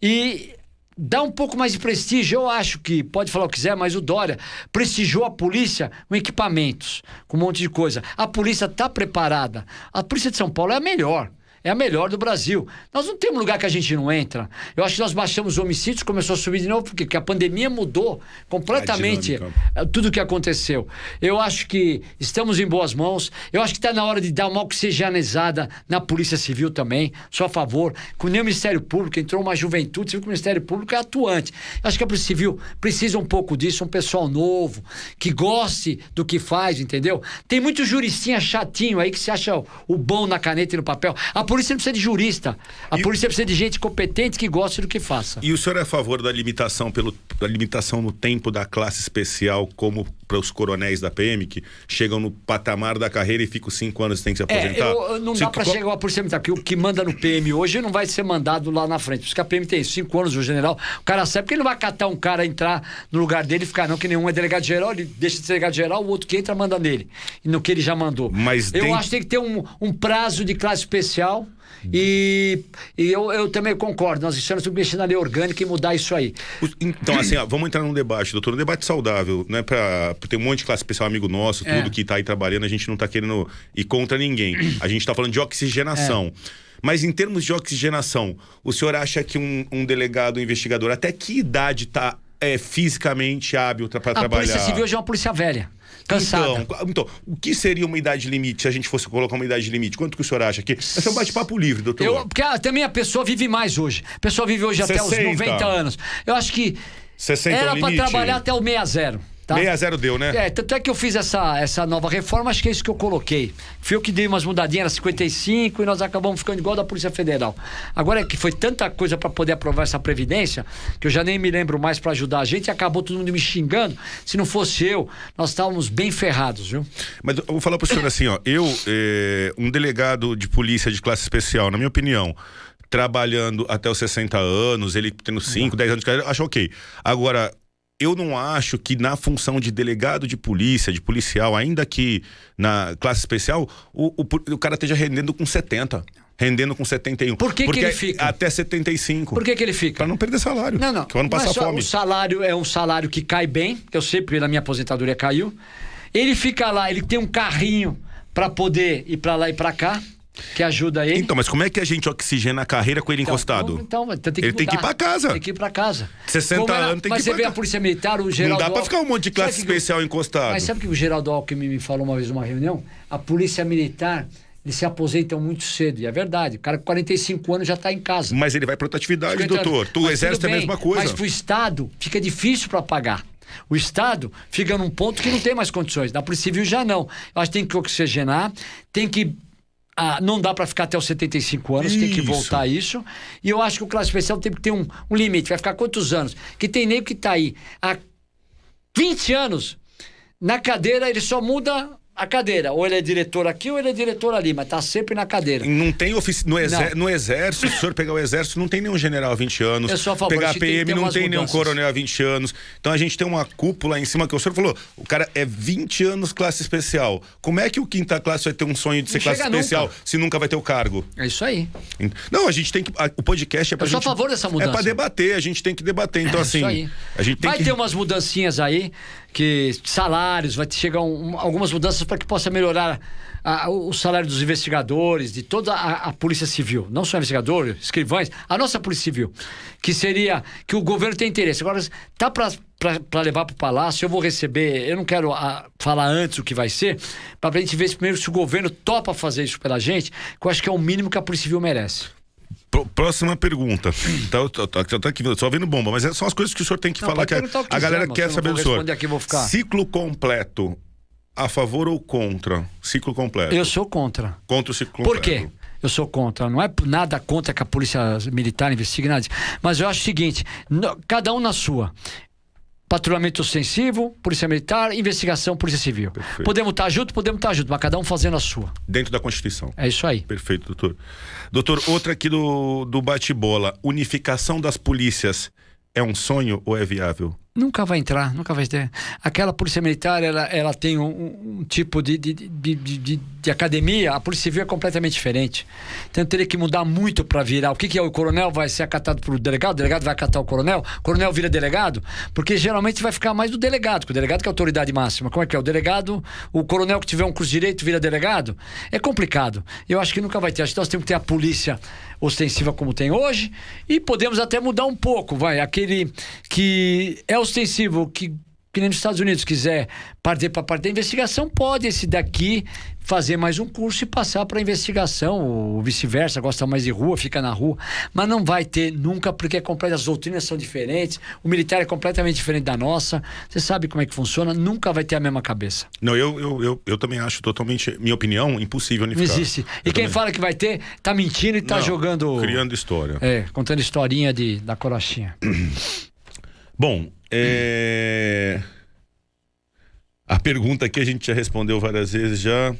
e dar um pouco mais de prestígio. Eu acho que, pode falar o que quiser, mas o Dória prestigiou a polícia com equipamentos, com um monte de coisa. A polícia está preparada. A polícia de São Paulo é a melhor. É a melhor do Brasil. Nós não temos lugar que a gente não entra. Eu acho que nós baixamos homicídios, começou a subir de novo, porque porque a pandemia mudou completamente é, tudo que aconteceu. Eu acho que estamos em boas mãos. Eu acho que está na hora de dar uma oxigenizada na Polícia Civil também. Sou a favor. Com o Ministério Público, entrou uma juventude, você viu que o Ministério Público é atuante. Eu acho que a Polícia Civil precisa um pouco disso, um pessoal novo, que goste do que faz, entendeu? Tem muito juristinha chatinho aí que se acha o- o bom na caneta e no papel. A polícia não precisa de jurista. A E- polícia precisa de gente competente que goste do que faça. E o senhor é a favor da limitação pelo da limitação no tempo da classe especial, como para os coronéis da PM que chegam no patamar da carreira e ficam cinco anos e têm que se É, aposentar? eu- eu- não dá qual- chegar a polícia militar, porque o que manda no PM hoje não vai ser mandado lá na frente. Por isso que a PM tem cinco anos, o general. O cara sabe que ele não vai catar um cara entrar no lugar dele e ficar, não, que nenhum é delegado geral, ele deixa de ser delegado geral, o outro que entra manda nele. E no que ele já mandou. Mas eu tem- acho que tem que ter um, um prazo de classe especial. E, e eu, eu também concordo, nós estamos mexendo na lei orgânica e mudar isso aí. Então, assim, ó, vamos entrar num debate, doutor. Um debate saudável, né? Pra, tem um monte de classe especial, amigo nosso, É. tudo que tá aí trabalhando, a gente não tá querendo ir contra ninguém. A gente tá falando de oxigenação. É. Mas em termos de oxigenação, o senhor acha que um, um delegado, um investigador, até que idade tá é, fisicamente hábil para A trabalhar? polícia civil hoje é uma polícia velha, cansada. Então, então, o que seria uma idade limite, se a gente fosse colocar uma idade limite? Quanto que o senhor acha que... Esse é um bate-papo livre, doutor. Eu, porque ah, também a pessoa vive mais hoje. A pessoa vive hoje até os 60. 90 anos. Eu acho que 60 é era para trabalhar até o 60. Tá? 60 deu, né? É, tanto é que eu fiz essa, essa nova reforma, acho que é isso que eu coloquei. Fui eu que dei umas mudadinhas, era 55 e nós acabamos ficando igual da Polícia Federal. Agora é que foi tanta coisa para poder aprovar essa Previdência, que eu já nem me lembro mais para ajudar a gente e acabou todo mundo me xingando. Se não fosse eu, nós estávamos bem ferrados, viu? Mas eu vou falar pro senhor assim, ó. Eu, eh, um delegado de polícia de classe especial, na minha opinião, trabalhando até os 60 anos, ele tendo 5, 10 anos de carreira, acho ok. Agora, eu não acho que na função de delegado de polícia, de policial, ainda que na classe especial, o, o, o cara esteja rendendo com 70. rendendo com 71. Por que que Porque ele fica? Até 75. Por que, que ele fica? Pra não perder salário. Não, não. Pra não passar fome. O salário é um salário que cai bem, que eu sei porque na minha aposentadoria caiu. Ele fica lá, ele tem um carrinho para poder ir para lá e para cá, que ajuda ele. Então, mas como é que a gente oxigena a carreira com ele encostado? Então, então tem que Ele tem que ir mudar. pra casa. Tem que ir pra casa. 60 Como era- anos tem que Mas ir você pra vê a. Polícia Militar, o Não Geraldo dá pra ficar um monte de classe especial encostado. Mas sabe o que o Geraldo Alckmin me falou uma vez numa reunião? A Polícia Militar, eles se aposentam muito cedo, e é verdade. O cara com 45 anos já está em casa. Mas ele vai pra outra atividade, 50 anos. doutor. Tu, o Mas exército tudo é a bem, mesma coisa. Mas pro Estado fica difícil para pagar. O Estado fica num ponto que não tem mais condições. Na Polícia Civil já não. Eu acho que tem que oxigenar, tem que. Ah, não dá para ficar até os 75 anos, tem que Isso. voltar a isso. E eu acho que o classe especial tem que ter um, um limite. Vai ficar quantos anos? Que tem nego que tá aí há 20 anos na cadeira, ele só muda a cadeira. Ou ele é diretor aqui ou ele é diretor ali, mas tá sempre na cadeira. Não tem ofici... no, no exército, se o senhor pegar o exército, não tem nenhum general há 20 anos. Eu sou a favor, pegar a a tem PM, ter não tem nenhum coronel há 20 anos. Então a gente tem uma cúpula em cima que o senhor falou. O cara é 20 anos classe especial. Como é que o quinta classe vai ter um sonho de ser Não classe especial nunca. se nunca vai ter o cargo? É isso aí. Não, a gente tem que. a- o podcast é pra Eu sou a gente. favor dessa É mudança. pra debater, a gente tem que debater. Então, É assim. isso aí. A gente tem vai que. ter umas mudancinhas aí, que salários, vai chegar um- algumas mudanças para que possa melhorar a- o salário dos investigadores, de toda a, a Polícia Civil, não só investigadores, escrivães, a nossa Polícia Civil, que seria que o governo tem interesse. Agora, tá para levar para o Palácio, eu vou receber, eu não quero ah, falar antes o que vai ser, para a gente ver primeiro se o governo topa fazer isso pela gente, que eu acho que é o mínimo que a Polícia Civil merece. Pró- Próxima pergunta. Tá, eu tô- tô- tô aqui, só vendo bomba, mas são as coisas que o senhor tem que Não, falar. Que a, que a galera quer eu não saber do senhor. aqui, vou ficar. Ciclo completo. A favor ou contra? Ciclo completo. Eu sou contra. Contra o ciclo Por completo. quê? Eu sou contra. Não é nada contra que a polícia militar investigue nada. Mas eu acho o seguinte: cada um na sua. Patrulhamento ostensivo, polícia militar, investigação, polícia civil. Perfeito. Podemos estar juntos, podemos estar juntos, mas cada um fazendo a sua. Dentro da Constituição. É isso aí. Perfeito, doutor. Doutor, outra aqui do, do bate-bola. Unificação das polícias é um sonho ou é viável? Nunca vai entrar, nunca vai ter. Aquela polícia militar, ela, ela tem um, um- tipo de, de, de, de- de- de academia, a polícia civil é completamente diferente. Então teria que mudar muito para virar. O que, que é? O coronel vai ser acatado pelo delegado, o delegado vai acatar o coronel, o coronel vira delegado, porque geralmente vai ficar mais do delegado, porque o delegado que é a autoridade máxima. Como é que é? O delegado, o coronel que tiver um curso de direito vira delegado? É complicado. Eu acho que nunca vai ter. Acho que nós temos que ter a polícia ostensiva como tem hoje e podemos até mudar um pouco, vai. Aquele que é ostensivo, que, que nem nos Estados Unidos quiser partir para a parte da investigação, pode esse daqui fazer mais um curso e passar para a investigação, ou vice-versa, gosta mais de rua, fica na rua, mas não vai ter nunca, porque é completo, as doutrinas são diferentes, o militar é completamente diferente da nossa, você sabe como é que funciona, nunca vai ter a mesma cabeça. Não, eu, eu, eu, eu também acho totalmente, minha opinião, impossível Não unificar. existe. E Eu quem também. fala que vai ter, tá mentindo e tá Não, jogando. Criando história. É, contando historinha de, da corochinha. Bom, é... a pergunta aqui a gente já respondeu várias vezes já.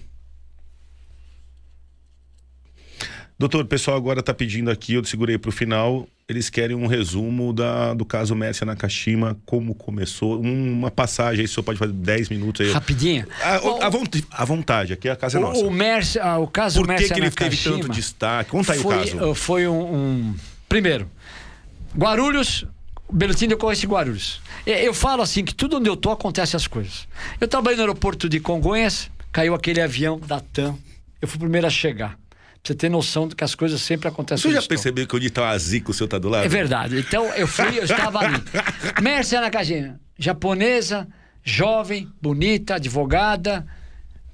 Doutor, o pessoal agora está pedindo aqui, eu segurei para o final. Eles querem um resumo da, do caso Mércia Nakashima, como começou, um- uma passagem aí, o senhor pode fazer 10 minutos aí. Rapidinho. À, Bom, à vonta- à vontade, aqui a casa é nossa. o, o, Mercy, ah, o caso Por que, Mércia que ele teve tanto destaque? Conta aí foi, o caso. uh, Foi um, um- Primeiro, Guarulhos, Belutinho eu conheço Guarulhos. E- Eu falo assim que tudo onde eu tô acontece as coisas. Eu trabalhei no aeroporto de Congonhas, caiu aquele avião da TAM. Eu fui o primeiro a chegar. Pra você ter noção de que as coisas sempre acontecem. Você já percebeu que onde está a zica o senhor tá do lado? É verdade. Então eu fui, eu estava ali. Mércia Nakajima, japonesa, jovem, bonita, advogada,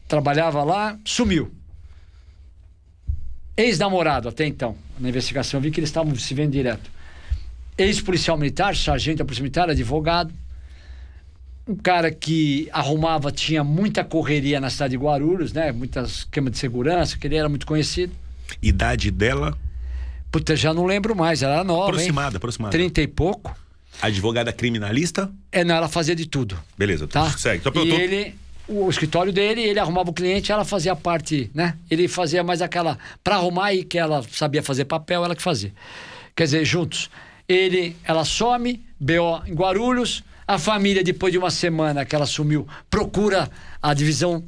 trabalhava lá, sumiu. Ex-namorado até então. Na investigação eu vi que eles estavam se vendo direto. Ex-policial militar, sargento da polícia militar, advogado. Um cara que arrumava, tinha muita correria na cidade de Guarulhos, né? Muitas esquema de segurança, que ele era muito conhecido. Idade dela? Puta, já não lembro mais, ela era nova, hein? Aproximada, aproximada. Trinta e pouco. Advogada criminalista? É, não, ela fazia de tudo, Beleza, tá? segue. Eu e tô- ele, o escritório dele, ele arrumava o cliente, ela fazia a parte, né? Ele fazia mais aquela, pra arrumar e que ela sabia fazer papel, ela que fazia. Quer dizer, juntos. Ele, ela some, BO em Guarulhos, a família, depois de uma semana que ela sumiu, procura a divisão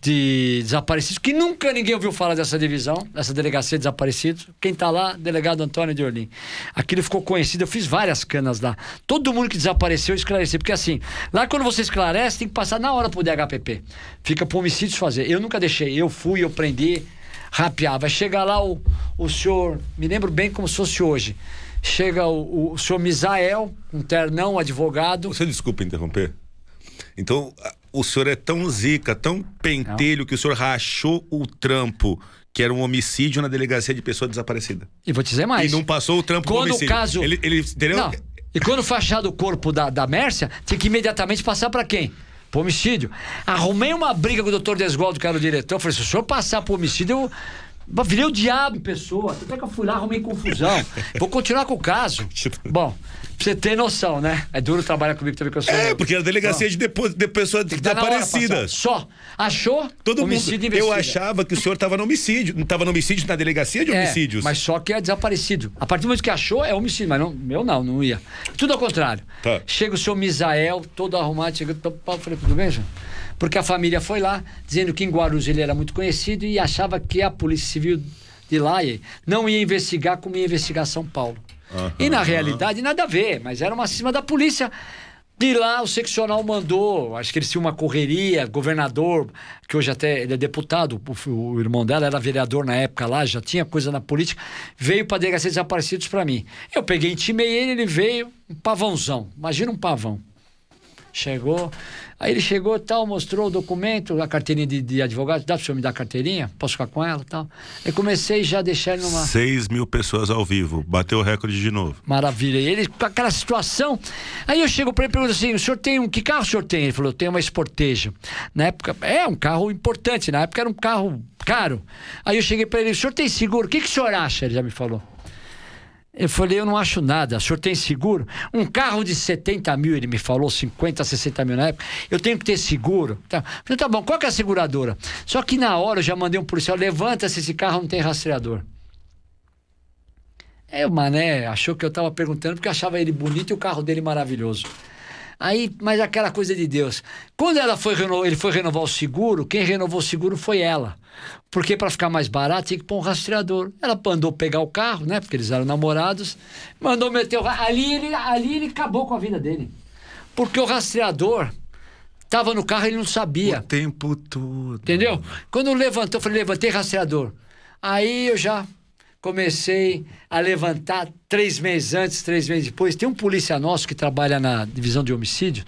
de desaparecidos, que nunca ninguém ouviu falar dessa divisão, dessa delegacia de desaparecidos. Quem está lá, delegado Antônio de Orlim. Aquilo ficou conhecido, eu fiz várias canas lá. Todo mundo que desapareceu, eu esclareci. Porque assim, lá quando você esclarece, tem que passar na hora pro DHPP. Fica pro homicídios fazer. Eu nunca deixei, eu fui, eu prendi, rapeava. Vai chegar lá o, o senhor, me lembro bem como se fosse hoje. Chega o, o senhor Misael, um ternão, advogado. Você desculpa interromper. Então, o senhor é tão zica, tão pentelho, que o senhor rachou o trampo, que era um homicídio na delegacia de pessoa desaparecida. E vou te dizer mais. E não passou o trampo Quando do homicídio. o caso. Ele, ele, entendeu? Não. E quando foi achado o corpo da, da Mércia, tinha que imediatamente passar para quem? Pro homicídio. Arrumei uma briga com o doutor Desgoldo, que era o diretor. Falei: se o senhor passar pro homicídio, eu. Virei o diabo em pessoa. Até que eu fui lá, arrumei confusão. Vou continuar com o caso. Bom, pra você ter noção, né? É duro trabalhar comigo também que eu sou. É, porque era delegacia de, depo... de pessoa desaparecida. Só. Achou? Todo homicídio mundo. Eu achava que o senhor estava no homicídio. Não estava no homicídio na delegacia de É, homicídios. mas só que é desaparecido. A partir do momento que achou, é homicídio. Mas não, meu não, não ia. Tudo ao contrário. Tá. Chega o senhor Misael, todo arrumado, chega. Eu falei, tudo bem, senhor? Porque a família foi lá, dizendo que em Guarulhos ele era muito conhecido e achava que a Polícia Civil de lá ia- não ia investigar como ia investigar São Paulo. E na realidade, nada a ver, mas era uma cima da polícia. De lá, o seccional mandou, acho que eles tinham uma correria, governador, que hoje até ele é deputado, o, o irmão dela era vereador na época lá, já tinha coisa na política, veio para delegacia de desaparecidos para mim. Eu peguei, intimei ele, ele veio, um pavãozão, imagina um pavão. Chegou, aí ele chegou e tal, mostrou o documento, a carteirinha de, de advogado, dá para o senhor me dar a carteirinha? Posso ficar com ela tal? Aí comecei já a deixar ele numa... 6 mil pessoas ao vivo. Bateu o recorde de novo. Maravilha. E ele, com aquela situação. Aí eu chego para ele e pergunto assim: o senhor tem um. Que carro o senhor tem? Ele falou: eu tenho uma Sportage. Na época, é um carro importante, na época era um carro caro. Aí eu cheguei para ele: o senhor tem seguro? O que, que o senhor acha? Ele já me falou. Eu falei, eu não acho nada. O senhor tem seguro? Um carro de 70 mil, ele me falou, 50, 60 mil na época. Eu tenho que ter seguro. Tá, falei, tá bom, qual que é a seguradora? Só que na hora eu já mandei um policial, levanta-se, esse carro não tem rastreador. É, o Mané achou que eu estava perguntando porque achava ele bonito e o carro dele maravilhoso. Aí, mas aquela coisa de Deus. Quando ela foi ele foi renovar o seguro, quem renovou o seguro foi ela. Porque para ficar mais barato tinha que pôr um rastreador. Ela mandou pegar o carro, né? Porque eles eram namorados. Mandou meter o ali ele ali ele acabou com a vida dele. Porque o rastreador estava no carro e ele não sabia. O tempo todo. Entendeu? Quando levantou, eu falei, levantei rastreador. Aí eu já comecei a levantar três meses antes, três meses depois. Tem um polícia nosso que trabalha na divisão de homicídio.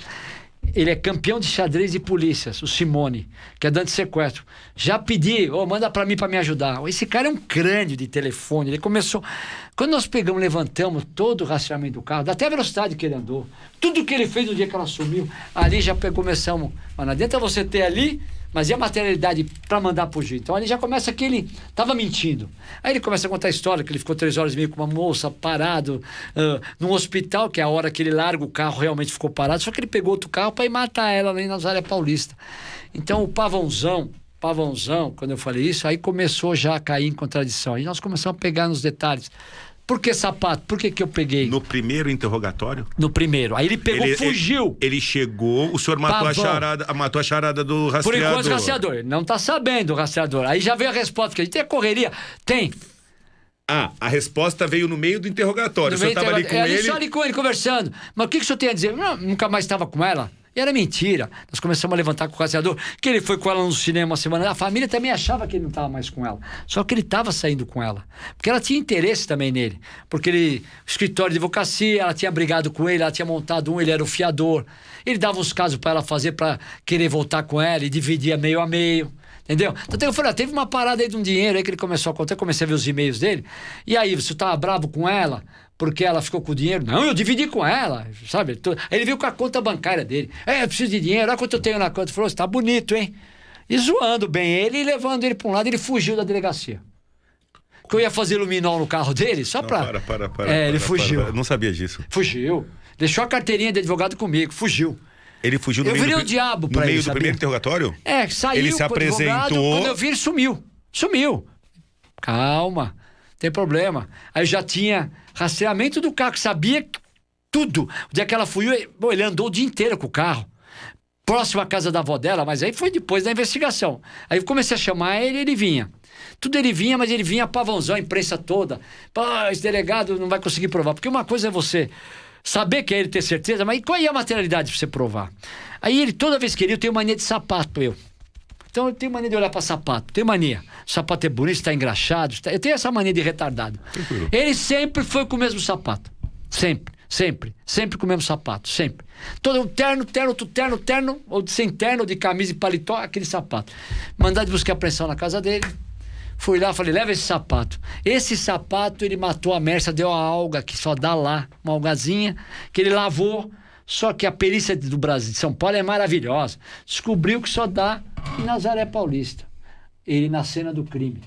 Ele é campeão de xadrez de polícias, o Simone, que é dando sequestro. Já pedi, ô, manda pra mim pra me ajudar. Esse cara é um crânio de telefone. Ele começou. Quando nós pegamos, levantamos todo o rastreamento do carro, até a velocidade que ele andou, tudo que ele fez no dia que ela sumiu, ali já começamos. Mas não adianta você ter ali, mas e a materialidade para mandar fugir? Então ali já começa que ele estava mentindo. Aí ele começa a contar a história que ele ficou três horas e meia com uma moça parado ah, num hospital, que é a hora que ele larga o carro realmente ficou parado, só que ele pegou outro carro para ir matar ela ali na Nazaré Paulista. Então o pavãozão, pavãozão, quando eu falei isso, aí começou já a cair em contradição. Aí nós começamos a pegar nos detalhes. Por que sapato? Por que, que eu peguei? No, No primeiro interrogatório, primeiro. Aí ele pegou, ele, fugiu. Ele, ele chegou, o senhor matou a, charada, matou a charada do Por rastreador. enquanto, rastreador. Ele não tá sabendo o rastreador. Aí já veio a resposta, porque a gente tem a correria. Tem. Ah, a resposta veio no meio do interrogatório. No o senhor estava ali com é, ele. só ali com ele conversando. Mas o que, que o senhor tem a dizer? Não, nunca mais estava com ela. E era mentira. Nós começamos a levantar com o rastreador que ele foi com ela no cinema uma semana. A família também achava que ele não estava mais com ela. Só que ele estava saindo com ela. Porque ela tinha interesse também nele. Porque ele, escritório de advocacia, ela tinha brigado com ele, ela tinha montado um, ele era o fiador. Ele dava uns casos para ela fazer para querer voltar com ela e dividia meio a meio. Entendeu? Então eu falei, ah, teve uma parada aí de um dinheiro aí que ele começou a contar, eu comecei a ver os e-mails dele. E aí, você tava bravo com ela porque ela ficou com o dinheiro? Não, eu dividi com ela, sabe? Ele veio com a conta bancária dele. É, eu preciso de dinheiro, olha quanto eu tenho na conta. Ele falou, você tá bonito, hein? E zoando bem ele e levando ele para um lado, ele fugiu da delegacia. Que eu ia fazer luminol no carro dele, só pra. para, para, para. É, ele para, fugiu. para. Eu não sabia disso. Fugiu. Deixou a carteirinha de advogado comigo, fugiu. Ele fugiu no Eu meio virei do, o diabo no pra meio ele, do sabia? primeiro interrogatório? É, saiu Ele se o advogado, apresentou- Quando eu vi, ele sumiu. Sumiu. Calma, não tem problema. Aí eu já tinha rastreamento do carro, que sabia tudo. O dia que ela fugiu, ele- andou o dia inteiro com o carro. próximo à casa da avó dela, mas aí foi depois da investigação. Aí eu comecei a chamar ele, ele vinha. Tudo ele vinha, mas ele vinha pavãozão, a imprensa toda. Pô, esse delegado não vai conseguir provar. Porque uma coisa é você saber que é ele ter certeza, mas qual é a materialidade para você provar? Aí ele, toda vez que ele, eu tenho mania de sapato, eu. Então eu tenho mania de olhar para sapato, tenho mania. O sapato é bonito, está engraxado, está... eu tenho essa mania de retardado. Tranquilo. Ele sempre foi com o mesmo sapato. Sempre, sempre, sempre com o mesmo sapato, sempre. Todo um terno, terno, outro terno, terno, ou sem terno, de camisa e paletó, aquele sapato. Mandar de buscar apreensão na casa dele. Fui lá, falei, leva esse sapato. Esse sapato ele matou a Mersa, deu a alga que só dá lá, uma algazinha, que ele lavou. Só que a perícia do Brasil, de São Paulo, é maravilhosa. Descobriu que só dá em Nazaré Paulista. Ele na cena do crime,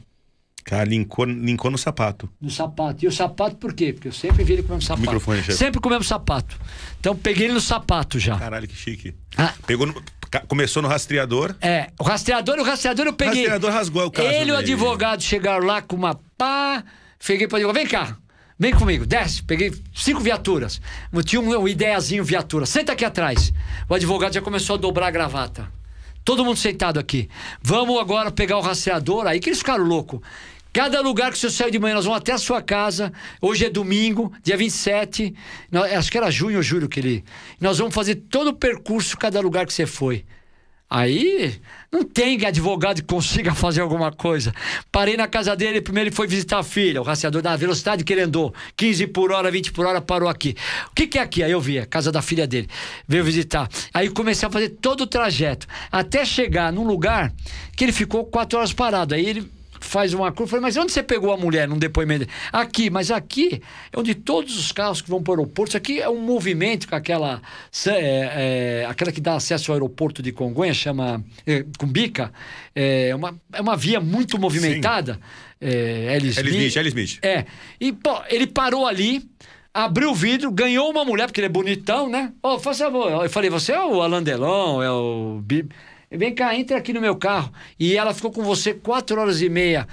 Cara, linkou, linkou no sapato. no sapato. E o sapato por quê? Porque eu sempre vi ele com o mesmo sapato. Microfone, chefe. sempre com o mesmo sapato. Então peguei ele no sapato já. Caralho, que chique. Ah, Pegou no- começou no rastreador. É, o rastreador, o rastreador eu O peguei. rastreador rasgou o caso. Ele e o advogado chegaram lá com uma pá. Peguei para advogado, vem cá, vem comigo, desce. Peguei cinco viaturas. Tinha um, ideiazinho viatura. Senta aqui atrás. O advogado já começou a dobrar a gravata. Todo mundo sentado aqui. Vamos agora pegar o rastreador. Aí que eles ficaram loucos. Cada lugar que senhor saiu de manhã, nós vamos até a sua casa. Hoje é domingo, dia 27. Nós- acho que era junho ou julho que ele. Nós vamos fazer todo o percurso, cada lugar que você foi. Aí não tem advogado que consiga fazer alguma coisa. Parei na casa dele, primeiro ele foi visitar a filha, o rastreador da velocidade que ele andou, 15 por hora, 20 por hora, parou aqui. O que, que é aqui? Aí eu vi, a casa da filha dele. Veio visitar. Aí comecei a fazer todo o trajeto, até chegar num lugar que ele ficou quatro horas parado. Aí ele faz uma curva. Eu Falei, mas onde você pegou a mulher num depoimento? Aqui, mas aqui é onde todos os carros que vão para o aeroporto. Isso aqui é um movimento com aquela. é, é, aquela que dá acesso ao aeroporto de Congonha, chama é, Cumbica. É uma, é uma via muito movimentada. É, L. L. Smith, L. Smith. É. E, pô, ele parou ali, abriu o vidro, ganhou uma mulher, porque ele é bonitão, né? Ô, faz favor. Eu falei, você é o Alain Delon, é o. Vem cá, entra aqui no meu carro. E ela ficou com você quatro horas e meia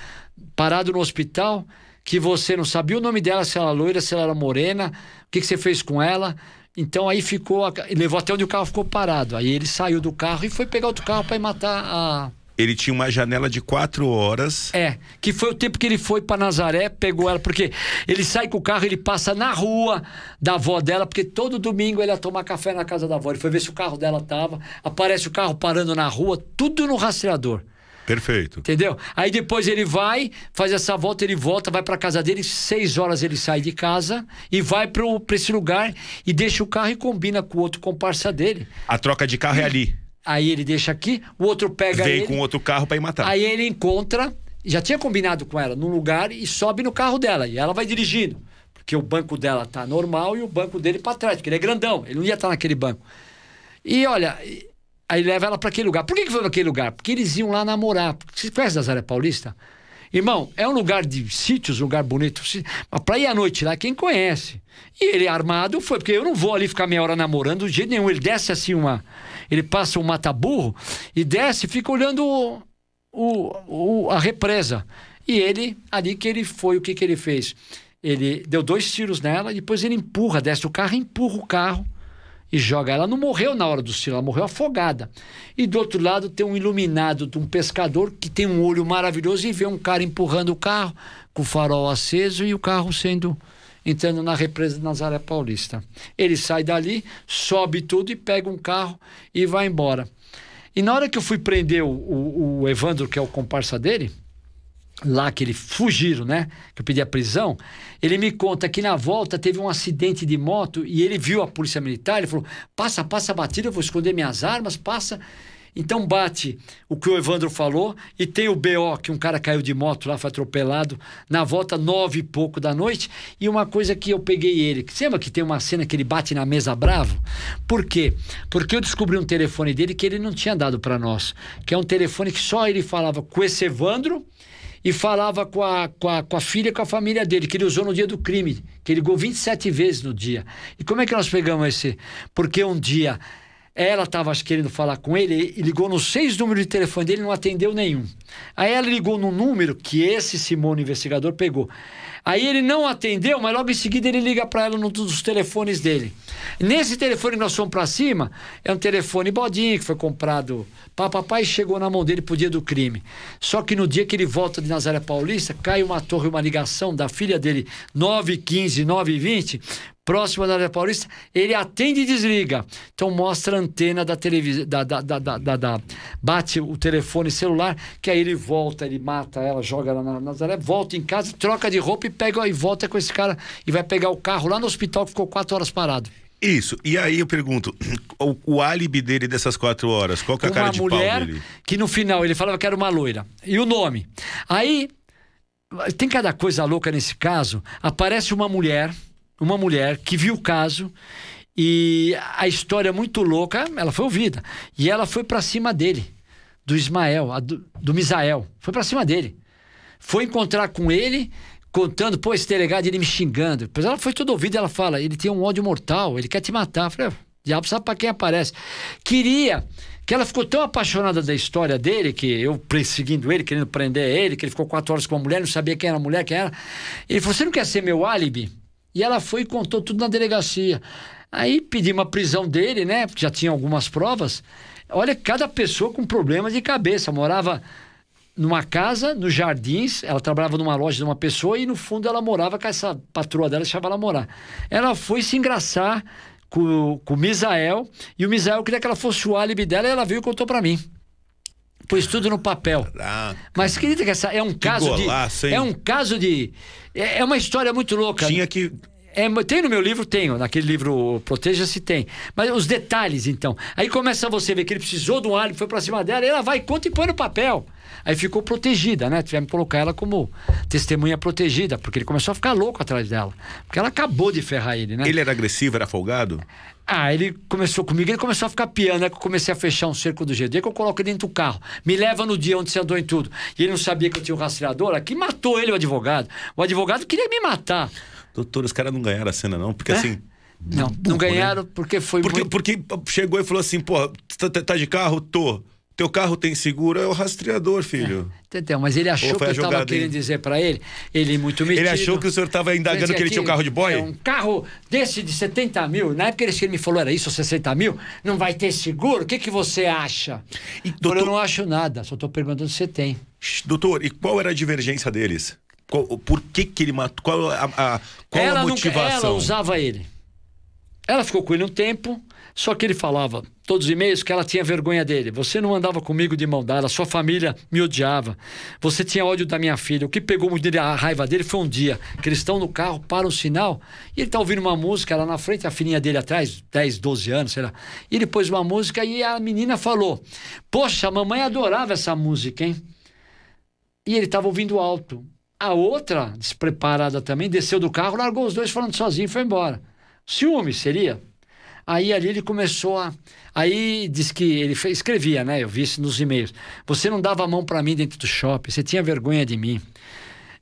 parado no hospital, que você não sabia o nome dela, se ela era loira, se ela era morena, o que, que você fez com ela. Então aí ficou, levou até onde o carro ficou parado. Aí ele saiu do carro e foi pegar outro carro para ir matar a, Ele tinha uma janela de quatro horas. é, que foi o tempo que ele foi pra Nazaré, pegou ela, porque ele sai com o carro, ele passa na rua da avó dela, porque todo domingo ele ia tomar café na casa da avó. Ele foi ver se o carro dela tava, aparece o carro parando na rua, tudo no rastreador. Perfeito. Entendeu? Aí depois ele vai, faz essa volta, ele volta, vai pra casa dele, seis horas ele sai de casa e vai pro, pra esse lugar e deixa o carro e combina com o outro comparsa dele. A troca de carro é ali. Aí ele deixa aqui, o outro pega Vem ele. com outro carro pra ir matar. Aí ele encontra, já tinha combinado com ela, num lugar e sobe no carro dela. E ela vai dirigindo. Porque o banco dela tá normal e o banco dele para trás, porque ele é grandão, ele não ia estar naquele banco. E olha, aí leva ela para aquele lugar. Por que, que foi para aquele lugar? Porque eles iam lá namorar. Você conhece Nazaré Paulista? Irmão, é um lugar de sítios, um lugar bonito. Mas pra ir à noite lá, quem conhece? E ele armado foi, porque eu não vou ali ficar meia hora namorando de jeito nenhum. Ele desce assim uma. Ele passa um mata-burro e desce fica olhando o, o- o- a represa. E ele, ali que ele foi, o que, que ele fez? Ele deu dois tiros nela, depois ele empurra, desce o carro, empurra o carro e joga. Ela não morreu na hora do tiro, ela morreu afogada. E do outro lado tem um iluminado de um pescador que tem um olho maravilhoso e vê um cara empurrando o carro com o farol aceso e o carro sendo entrando na represa de Nazaré Paulista. Ele sai dali, sobe tudo e pega um carro e vai embora. E na hora que eu fui prender o, o- o Evandro, que é o comparsa dele, lá que eles fugiram, né? Que eu pedi a prisão. Ele me conta que na volta teve um acidente de moto e ele viu a polícia militar. Ele falou: passa, passa a batida, eu vou esconder minhas armas, passa. Então bate o que o Evandro falou e tem o BO, que um cara caiu de moto lá, foi atropelado, na volta nove e pouco da noite. E uma coisa que eu peguei ele, você lembra que tem uma cena que ele bate na mesa bravo? Por quê? Porque eu descobri um telefone dele que ele não tinha dado para nós, que é um telefone que só ele falava com esse Evandro e falava com a, com, a, com a filha e com a família dele, que ele usou no dia do crime, que ele ligou 27 vezes no dia. E como é que nós pegamos esse? Porque um dia ela estava querendo falar com ele e ligou nos seis números de telefone dele não atendeu nenhum. Aí ela ligou no número que esse Simone investigador pegou. Aí ele não atendeu, mas logo em seguida ele liga para ela num dos telefones dele. Nesse telefone que nós fomos para cima, é um telefone bodinho que foi comprado para papai chegou na mão dele pro dia do crime. Só que no dia que ele volta de Nazaré Paulista, cai uma torre, uma ligação da filha dele, 915, 920, próxima da área paulista, ele atende e desliga. Então mostra a antena da televisão, da, da, da, da, bate o telefone celular, que aí ele volta, ele mata ela, joga ela na Nazaré, volta em casa, troca de roupa e pega e volta com esse cara e vai pegar o carro lá no hospital que ficou quatro horas parado. Isso. E aí eu pergunto, o, o álibi dele dessas quatro horas, qual que é a cara de mulher pau dele? que no final ele falava que era uma loira. E o nome? Aí tem cada coisa louca nesse caso. Aparece uma mulher, uma mulher que viu o caso e a história é muito louca, ela foi ouvida. E ela foi pra cima dele, do Ismael, a do, do Misael. Foi pra cima dele. Foi encontrar com ele, contando, pô, esse delegado, ele me xingando. Depois ela foi toda ouvida, ela fala, ele tem um ódio mortal, ele quer te matar. Eu falei, "Ah, diabo sabe pra quem aparece. Queria, que ela ficou tão apaixonada da história dele, que eu perseguindo ele, querendo prender ele, que ele ficou quatro horas com uma mulher, não sabia quem era a mulher, quem era. Ele falou, você não quer ser meu álibi? E ela foi e contou tudo na delegacia. Aí pedimos a prisão dele, né? Porque já tinha algumas provas. Olha, cada pessoa com problemas de cabeça. Morava numa casa, nos jardins, ela trabalhava numa loja de uma pessoa e no fundo ela morava com essa patroa dela, deixava ela morar. Ela foi se engraçar com, com o Misael e o Misael queria que ela fosse o álibi dela e ela veio e contou pra mim. Pôs tudo no papel. Ah, Mas acredita que essa é um caso golaço, de. hein? É um caso de. É é uma história muito louca. tinha que. É, tem no meu livro, tenho. Naquele livro Proteja-se tem. Mas os detalhes, então. Aí começa você ver que ele precisou de um álibi, foi pra cima dela, ela vai, conta e põe no papel. Aí ficou protegida, né? Tivemos que colocar ela como testemunha protegida, porque ele começou a ficar louco atrás dela. Porque ela acabou de ferrar ele, né? Ele era agressivo, era folgado? Ah, ele começou comigo, ele começou a ficar piano, né? Que eu comecei a fechar um cerco do GD, que eu coloco ele dentro do carro. Me leva no dia onde você andou em tudo. E ele não sabia que eu tinha um rastreador, aqui matou ele, o advogado. O advogado queria me matar. Doutor, os caras não ganharam a cena, não. Porque É? assim. Não, burro, não né? ganharam porque foi Porque, muito... porque chegou e falou assim, pô, tá, tá- tá de carro? Tô. Teu carro tem seguro? É o rastreador, filho. Entendeu? Mas ele achou que eu estava querendo dizer para ele, ele muito metido. Ele achou que o senhor tava indagando que ele tinha um carro de boy? é, um carro desse de 70 mil, na época ele me falou era isso, 60 mil, não vai ter seguro? O que, que você acha? E, doutor- Eu não acho nada, só estou perguntando se você tem. Doutor, e qual era a divergência deles? Qual- por que que ele matou? Qual a, a- qual ela a nunca- motivação? ela usava ele. Ela ficou com ele um tempo, só que ele falava, todos os e-mails, que ela tinha vergonha dele. Você não andava comigo de mão dada, sua família me odiava. Você tinha ódio da minha filha. O que pegou muito dele, a raiva dele foi um dia que eles estão no carro, para o sinal, e ele está ouvindo uma música lá na frente, a filhinha dele atrás, 10, 12 anos, sei lá. E ele pôs uma música e a menina falou: Poxa, a mamãe adorava essa música, hein? E ele estava ouvindo alto. A outra, despreparada também, desceu do carro, largou os dois falando sozinho e foi embora. Ciúme seria? Aí ali ele começou a. Aí diz que ele fe- escrevia, né? Eu vi isso nos e-mails. Você não dava a mão para mim dentro do shopping, você tinha vergonha de mim.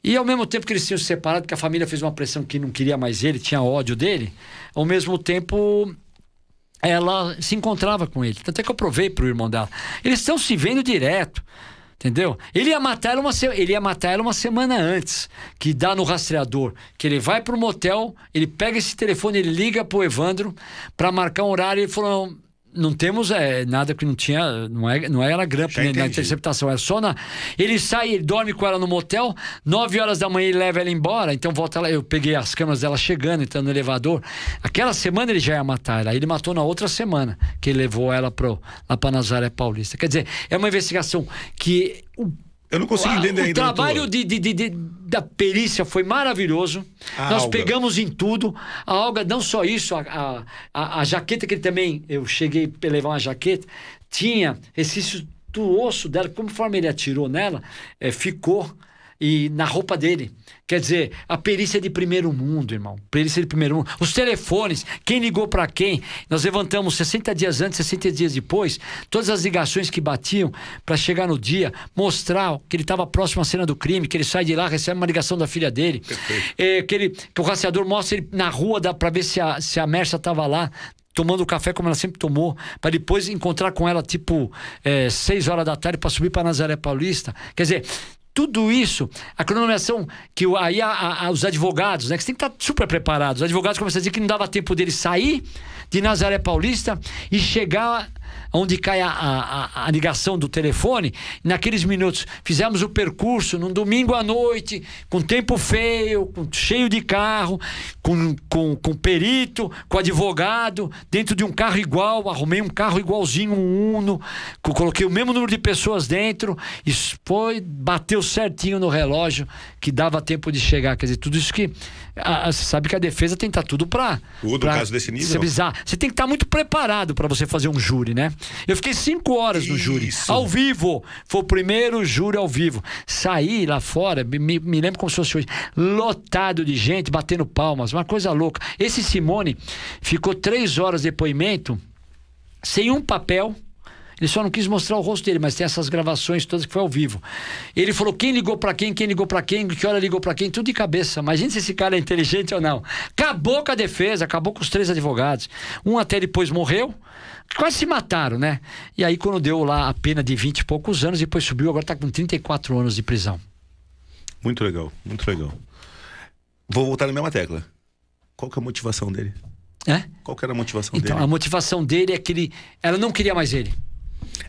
E ao mesmo tempo que eles tinham se separado, que a família fez uma pressão que não queria mais ele, tinha ódio dele, ao mesmo tempo ela se encontrava com ele. Tanto é que eu provei pro irmão dela. Eles estão se vendo direto. Entendeu? Ele ia matar ela uma, se- ele ia matar ela uma semana antes, que dá no rastreador, que ele vai pro motel, ele pega esse telefone, ele liga pro Evandro para marcar um horário, ele falou: "Não, temos é, nada que não tinha, não, é, não era grampo né, na interceptação, era só na. Ele sai, ele dorme com ela no motel, 9 horas da manhã ele leva ela embora, então volta ela, eu peguei as câmeras dela chegando, entrando no elevador. Aquela semana ele já ia matar ela, ele matou na outra semana, que ele levou ela pro, lá pra Nazaré Paulista. Quer dizer, é uma investigação que o Eu não consigo o- entender o ainda. trabalho doutor. de, de- de- da perícia foi maravilhoso. A Nós Alga. pegamos em tudo. A Alga, não só isso, a, a, a- jaqueta que ele também, eu cheguei a levar uma jaqueta, tinha resquício do osso dela, conforme ele atirou nela, eh, ficou e na roupa dele. Quer dizer, a perícia de primeiro mundo, irmão. Perícia de primeiro mundo. Os telefones, quem ligou para quem? Nós levantamos 60 dias antes, 60 dias depois, todas as ligações que batiam para chegar no dia, mostrar que ele estava próximo à cena do crime, que ele sai de lá, recebe uma ligação da filha dele. É, que, ele, que o rastreador mostra ele na rua para ver se a, se a Mersa estava lá. tomando café como ela sempre tomou, para depois encontrar com ela tipo é, seis horas da tarde para subir para Nazaré Paulista. Quer dizer, tudo isso, a cronometração que aí a- a- os advogados, né, que você tem que estar super preparados. Os advogados começam a dizer que não dava tempo dele sair de Nazaré Paulista e chegar onde cai a, a- a- ligação do telefone. Naqueles minutos, fizemos o percurso num domingo à noite, com tempo feio, com- cheio de carro, com, com, com perito, com advogado, dentro de um carro igual. Arrumei um carro igualzinho, um Uno, co- coloquei o mesmo número de pessoas dentro e foi, bateu certinho no relógio que dava tempo de chegar. Quer dizer, tudo isso que. Você sabe que a defesa tem que estar tudo para. Tudo, caso desse nível. Você tem que estar muito preparado para você fazer um júri, né? Eu fiquei cinco horas no júri, Isso. ao vivo. Foi o primeiro júri ao vivo. Saí lá fora, me, me- lembro como se fosse hoje, lotado de gente batendo palmas, uma coisa louca. Esse Simone ficou três horas de depoimento sem um papel. Ele só não quis mostrar o rosto dele, mas tem essas gravações todas que foi ao vivo. Ele falou quem ligou pra quem, quem ligou pra quem, que hora ligou pra quem, tudo de cabeça. Imagina se esse cara é inteligente ou não. Acabou com a defesa, acabou com os três advogados. Um até depois morreu, quase se mataram, né? E aí quando deu lá a pena de 20 e poucos anos, depois subiu, agora tá com 34 anos de prisão. Muito legal, muito legal. Vou voltar na mesma tecla. Qual que é a motivação dele? É? Qual que era a motivação Então, a dele? motivação dele é que ele, ela não queria mais ele.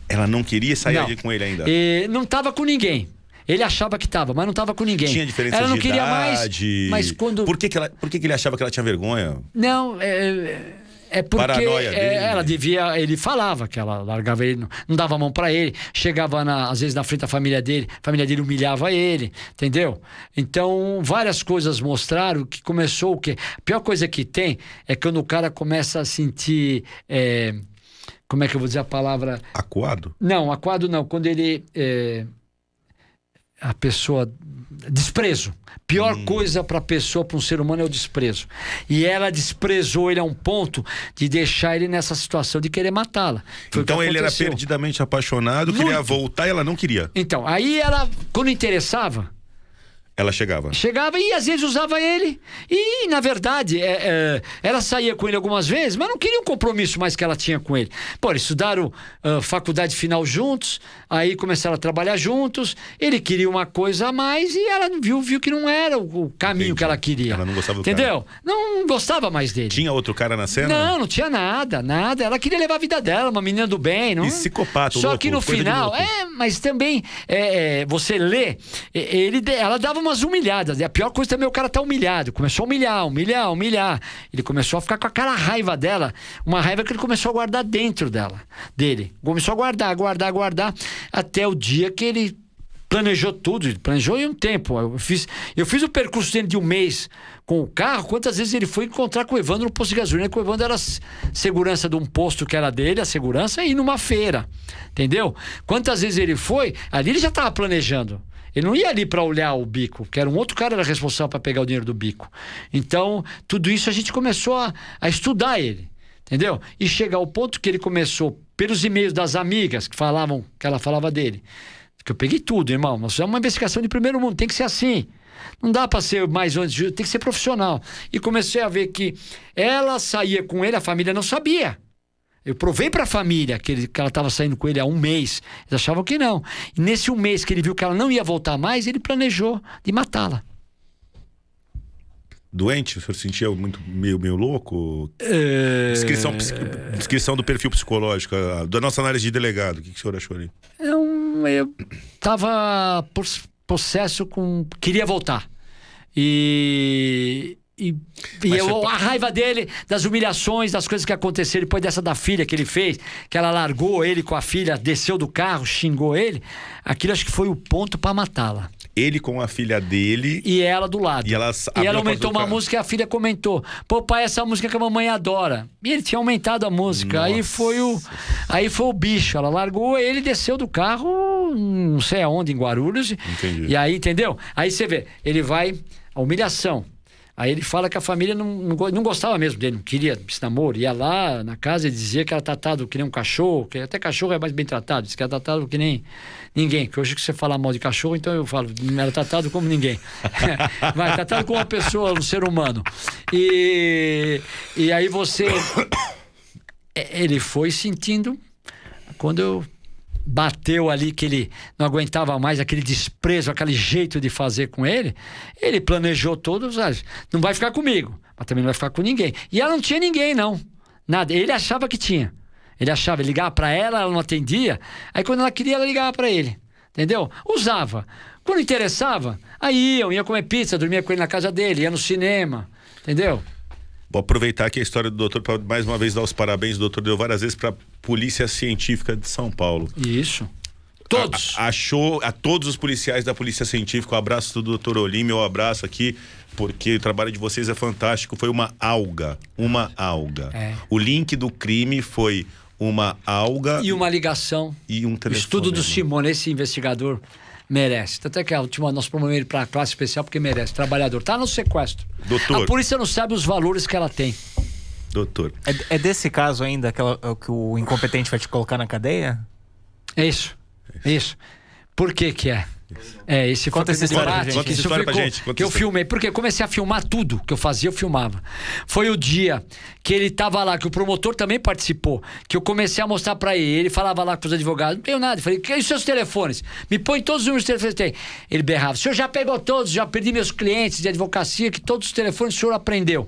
Ela não queria sair Não. com ele ainda. E não tava com ninguém. Ele achava que tava, mas não tava com ninguém. Tinha diferença ela não de queria idade. mais. Mas quando. Por que, que, ela, por que, que ele achava que ela tinha vergonha? Não, é. É porque é, ela devia. Ele falava que ela largava ele, não, não dava a mão pra ele, chegava na- às vezes na frente da família dele, a família dele humilhava ele, entendeu? Então, várias coisas mostraram que começou o quê? A pior coisa que tem é quando o cara começa a sentir. é, como é que eu vou dizer a palavra? Acuado? Não, aquado não. Quando ele. é, a pessoa. Desprezo. Pior Hum. coisa para a pessoa, para um ser humano, é o desprezo. E ela desprezou ele a um ponto de deixar ele nessa situação de querer matá-la. Foi o que então ele era perdidamente apaixonado, queria Muito. voltar e ela não queria. Então, aí ela, quando interessava, Ela chegava. Chegava e às vezes usava ele. E, na verdade, é, é, ela saía com ele algumas vezes, mas não queria um compromisso mais que ela tinha com ele. Pô, eles estudaram ah, faculdade final juntos, aí começaram a trabalhar juntos. Ele queria uma coisa a mais e ela viu, viu que não era o, caminho Entendi. que ela queria. Ela não gostava do Entendeu? Não gostava mais dele. Tinha outro cara na cena? Não, não tinha nada, nada. Ela queria levar a vida dela, uma menina do bem. Não... Psicopata, Só louco, que no final, é, mas também é, é, você lê, é, ele, ela dava umas humilhadas. E a pior coisa também é o cara tá humilhado. Começou a humilhar, humilhar, humilhar. Ele começou a ficar com aquela raiva dela, uma raiva que ele começou a guardar dentro dela, dele. Começou a guardar, guardar, guardar, até o dia que ele planejou tudo, planejou em um tempo. Eu fiz, eu fiz o percurso dele de um mês com o carro. Quantas vezes ele foi encontrar com o Evandro no posto de gasolina? Que o Evandro era segurança de um posto que era dele, a segurança, e numa feira. Entendeu? Quantas vezes ele foi? Ali ele já estava planejando. Ele não ia ali para olhar o bico, que era um outro cara era responsável para pegar o dinheiro do bico. Então, tudo isso a gente começou a, a estudar ele. Entendeu? E chega ao ponto que ele começou, pelos e-mails das amigas que falavam, que ela falava dele. Que eu peguei tudo, irmão. Mas é uma investigação de primeiro mundo, tem que ser assim. Não dá para ser mais antes, tem que ser profissional. E comecei a ver que ela saía com ele, a família não sabia. Eu provei para a família que, ele- que ela estava saindo com ele há um mês. Eles achavam que não. E nesse um mês que ele viu que ela não ia voltar mais, ele planejou de matá-la. Doente? O senhor se sentia muito meio, meio louco? É... Descrição, descrição do perfil psicológico, da nossa análise de delegado. O que, que o senhor achou ali? Eu, eu tava pos- possesso com. Queria voltar. E. E, e eu- você- a raiva dele, das humilhações, das coisas que aconteceram, depois dessa da filha que ele fez, que ela largou ele com a filha, desceu do carro, xingou ele, aquilo acho que foi o ponto para matá-la. Ele com a filha dele. E ela do lado. E ela E ela aumentou uma música e a filha comentou: Pô, pai, essa música que a mamãe adora. E ele tinha aumentado a música. Aí foi o. Aí foi o bicho. Ela largou ele desceu do carro, não sei aonde, em Guarulhos. Entendi. E aí, entendeu? Aí você vê, ele vai. A humilhação. Aí ele fala que a família não, não, go- não gostava mesmo dele, não queria esse namoro. Ia lá na casa e dizia que era tratado que nem um cachorro, que até cachorro é mais bem tratado, diz que era tratado que nem ninguém. Que hoje que você fala mal de cachorro, então eu falo, não era tratado como ninguém. Vai, tratado como uma pessoa, um ser humano. E, e aí você. ele foi sentindo quando eu bateu ali que ele não aguentava mais aquele desprezo, aquele jeito de fazer com ele, ele planejou todos, não vai ficar comigo, mas também não vai ficar com ninguém. E ela não tinha ninguém não. Nada, ele achava que tinha. Ele achava, ele ligava para ela, ela não atendia. Aí quando ela queria, ela ligava para ele. Entendeu? Usava. Quando interessava, aí iam, ia comer pizza, dormia com ele na casa dele, ia no cinema. Entendeu? Vou aproveitar aqui a história do doutor para mais uma vez dar os parabéns. Doutor deu várias vezes para a Polícia Científica de São Paulo. Isso. Todos. A, achou a todos os policiais da Polícia Científica. Um abraço do doutor Olim, meu abraço aqui, porque o trabalho de vocês é fantástico. Foi uma alga. Uma alga. É. O link do crime foi uma alga. E uma ligação. E um telefone. Estudo do Simone, esse investigador merece. Tanto é que a última nós promovemos ele para a classe especial porque merece. Trabalhador. Tá no sequestro. Doutor. A polícia não sabe os valores que ela tem. Doutor. É, é desse caso ainda aquela, que o incompetente vai te colocar na cadeia? É isso. É isso. Por que que é? É, esse Conta essa história, debate, Conta essa história pra gente. Conta que eu filmei, porque comecei a filmar tudo que eu fazia, eu filmava. Foi o dia que ele tava lá, que o promotor também participou, que eu comecei a mostrar para ele, ele falava lá com os advogados, não tenho nada, eu falei, que os seus telefones? Me põe todos os números de telefones que tem. Ele berrava, o senhor já pegou todos, já perdi meus clientes de advocacia, que todos os telefones o senhor aprendeu.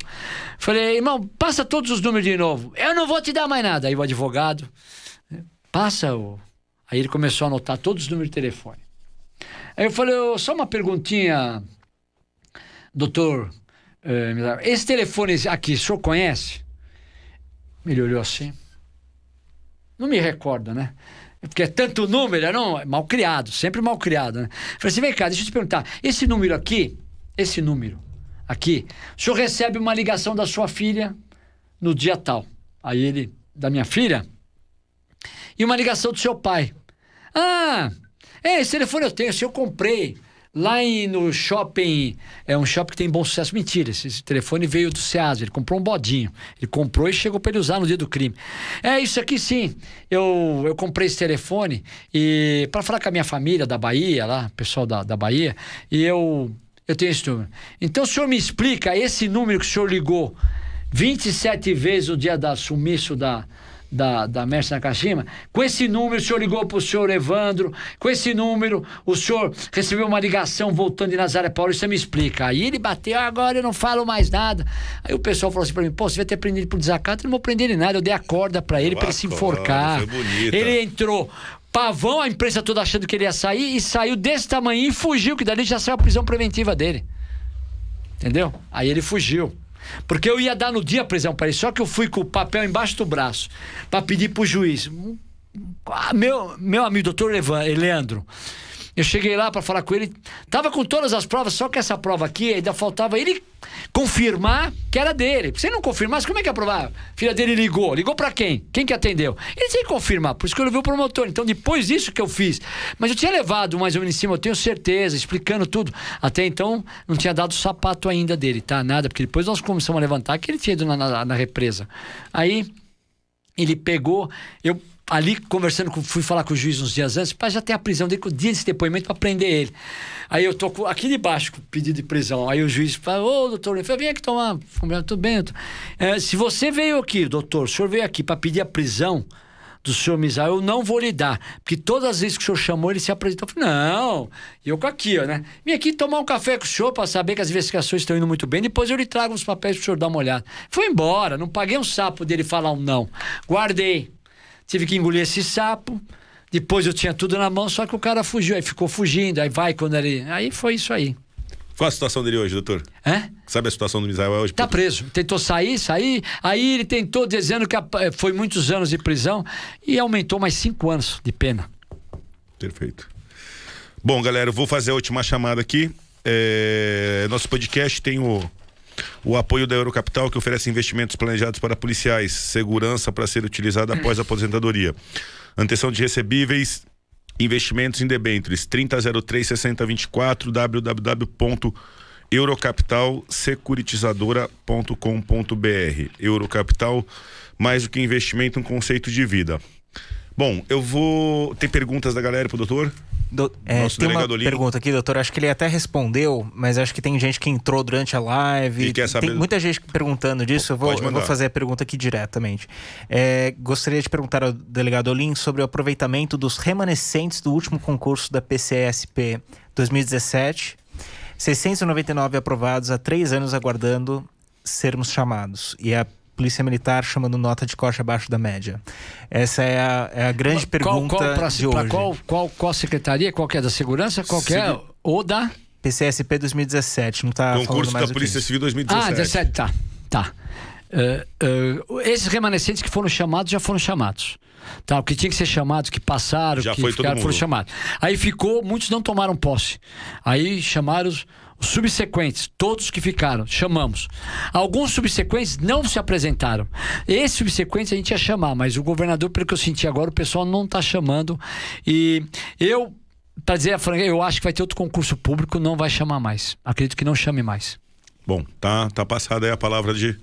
Falei, irmão, passa todos os números de novo. Eu não vou te dar mais nada. Aí o advogado, passa o... Aí ele começou a anotar todos os números de telefone. Aí eu falei, oh, só uma perguntinha, doutor. Eh, esse telefone aqui, o senhor conhece? Ele olhou assim. Não me recordo, né? Porque é tanto número, não, é mal criado, sempre mal criado, né? Falei assim, vem cá, deixa eu te perguntar. Esse número aqui, esse número aqui, o senhor recebe uma ligação da sua filha no dia tal. Aí ele, da minha filha, e uma ligação do seu pai. Ah, é, esse telefone eu tenho, esse eu comprei. Lá em, no shopping, é um shopping que tem bom sucesso. Mentira, esse telefone veio do Ceasa, ele comprou um bodinho. Ele comprou e chegou para ele usar no dia do crime. É, isso aqui sim. Eu, eu comprei esse telefone e para falar com a minha família da Bahia, lá, pessoal da, da Bahia, e eu, eu tenho esse número. Então o senhor me explica esse número que o senhor ligou 27 vezes o dia da sumiço da, da, da Mestre Nakashima, com esse número o senhor ligou para o senhor Evandro, com esse número o senhor recebeu uma ligação voltando de Nazaré Paulista, me explica. Aí ele bateu, agora eu não falo mais nada. Aí o pessoal falou assim para mim, pô, você vai ter prendido por desacato? Eu não vou prender ele nada, eu dei a corda para ele, para ele se enforcar. Ele entrou pavão, a imprensa toda achando que ele ia sair, e saiu desse tamanho e fugiu, que dali já saiu a prisão preventiva dele. Entendeu? Aí ele fugiu. Porque eu ia dar no dia a prisão para ele, só que eu fui com o papel embaixo do braço para pedir para o juiz. Meu, meu amigo, doutor Leandro, eu cheguei lá para falar com ele, tava com todas as provas, só que essa prova aqui ainda faltava ele confirmar que era dele. Se ele não confirmasse, como é que ia provar? A filha dele ligou. Ligou para quem? Quem que atendeu? Ele tinha que confirmar, por isso que eu levei o promotor. Então, depois disso que eu fiz. Mas eu tinha levado mais ou menos em cima, eu tenho certeza, explicando tudo. Até então, não tinha dado o sapato ainda dele, tá? Nada, porque depois nós começamos a levantar que ele tinha ido na, na, na represa. Aí, ele pegou, eu ali conversando com, fui falar com o juiz uns dias antes, para já ter a prisão dele, o dia desse depoimento para prender ele. Aí eu tô aqui de baixo com o pedido de prisão. Aí o juiz fala: Ô, doutor, eu falei, vem aqui tomar. Tudo bem. É, se você veio aqui, doutor, o senhor veio aqui para pedir a prisão do senhor Misael, eu não vou lhe dar. Porque todas as vezes que o senhor chamou, ele se apresentou. Eu falei, não, eu com aqui, ó, né? Vim aqui tomar um café com o senhor para saber que as investigações estão indo muito bem, depois eu lhe trago os papéis para o senhor dar uma olhada. Foi embora, não paguei um sapo dele falar um não. Guardei. Tive que engolir esse sapo. Depois eu tinha tudo na mão, só que o cara fugiu. Aí ficou fugindo, aí vai quando ele. Aí foi isso aí. Qual a situação dele hoje, doutor? É? Sabe a situação do Misael hoje? Tá preso. Tentou sair, sair. Aí ele tentou, dizendo que foi muitos anos de prisão e aumentou mais cinco anos de pena. Perfeito. Bom, galera, eu vou fazer a última chamada aqui. É... Nosso podcast tem o o apoio da Eurocapital, que oferece investimentos planejados para policiais, segurança para ser utilizada após a aposentadoria. Anteção de recebíveis, investimentos em debêntures 3003 6024 www.eurocapitalsecuritizadora.com.br Eurocapital, mais do que investimento, um conceito de vida. Bom, eu vou. Tem perguntas da galera pro doutor? Do, é, Nosso tem uma Lino. pergunta aqui, doutor. Acho que ele até respondeu, mas acho que tem gente que entrou durante a live. E quer saber- Tem muita gente perguntando disso. Eu vou, eu vou fazer a pergunta aqui diretamente. É, gostaria de perguntar ao delegado Olim sobre o aproveitamento dos remanescentes do último concurso da PCSP 2017. 699 aprovados há três anos aguardando sermos chamados. E a Polícia Militar chamando nota de corte abaixo da média. Essa é a, é a grande pergunta qual, pra, de hoje. qual, qual, qual secretaria? Qual que é da segurança? Qual que é? Segu- Ou da. PCSP 2017, não tá falando Concurso mais da Polícia. Civil 2017. Ah, 17, tá. Tá. Eh, eh, esses remanescentes que foram chamados já foram chamados. Tá, o que tinha que ser chamados, que passaram, Já que foi ficaram, foram chamados. Aí ficou, muitos não tomaram posse. Aí chamaram subsequentes, todos que ficaram, chamamos. Alguns subsequentes não se apresentaram. Esses subsequentes a gente ia chamar, mas o governador, pelo que eu senti agora, o pessoal não está chamando. E eu, para dizer a franqueza, eu acho que vai ter outro concurso público, não vai chamar mais. Acredito que não chame mais. Bom, tá, tá passada aí a palavra de,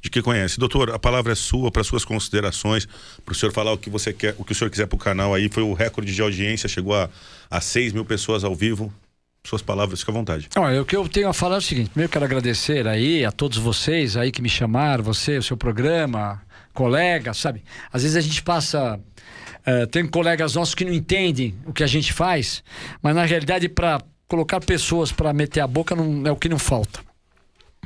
de quem conhece. Doutor, a palavra é sua para suas considerações, para o senhor falar o que você quer, o que o senhor quiser para o canal aí. Foi o recorde de audiência, chegou a, a 6 mil pessoas ao vivo. Suas palavras, fica à vontade. Olha, o que eu tenho a falar é o seguinte: primeiro quero agradecer aí a todos vocês aí que me chamaram, você, o seu programa, colega, sabe? Às vezes a gente passa. eh, tem colegas nossos que não entendem o que a gente faz, mas na realidade, para colocar pessoas para meter a boca não é o que não falta.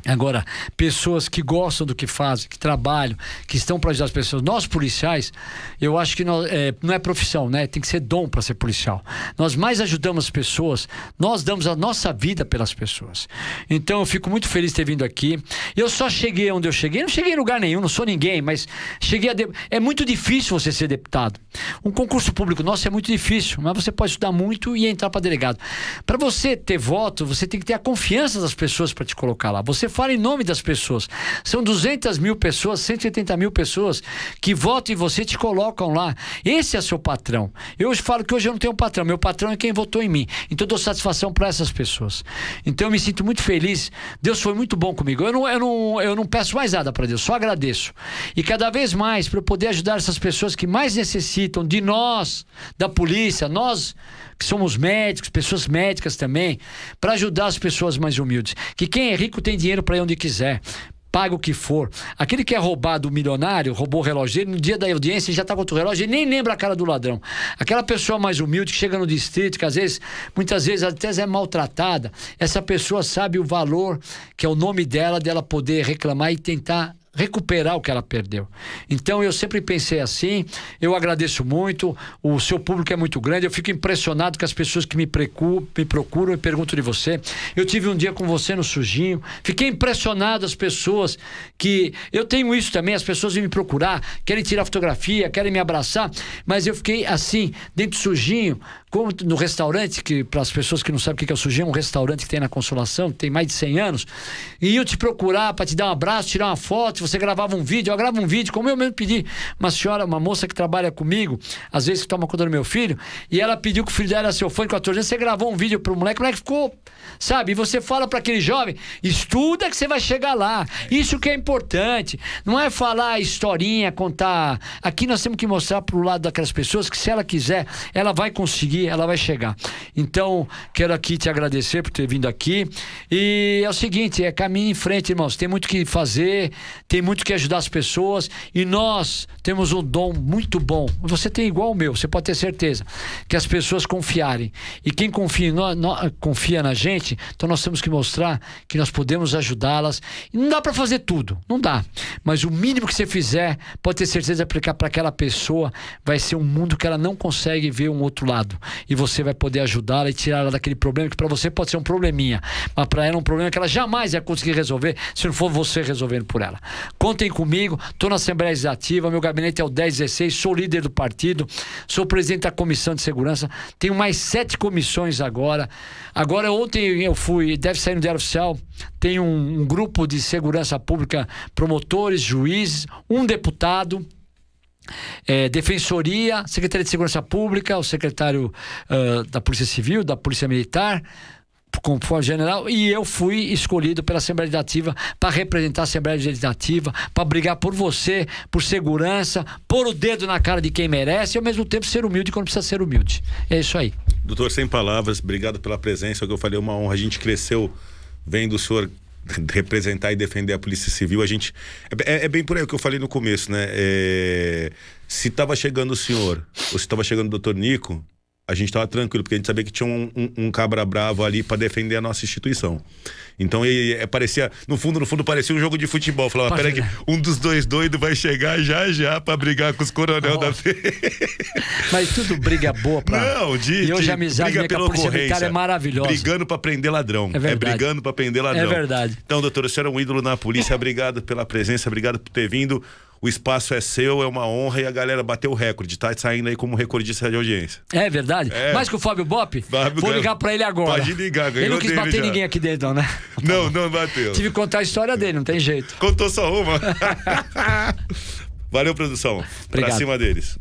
Agora, pessoas que gostam do que fazem, que trabalham, que estão para ajudar as pessoas. Nós, policiais, eu acho que nós- é, não é profissão, né? Tem que ser dom para ser policial. Nós mais ajudamos as pessoas, nós damos a nossa vida pelas pessoas. Então, eu fico muito feliz de ter vindo aqui. Eu só cheguei onde eu cheguei, não cheguei em lugar nenhum, não sou ninguém, mas cheguei a. de- É muito difícil você ser deputado. Um concurso público nosso é muito difícil, mas você pode estudar muito e entrar para delegado. Para você ter voto, você tem que ter a confiança das pessoas para te colocar lá. Você fala em nome das pessoas. São 200 mil pessoas, 180 mil pessoas que votam em você e te colocam lá. Esse é seu patrão. Eu falo que hoje eu não tenho um patrão. Meu patrão é quem votou em mim. Então eu dou satisfação para essas pessoas. Então eu me sinto muito feliz. Deus foi muito bom comigo. Eu não, eu não, eu não peço mais nada para Deus, só agradeço. E cada vez mais para eu poder ajudar essas pessoas que mais necessitam de nós, da polícia, nós que somos médicos, pessoas médicas também, para ajudar as pessoas mais humildes. Que quem é rico tem dinheiro para ir onde quiser. Paga o que for. Aquele que é roubado, o milionário, roubou o relógio dele, no dia da audiência ele já está com outro relógio, ele nem lembra a cara do ladrão. Aquela pessoa mais humilde que chega no distrito, que às vezes, muitas vezes até é maltratada, essa pessoa sabe o valor que é o nome dela, dela poder reclamar e tentar recuperar o que ela perdeu. Então eu sempre pensei assim, eu agradeço muito, o seu público é muito grande, eu fico impressionado com as pessoas que me, precu- me procuram e perguntam de você. Eu tive um dia com você no Sujinho, fiquei impressionado as pessoas que eu tenho isso também, as pessoas vêm me procurar, querem tirar fotografia, querem me abraçar, mas eu fiquei assim, dentro do Sujinho, como no restaurante, que para as pessoas que não sabem o que é o Sujinho, é um restaurante que tem na Consolação, que tem mais de 100 anos, e iam te procurar para te dar um abraço, tirar uma foto, você gravava um vídeo, eu gravo um vídeo, como eu mesmo pedi. Uma senhora, uma moça que trabalha comigo, às vezes que toma conta do meu filho, e ela pediu que o filho dela era seu fã de 14 anos, você gravou um vídeo pro moleque, o moleque ficou, sabe? E você fala para aquele jovem, estuda que você vai chegar lá. Isso que é importante. Não é falar historinha, contar. Aqui nós temos que mostrar pro lado daquelas pessoas que se ela quiser, ela vai conseguir, ela vai chegar. Então, quero aqui te agradecer por ter vindo aqui. E é o seguinte, é caminho em frente, irmãos. Tem muito que fazer, tem muito que ajudar as pessoas e nós temos um dom muito bom. Você tem igual o meu, você pode ter certeza que as pessoas confiarem. E quem confia, nó- nó- confia na gente, então nós temos que mostrar que nós podemos ajudá-las. Não dá para fazer tudo, não dá. Mas o mínimo que você fizer, pode ter certeza de aplicar para aquela pessoa, vai ser um mundo que ela não consegue ver um outro lado. E você vai poder ajudá-la e tirar ela daquele problema que para você pode ser um probleminha, mas para ela é um problema que ela jamais ia conseguir resolver se não for você resolvendo por ela. Contem comigo, estou na Assembleia Legislativa, meu gabinete é o 1016, sou líder do partido, sou presidente da Comissão de Segurança, tenho mais sete comissões agora. Agora, ontem eu fui, deve sair no Diário Oficial, tem um, um grupo de segurança pública, promotores, juízes, um deputado. É, Defensoria, Secretaria de Segurança Pública, o secretário ah, da Polícia Civil, da Polícia Militar, conforme general, e eu fui escolhido pela Assembleia Legislativa para representar a Assembleia Legislativa, para brigar por você, por segurança, pôr o dedo na cara de quem merece e ao mesmo tempo ser humilde quando precisa ser humilde. É isso aí. Doutor, sem palavras, obrigado pela presença. É o que eu falei, é uma honra. A gente cresceu vendo o senhor representar e defender a Polícia Civil. A gente. É, é bem por aí o que eu falei no começo, né? É, se estava chegando o senhor, ou se estava chegando o doutor Nico, a gente estava tranquilo, porque a gente sabia que tinha um, um, um cabra bravo ali para defender a nossa instituição. Então ele é, parecia, no fundo, no fundo parecia um jogo de futebol. Falava, peraí que um dos dois doidos vai chegar já já para brigar com os coronel da Mas tudo briga boa pra... Não, de, E hoje de, a amizade briga com a Polícia Militar é maravilhosa. Brigando para prender ladrão. É verdade. É brigando para prender ladrão. É verdade. Então, doutor, o senhor é um ídolo na polícia. Obrigado pela presença, obrigado por ter vindo. O espaço é seu, é uma honra e a galera bateu o recorde, tá saindo aí como recordista de audiência. É verdade? É. Mais que o Fábio Bop? Fábio Vou ligar pra ele agora. Pode ligar, ganhou Ele não quis bater já. ninguém aqui dentro, não, né? Não, não bateu. Tive que contar a história dele, não tem jeito. Contou só uma. Valeu, produção. Pra Obrigado. cima deles.